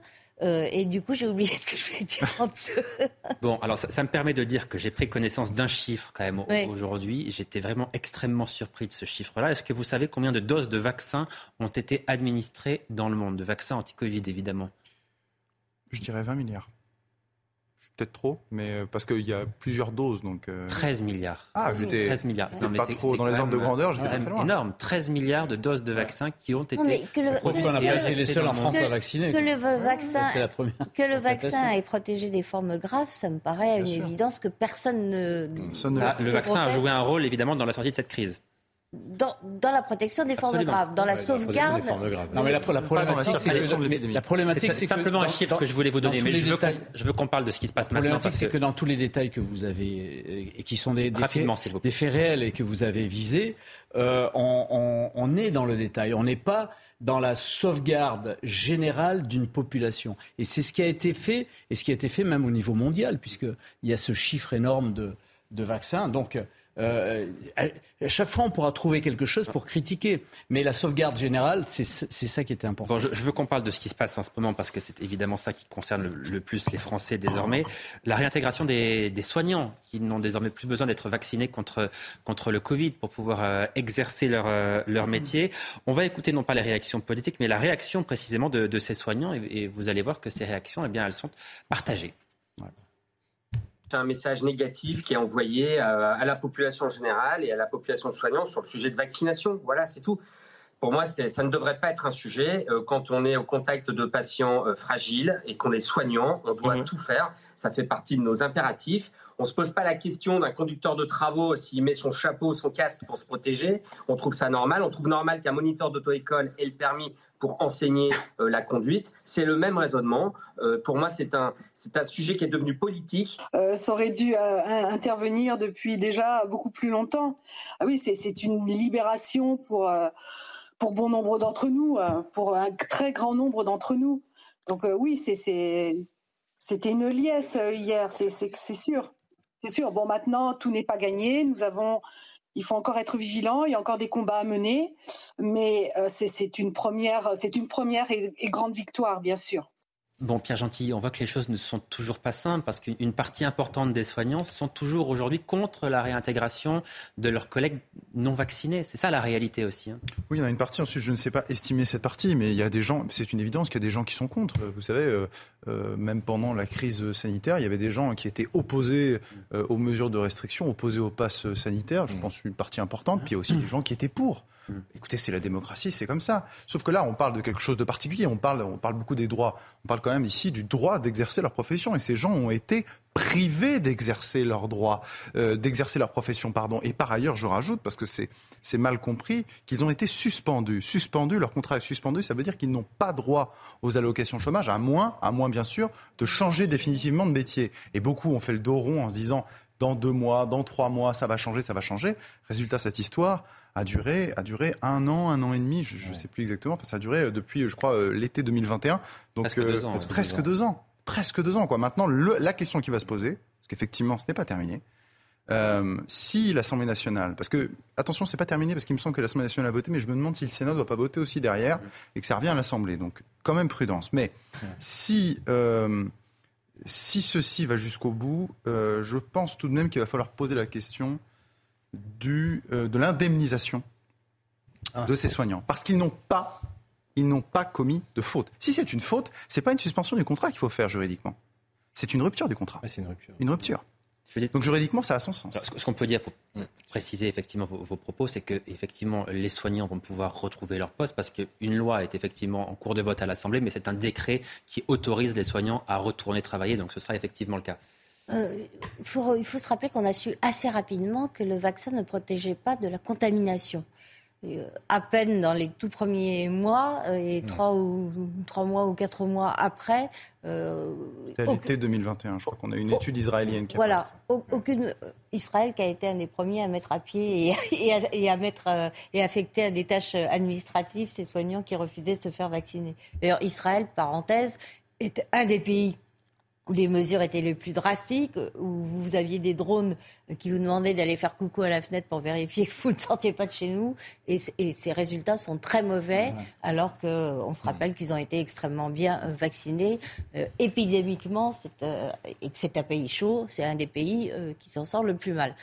Euh, et du coup, j'ai oublié ce que je voulais dire en dessous. Bon, alors ça, ça me permet de dire que j'ai pris connaissance d'un chiffre quand même Oui. aujourd'hui. J'étais vraiment extrêmement surpris de ce chiffre-là. Est-ce que vous savez combien de doses de vaccins ont été administrées dans le monde? De vaccins anti-Covid, évidemment. Je dirais 20 milliards. Peut-être trop, mais euh, parce qu'il y a plusieurs doses. Donc, euh, 13 milliards. Ah, j'étais 13 milliards. j'étais pas c'est- trop dans les ordres de grandeur, euh, j'étais loin. énorme. 13 milliards de doses de vaccins qui ont été. mais que le- produites Pourquoi on n'a pas été les seuls en France à vacciner que le va- vaccin, C'est la première. que le vaccin ait protégé des formes graves, ça me paraît une évidence que personne ne. Ah, le vaccin a joué un rôle évidemment dans la sortie de cette crise. Dans, dans la protection des formes graves, dans la Ouais, la sauvegarde. des formes graves. Non, mais la, la problématique, c'est que, la problématique, C'est simplement un chiffre dans- que je voulais vous donner, mais je veux qu'on détails- je veux qu'on parle de ce qui se passe La maintenant. problématique, parce c'est que dans tous les détails que vous avez, euh, et qui sont des, des, Rapidement, faits, s'il vous des faits réels et que vous avez visés, euh, on, on- on est dans le détail. On n'est pas dans la sauvegarde générale d'une population. Et c'est ce qui a été fait, et ce qui a été fait même au niveau mondial, puisqu'il y a ce chiffre énorme de, de vaccins. Donc, euh, à chaque fois, on pourra trouver quelque chose pour critiquer. Mais la sauvegarde générale, c'est ça qui était important. Bon, je, veux qu'on parle de ce qui se passe en ce moment parce que c'est évidemment ça qui concerne le, plus les Français désormais. La réintégration des, des soignants qui n'ont désormais plus besoin d'être vaccinés contre, contre le Covid pour pouvoir euh, exercer leur, euh, leur métier. On va écouter non pas les réactions politiques, mais la réaction précisément de, de ces soignants et, et vous allez voir que ces réactions, eh bien, elles sont partagées. C'est un message négatif qui est envoyé euh, à la population générale et à la population de soignants sur le sujet de vaccination. Voilà, c'est tout. Pour moi, ça ne devrait pas être un sujet. Euh, Quand on est au contact de patients euh, fragiles et qu'on est soignant, on doit tout faire. Ça fait partie de nos impératifs. On ne se pose pas la question d'un conducteur de travaux s'il met son chapeau, son casque pour se protéger. On trouve ça normal. On trouve normal qu'un moniteur d'auto-école ait le permis pour enseigner euh, la conduite. C'est le même raisonnement. Euh, pour moi, c'est un, c'est un sujet qui est devenu politique. Euh, ça aurait dû euh, in- intervenir depuis déjà beaucoup plus longtemps. Ah oui, c'est une libération pour, pour bon nombre d'entre nous, pour un très grand nombre d'entre nous. Donc oui, c'est- c'était une liesse hier, c'est sûr. C'est sûr. Bon, maintenant, tout n'est pas gagné. Nous avons, il faut encore être vigilant. Il y a encore des combats à mener, mais euh, c'est c'est une première, c'est une première et, et grande victoire, bien sûr. Bon, Pierre Gentil, on voit que les choses ne sont toujours pas simples parce qu'une partie importante des soignants sont toujours aujourd'hui contre la réintégration de leurs collègues non vaccinés. C'est ça la réalité aussi. Hein. Oui, il y en a une partie. Ensuite, je ne sais pas estimer cette partie, mais il y a des gens, c'est une évidence qu'il y a des gens qui sont contre. Vous savez, euh, même pendant la crise sanitaire, il y avait des gens qui étaient opposés euh, aux mesures de restriction, opposés au pass sanitaire. Je pense une partie importante. Puis il y a aussi des gens qui étaient pour. Écoutez, c'est la démocratie, c'est comme ça. Sauf que là, on parle de quelque chose de particulier. On parle, on parle beaucoup des droits. On parle quand même ici du droit d'exercer leur profession. Et ces gens ont été privés d'exercer leur droit, euh, d'exercer leur profession, pardon. Et par ailleurs, je rajoute, parce que c'est c'est mal compris, qu'ils ont été suspendus. Suspendus, leur contrat est suspendu, ça veut dire qu'ils n'ont pas droit aux allocations chômage, à moins, à moins bien sûr, de changer définitivement de métier. Et beaucoup ont fait le dos rond en se disant, dans deux mois, dans trois mois, ça va changer, ça va changer. Résultat, cette histoire a duré, a duré un an, un an et demi, je ne sais plus exactement. Enfin, ça a duré euh, depuis, je crois, euh, l'été 2021. Donc, presque deux ans. presque deux ans. Presque deux ans. Quoi. Maintenant, la question qui va se poser, parce qu'effectivement, ce n'est pas terminé, euh, si l'Assemblée nationale, parce que attention, c'est pas terminé parce qu'il me semble que l'Assemblée nationale a voté, mais je me demande si le Sénat ne doit pas voter aussi derrière et que ça revient à l'Assemblée. Donc, quand même prudence. Mais si si ceci va jusqu'au bout, je pense tout de même qu'il va falloir poser la question du, euh, de l'indemnisation ah. de ces soignants. Parce qu'ils n'ont pas, ils n'ont pas commis de faute. Si c'est une faute, c'est pas une suspension du contrat qu'il faut faire juridiquement. C'est une rupture du contrat. c'est une rupture. Une rupture. Donc juridiquement, ça a son sens. Ce qu'on peut dire pour préciser effectivement vos, propos, c'est que effectivement les soignants vont pouvoir retrouver leur poste parce qu'une loi est effectivement en cours de vote à l'Assemblée, mais c'est un décret qui autorise les soignants à retourner travailler. Donc ce sera effectivement le cas. Euh, il, faut, se rappeler qu'on a su assez rapidement que le vaccin ne protégeait pas de la contamination. Euh, à peine dans les tout premiers mois euh, et trois, ou, trois mois ou quatre mois après. C'était l'été 2021, je crois qu'on a une étude israélienne qui a Voilà, aucune, Israël qui a été un des premiers à mettre à pied et, à, et à, mettre et affecter à des tâches administratives ces soignants qui refusaient de se faire vacciner. D'ailleurs, Israël, parenthèse, est un des pays où les mesures étaient les plus drastiques, où vous aviez des drones qui vous demandaient d'aller faire coucou à la fenêtre pour vérifier que vous ne sortiez pas de chez nous. Et, ces résultats sont très mauvais, alors qu'on se rappelle qu'ils ont été extrêmement bien euh, vaccinés. Euh, épidémiquement, euh, et que c'est un pays chaud, c'est un des pays qui s'en sort le plus mal.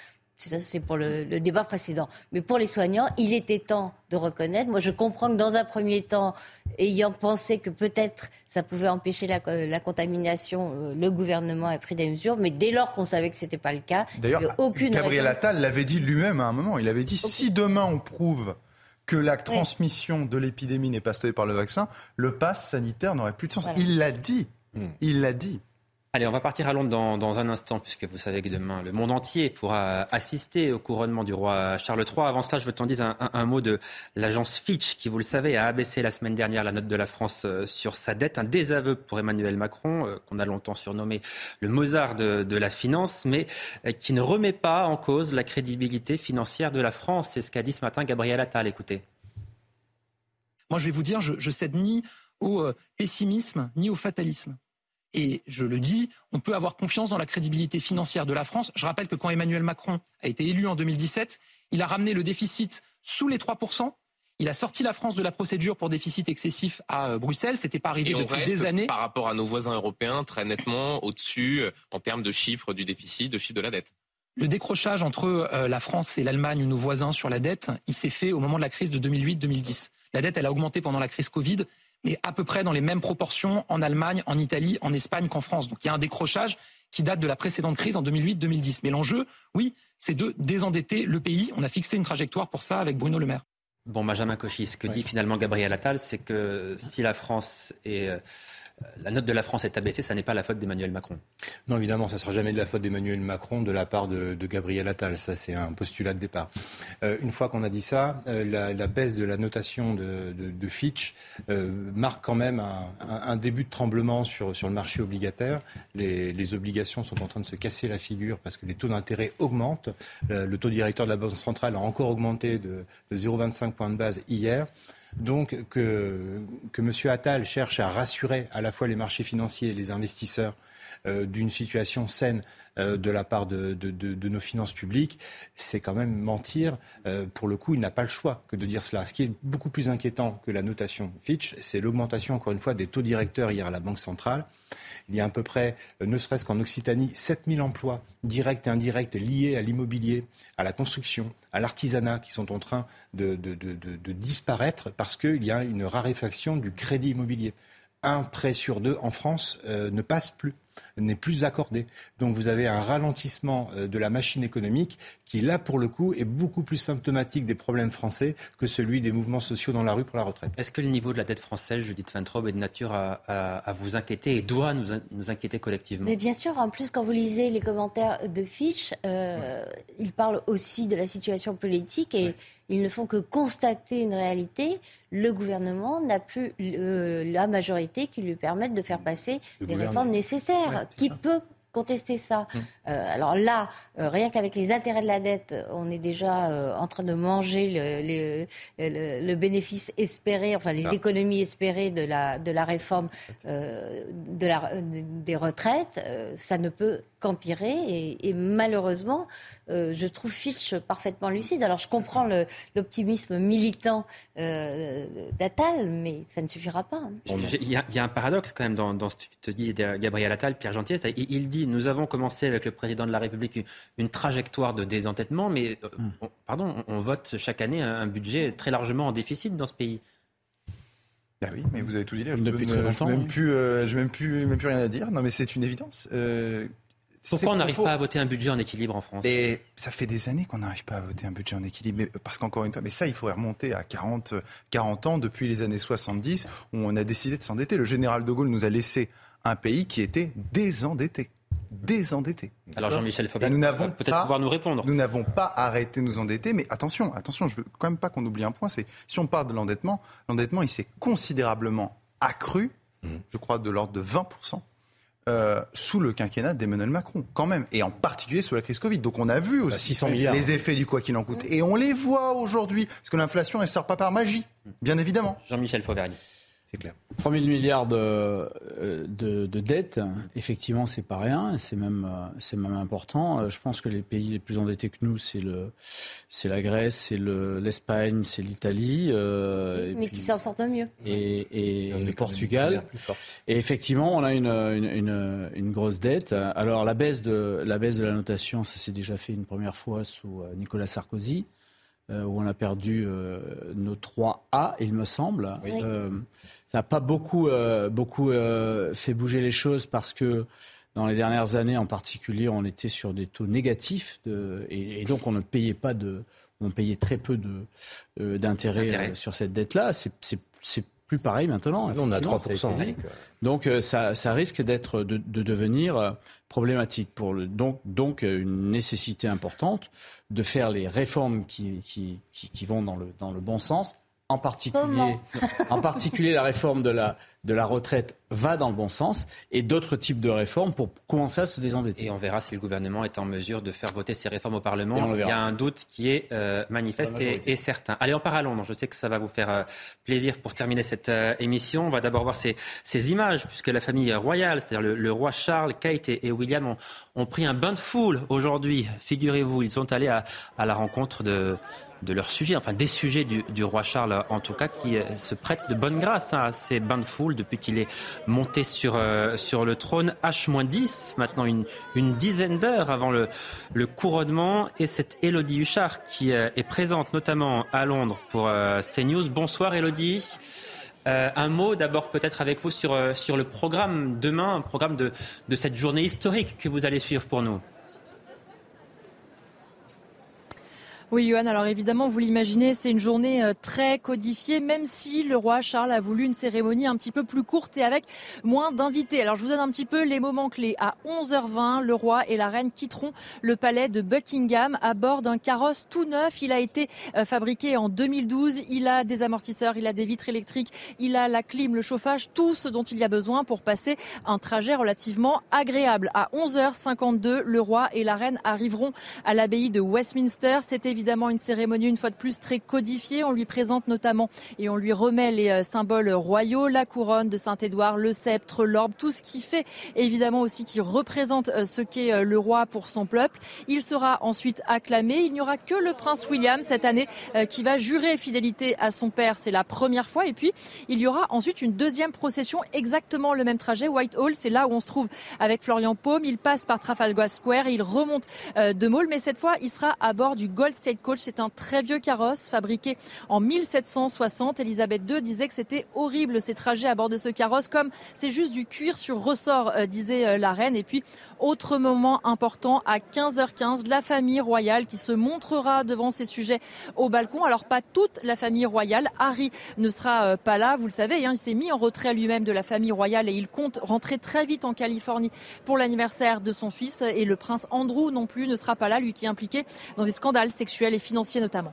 Ça, c'est pour le, débat précédent. Mais pour les soignants, il était temps de reconnaître. Moi, je comprends que dans un premier temps, ayant pensé que peut-être ça pouvait empêcher la, contamination, euh, le gouvernement a pris des mesures. Mais dès lors qu'on savait que ce n'était pas le cas, d'ailleurs, aucune Gabriel Attal l'avait dit lui-même à un moment. Il avait dit si demain on prouve que la transmission de l'épidémie n'est pas stoppée par le vaccin, le pass sanitaire n'aurait plus de sens. Il l'a dit. Hmm. Il l'a dit. Allez, on va partir à Londres dans, un instant, puisque vous savez que demain, le monde entier pourra assister au couronnement du roi Charles III. Avant cela, je veux t'en dire un, mot de l'agence Fitch, qui, vous le savez, a abaissé la semaine dernière la note de la France euh, sur sa dette. Un désaveu pour Emmanuel Macron, euh, qu'on a longtemps surnommé le Mozart de, la finance, mais euh, qui ne remet pas en cause la crédibilité financière de la France. C'est ce qu'a dit ce matin Gabriel Attal. Écoutez. Moi, je vais vous dire, je, je cède ni au pessimisme, ni au fatalisme. Et je le dis, on peut avoir confiance dans la crédibilité financière de la France. Je rappelle que quand Emmanuel Macron a été élu en 2017, il a ramené le déficit sous les 3%. Il a sorti la France de la procédure pour déficit excessif à euh, Bruxelles. C'était pas arrivé depuis des années. Par rapport à nos voisins européens, très nettement au-dessus euh, en termes de chiffres du déficit, de chiffre de la dette. Le décrochage entre euh, la France et l'Allemagne, nos voisins, sur la dette, il s'est fait au moment de la crise de 2008-2010. La dette, elle a augmenté pendant la crise Covid mais à peu près dans les mêmes proportions en Allemagne, en Italie, en Espagne qu'en France. Donc il y a un décrochage qui date de la précédente crise en 2008-2010. Mais l'enjeu, oui, c'est de désendetter le pays. On a fixé une trajectoire pour ça avec Bruno Le Maire. Bon, Benjamin Cauchy, ce que dit finalement Gabriel Attal, c'est que si la France est euh, la note de la France est abaissée, ça n'est pas la faute d'Emmanuel Macron. Non, évidemment, ça ne sera jamais de la faute d'Emmanuel Macron de la part de, Gabriel Attal. Ça, c'est un postulat de départ. Euh, une fois qu'on a dit ça, euh, la, baisse de la notation de, Fitch euh, marque quand même un, début de tremblement sur, le marché obligataire. Les, obligations sont en train de se casser la figure parce que les taux d'intérêt augmentent. le taux directeur de la Banque centrale a encore augmenté de, de 0,25 points de base hier. Donc que, M. Attal cherche à rassurer à la fois les marchés financiers et les investisseurs d'une situation saine euh, de la part de, nos finances publiques, c'est quand même mentir. Euh, pour le coup, il n'a pas le choix que de dire cela. Ce qui est beaucoup plus inquiétant que la notation Fitch, c'est l'augmentation, encore une fois, des taux directeurs hier à la Banque centrale. Il y a à peu près, euh, ne serait-ce qu'en Occitanie, 7000 emplois directs et indirects liés à l'immobilier, à la construction, à l'artisanat qui sont en train de disparaître parce qu'il y a une raréfaction du crédit immobilier. Un prêt sur deux en France ne passe plus n'est plus accordé. Donc vous avez un ralentissement euh, de la machine économique qui, là, pour le coup, est beaucoup plus symptomatique des problèmes français que celui des mouvements sociaux dans la rue pour la retraite. Est-ce que le niveau de la dette française, Judith Van est de nature à, vous inquiéter et doit nous, inquiéter collectivement? Mais bien sûr, en plus, quand vous lisez les commentaires de Fitch, euh, il parle aussi de la situation politique et ils ne font que constater une réalité. Le gouvernement n'a plus euh, la majorité qui lui permette de faire passer les réformes nécessaires. qui peut contester ça. Hum. Euh, alors là, euh, rien qu'avec les intérêts de la dette, on est déjà euh, en train de manger le, le, le, bénéfice espéré, enfin les économies espérées de la, de la réforme de la, des retraites. ça ne peut qu'empirer et, et, malheureusement, je trouve Fitch parfaitement lucide. Alors je comprends l'optimisme militant d'Attal, mais ça ne suffira pas. Hein. Il y, a, il y, a un paradoxe quand même dans, dans ce que te dit Gabriel Attal, Pierre Gentier. il dit nous avons commencé avec le président de la République une trajectoire de désendettement, mais euh, hmm. on, pardon, on, vote chaque année un, budget très largement en déficit dans ce pays. Ah oui, mais vous avez tout dit là. Je Depuis très longtemps. Je n'ai même, plus, euh, même, plus, même plus rien à dire. Non, mais c'est une évidence. Euh, Pourquoi on n'arrive pas à voter un budget en équilibre en France et Ça fait des années qu'on n'arrive pas à voter un budget en équilibre. parce qu'encore une fois, mais ça, il faudrait remonter à 40, 40 ans, depuis les années 70, où on a décidé de s'endetter. Le général de Gaulle nous a laissé un pays qui était désendetté désendettés. Alors Jean-Michel Faubert, nous n'avons peut-être pouvoir nous répondre. Nous n'avons pas arrêté de nous endetter, mais attention, attention, je veux quand même pas qu'on oublie un point, c'est si on parle de l'endettement, l'endettement il s'est considérablement accru, mmh. je crois de l'ordre de 20%. Euh, sous le quinquennat d'Emmanuel Macron, quand même, et en particulier sous la crise Covid. Donc on a vu aussi bah, les effets du quoi qu'il en coûte. Et on les voit aujourd'hui, parce que l'inflation, elle ne sort pas par magie, bien évidemment. Jean-Michel Faubert. C'est clair. 3 000 milliards de, de, de dettes, effectivement, c'est pas rien, c'est même, c'est même important. Je pense que les pays les plus endettés que nous, c'est, le, c'est la Grèce, c'est le, l'Espagne, c'est l'Italie. Euh, mais qui s'en sortent mieux. Et, et, le Portugal. Et effectivement, on a une, une, une, grosse dette. Alors, la baisse, de, la baisse de la notation, ça s'est déjà fait une première fois sous euh, Nicolas Sarkozy. Euh, où on a perdu nos 3 A, il me semble. Oui. Ça n'a pas beaucoup, euh, beaucoup euh, fait bouger les choses parce que dans les dernières années, en particulier, on était sur des taux négatifs de, et, donc on ne payait pas de, on payait très peu de euh, d'intérêt sur cette dette-là. C'est plus pareil maintenant. on a 3%. Donc ça, ça, risque d'être de, de, devenir problématique pour le, donc donc une nécessité importante de faire les réformes qui, qui, qui, qui vont dans le dans le bon sens en particulier, en particulier la réforme de la, de la retraite va dans le bon sens et d'autres types de réformes pour commencer à se désendetter. Et on verra si le gouvernement est en mesure de faire voter ces réformes au Parlement. Il y a un doute qui est euh, manifeste et, certain. Allez, en parallèle, je sais que ça va vous faire euh, plaisir pour terminer cette euh, émission. On va d'abord voir ces, ces, images, puisque la famille royale, c'est-à-dire le, roi Charles, Kate et, William, ont, ont, pris un bain de foule aujourd'hui. Figurez-vous, ils sont allés à, à la rencontre de de leur sujet, enfin des sujets du, roi Charles en tout cas, qui euh, se prêtent de bonne grâce hein, à ces bains de foule depuis qu'il est monté sur, euh, sur le trône. H-10, maintenant une, une dizaine d'heures avant le, le couronnement. Et cette Elodie Huchard qui euh, est présente notamment à Londres pour CNews. Bonsoir Elodie. un mot d'abord peut-être avec vous sur, sur le programme demain, un programme de, de cette journée historique que vous allez suivre pour nous. Oui, Johan, alors évidemment, vous l'imaginez, c'est une journée euh, très codifiée, même si le roi Charles a voulu une cérémonie un petit peu plus courte et avec moins d'invités. Alors je vous donne un petit peu les moments clés. À 11h20, le roi et la reine quitteront le palais de Buckingham à bord d'un carrosse tout neuf. Il a été euh, fabriqué en 2012. Il a des amortisseurs, il a des vitres électriques, il a la clim, le chauffage, tout ce dont il y a besoin pour passer un trajet relativement agréable. À 11h52, le roi et la reine arriveront à l'abbaye de Westminster. C'est évidemment une cérémonie une fois de plus très codifiée. On lui présente notamment et on lui remet les euh, symboles royaux, la couronne de Saint-Édouard, le sceptre, l'orbe, tout ce qui fait évidemment aussi qui représente euh, ce qu'est euh, le roi pour son peuple. Il sera ensuite acclamé. Il n'y aura que le prince William cette année qui va jurer fidélité à son père. C'est la première fois. Et puis, il y aura ensuite une deuxième procession, exactement le même trajet. Whitehall, c'est là où on se trouve avec Florian Paume. Il passe par Trafalgar Square, il remonte de Mall, mais cette fois, il sera à bord du Gold State Coach. C'est un très vieux carrosse fabriqué en 1760. Elisabeth II disait que c'était horrible ces trajets à bord de ce carrosse, comme c'est juste du cuir sur ressort, euh, disait euh, la reine. Et puis, autre moment important, à 15h15, la famille royale qui se montrera devant ses sujets au balcon. Alors, pas toute la famille royale. Harry ne sera euh, pas là, vous le savez. Hein, il s'est mis en retrait lui-même de la famille royale et il compte rentrer très vite en Californie pour l'anniversaire de son fils. Et le prince Andrew non plus ne sera pas là, lui qui est impliqué dans des scandales sexuels et financiers notamment.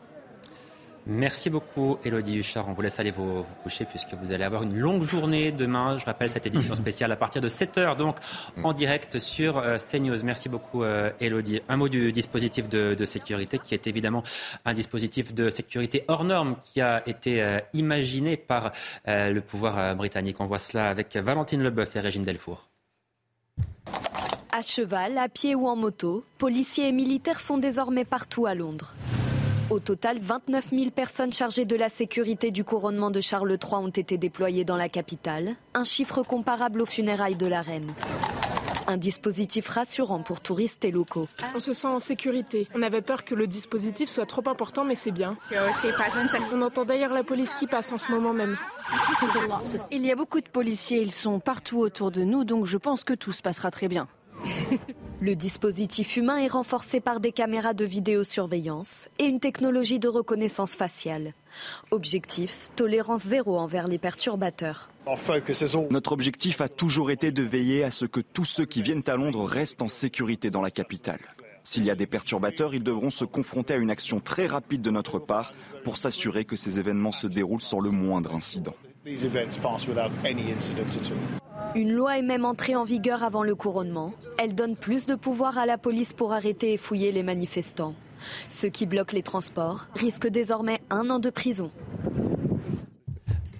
Merci beaucoup, Elodie Huchard. On vous laisse aller vous, coucher puisque vous allez avoir une longue journée demain. Je rappelle cette édition spéciale à partir de 7h, donc en direct sur euh, CNews. Merci beaucoup, euh, Elodie. Un mot du dispositif de, sécurité qui est évidemment un dispositif de sécurité hors norme qui a été euh, imaginé par le pouvoir britannique. On voit cela avec Valentine Leboeuf et Régine Delfour. À cheval, à pied ou en moto, policiers et militaires sont désormais partout à Londres. Au total, 29 000 personnes chargées de la sécurité du couronnement de Charles III ont été déployées dans la capitale, un chiffre comparable aux funérailles de la reine. Un dispositif rassurant pour touristes et locaux. On se sent en sécurité. On avait peur que le dispositif soit trop important, mais c'est bien. On entend d'ailleurs la police qui passe en ce moment même. Il y a beaucoup de policiers, ils sont partout autour de nous, donc je pense que tout se passera très bien. Le dispositif humain est renforcé par des caméras de vidéosurveillance et une technologie de reconnaissance faciale. Objectif, tolérance zéro envers les perturbateurs. Notre objectif a toujours été de veiller à ce que tous ceux qui viennent à Londres restent en sécurité dans la capitale. S'il y a des perturbateurs, ils devront se confronter à une action très rapide de notre part pour s'assurer que ces événements se déroulent sans le moindre incident. Une loi est même entrée en vigueur avant le couronnement. Elle donne plus de pouvoir à la police pour arrêter et fouiller les manifestants. Ceux qui bloquent les transports risquent désormais un an de prison.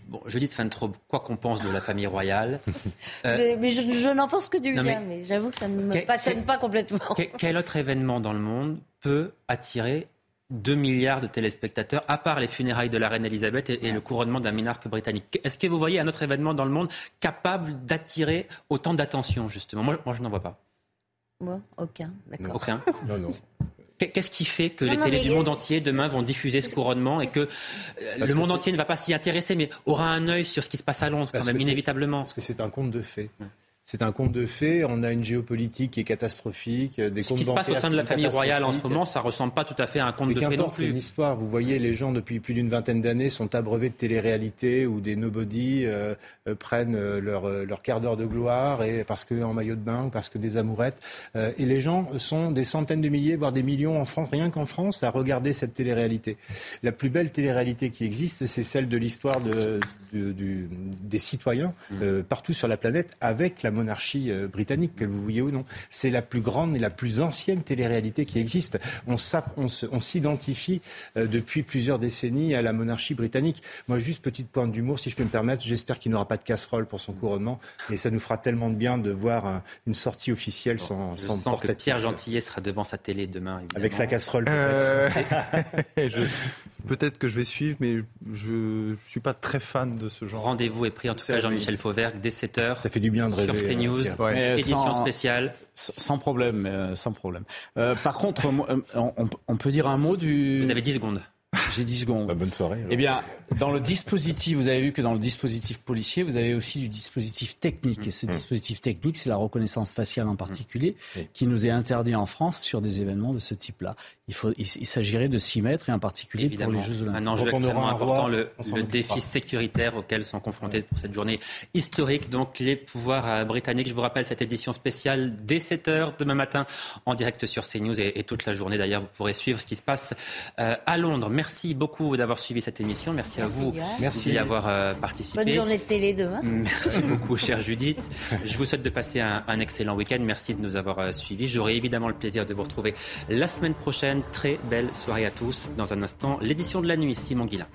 Bon, Judith trop quoi qu'on pense de la famille royale. Euh, mais, je, n'en pense que du bien, mais, j'avoue que ça ne me passionne pas complètement. quel autre événement dans le monde peut attirer 2 milliards de téléspectateurs, à part les funérailles de la reine Elisabeth et, le couronnement d'un monarque britannique. Est-ce que vous voyez un autre événement dans le monde capable d'attirer autant d'attention, justement? Moi, je n'en vois pas. Moi, aucun. D'accord. Aucun Non, non. Qu'est-ce qui fait que les télés du monde entier demain vont diffuser ce couronnement et que euh, le monde entier ne va pas s'y intéresser, mais aura un œil sur ce qui se passe à Londres, quand même, inévitablement Parce que c'est un conte de fées. C'est un conte de fées. On a une géopolitique qui est catastrophique. Des Ce qui se passe au sein de la famille royale en ce moment, ça ressemble pas tout à fait à un conte de fées non plus. C'est une histoire. Vous voyez, les gens depuis plus d'une vingtaine d'années sont abreuvés de télé-réalité où des nobody euh, euh, prennent euh, leur, leur quart d'heure de gloire et parce que en maillot de bain ou parce que des amourettes. et les gens sont des centaines de milliers, voire des millions en France, rien qu'en France, à regarder cette télé-réalité. La plus belle télé-réalité qui existe, c'est celle de l'histoire de, des citoyens mmh. partout sur la planète avec la monarchie euh, britannique, que vous voyez ou non. C'est la plus grande et la plus ancienne télé-réalité qui existe. On, on s'identifie euh, depuis plusieurs décennies à la monarchie britannique. Moi, juste petite pointe d'humour, si je peux me permettre, j'espère qu'il n'aura pas de casserole pour son couronnement. Et ça nous fera tellement de bien de voir une sortie officielle sans, je sans sens que Pierre Gentillet sera devant sa télé demain. Avec sa casserole, peut-être. Euh, peut-être que je vais suivre, mais je ne suis pas très fan de ce genre. Rendez-vous est pris en tout cas Jean-Michel Fauvergue dès 7h. Ça fait du bien de rêver. CNews, édition spéciale. Sans problème, euh, sans problème. Euh, par contre, on, on, peut dire un mot du. Vous avez 10 secondes. J'ai 10 secondes. Bah, bonne soirée. Eh bien, dans le dispositif, vous avez vu que dans le dispositif policier, vous avez aussi du dispositif technique. Et ce mmh. dispositif technique, c'est la reconnaissance faciale en particulier, mmh. qui nous est interdit en France sur des événements de ce type-là. Il, faut, il, s'agirait de s'y mettre, et en particulier pour les Jeux Olympiques. Un enjeu extrêmement important, le, défi sécuritaire auquel sont confrontés pour cette journée historique. Donc, les pouvoirs euh, britanniques, je vous rappelle, cette édition spéciale dès 7h demain matin en direct sur CNews et, et toute la journée. D'ailleurs, vous pourrez suivre ce qui se passe euh, à Londres. Merci beaucoup d'avoir suivi cette émission. Merci, à vous Merci d'y avoir euh, participé. Bonne journée de télé demain. Merci beaucoup, chère Judith. Je vous souhaite de passer un, un excellent week-end. Merci de nous avoir euh, suivis. J'aurai évidemment le plaisir de vous retrouver la semaine prochaine. Très belle soirée à tous. Dans un instant, l'édition de la nuit, Simon Guillain.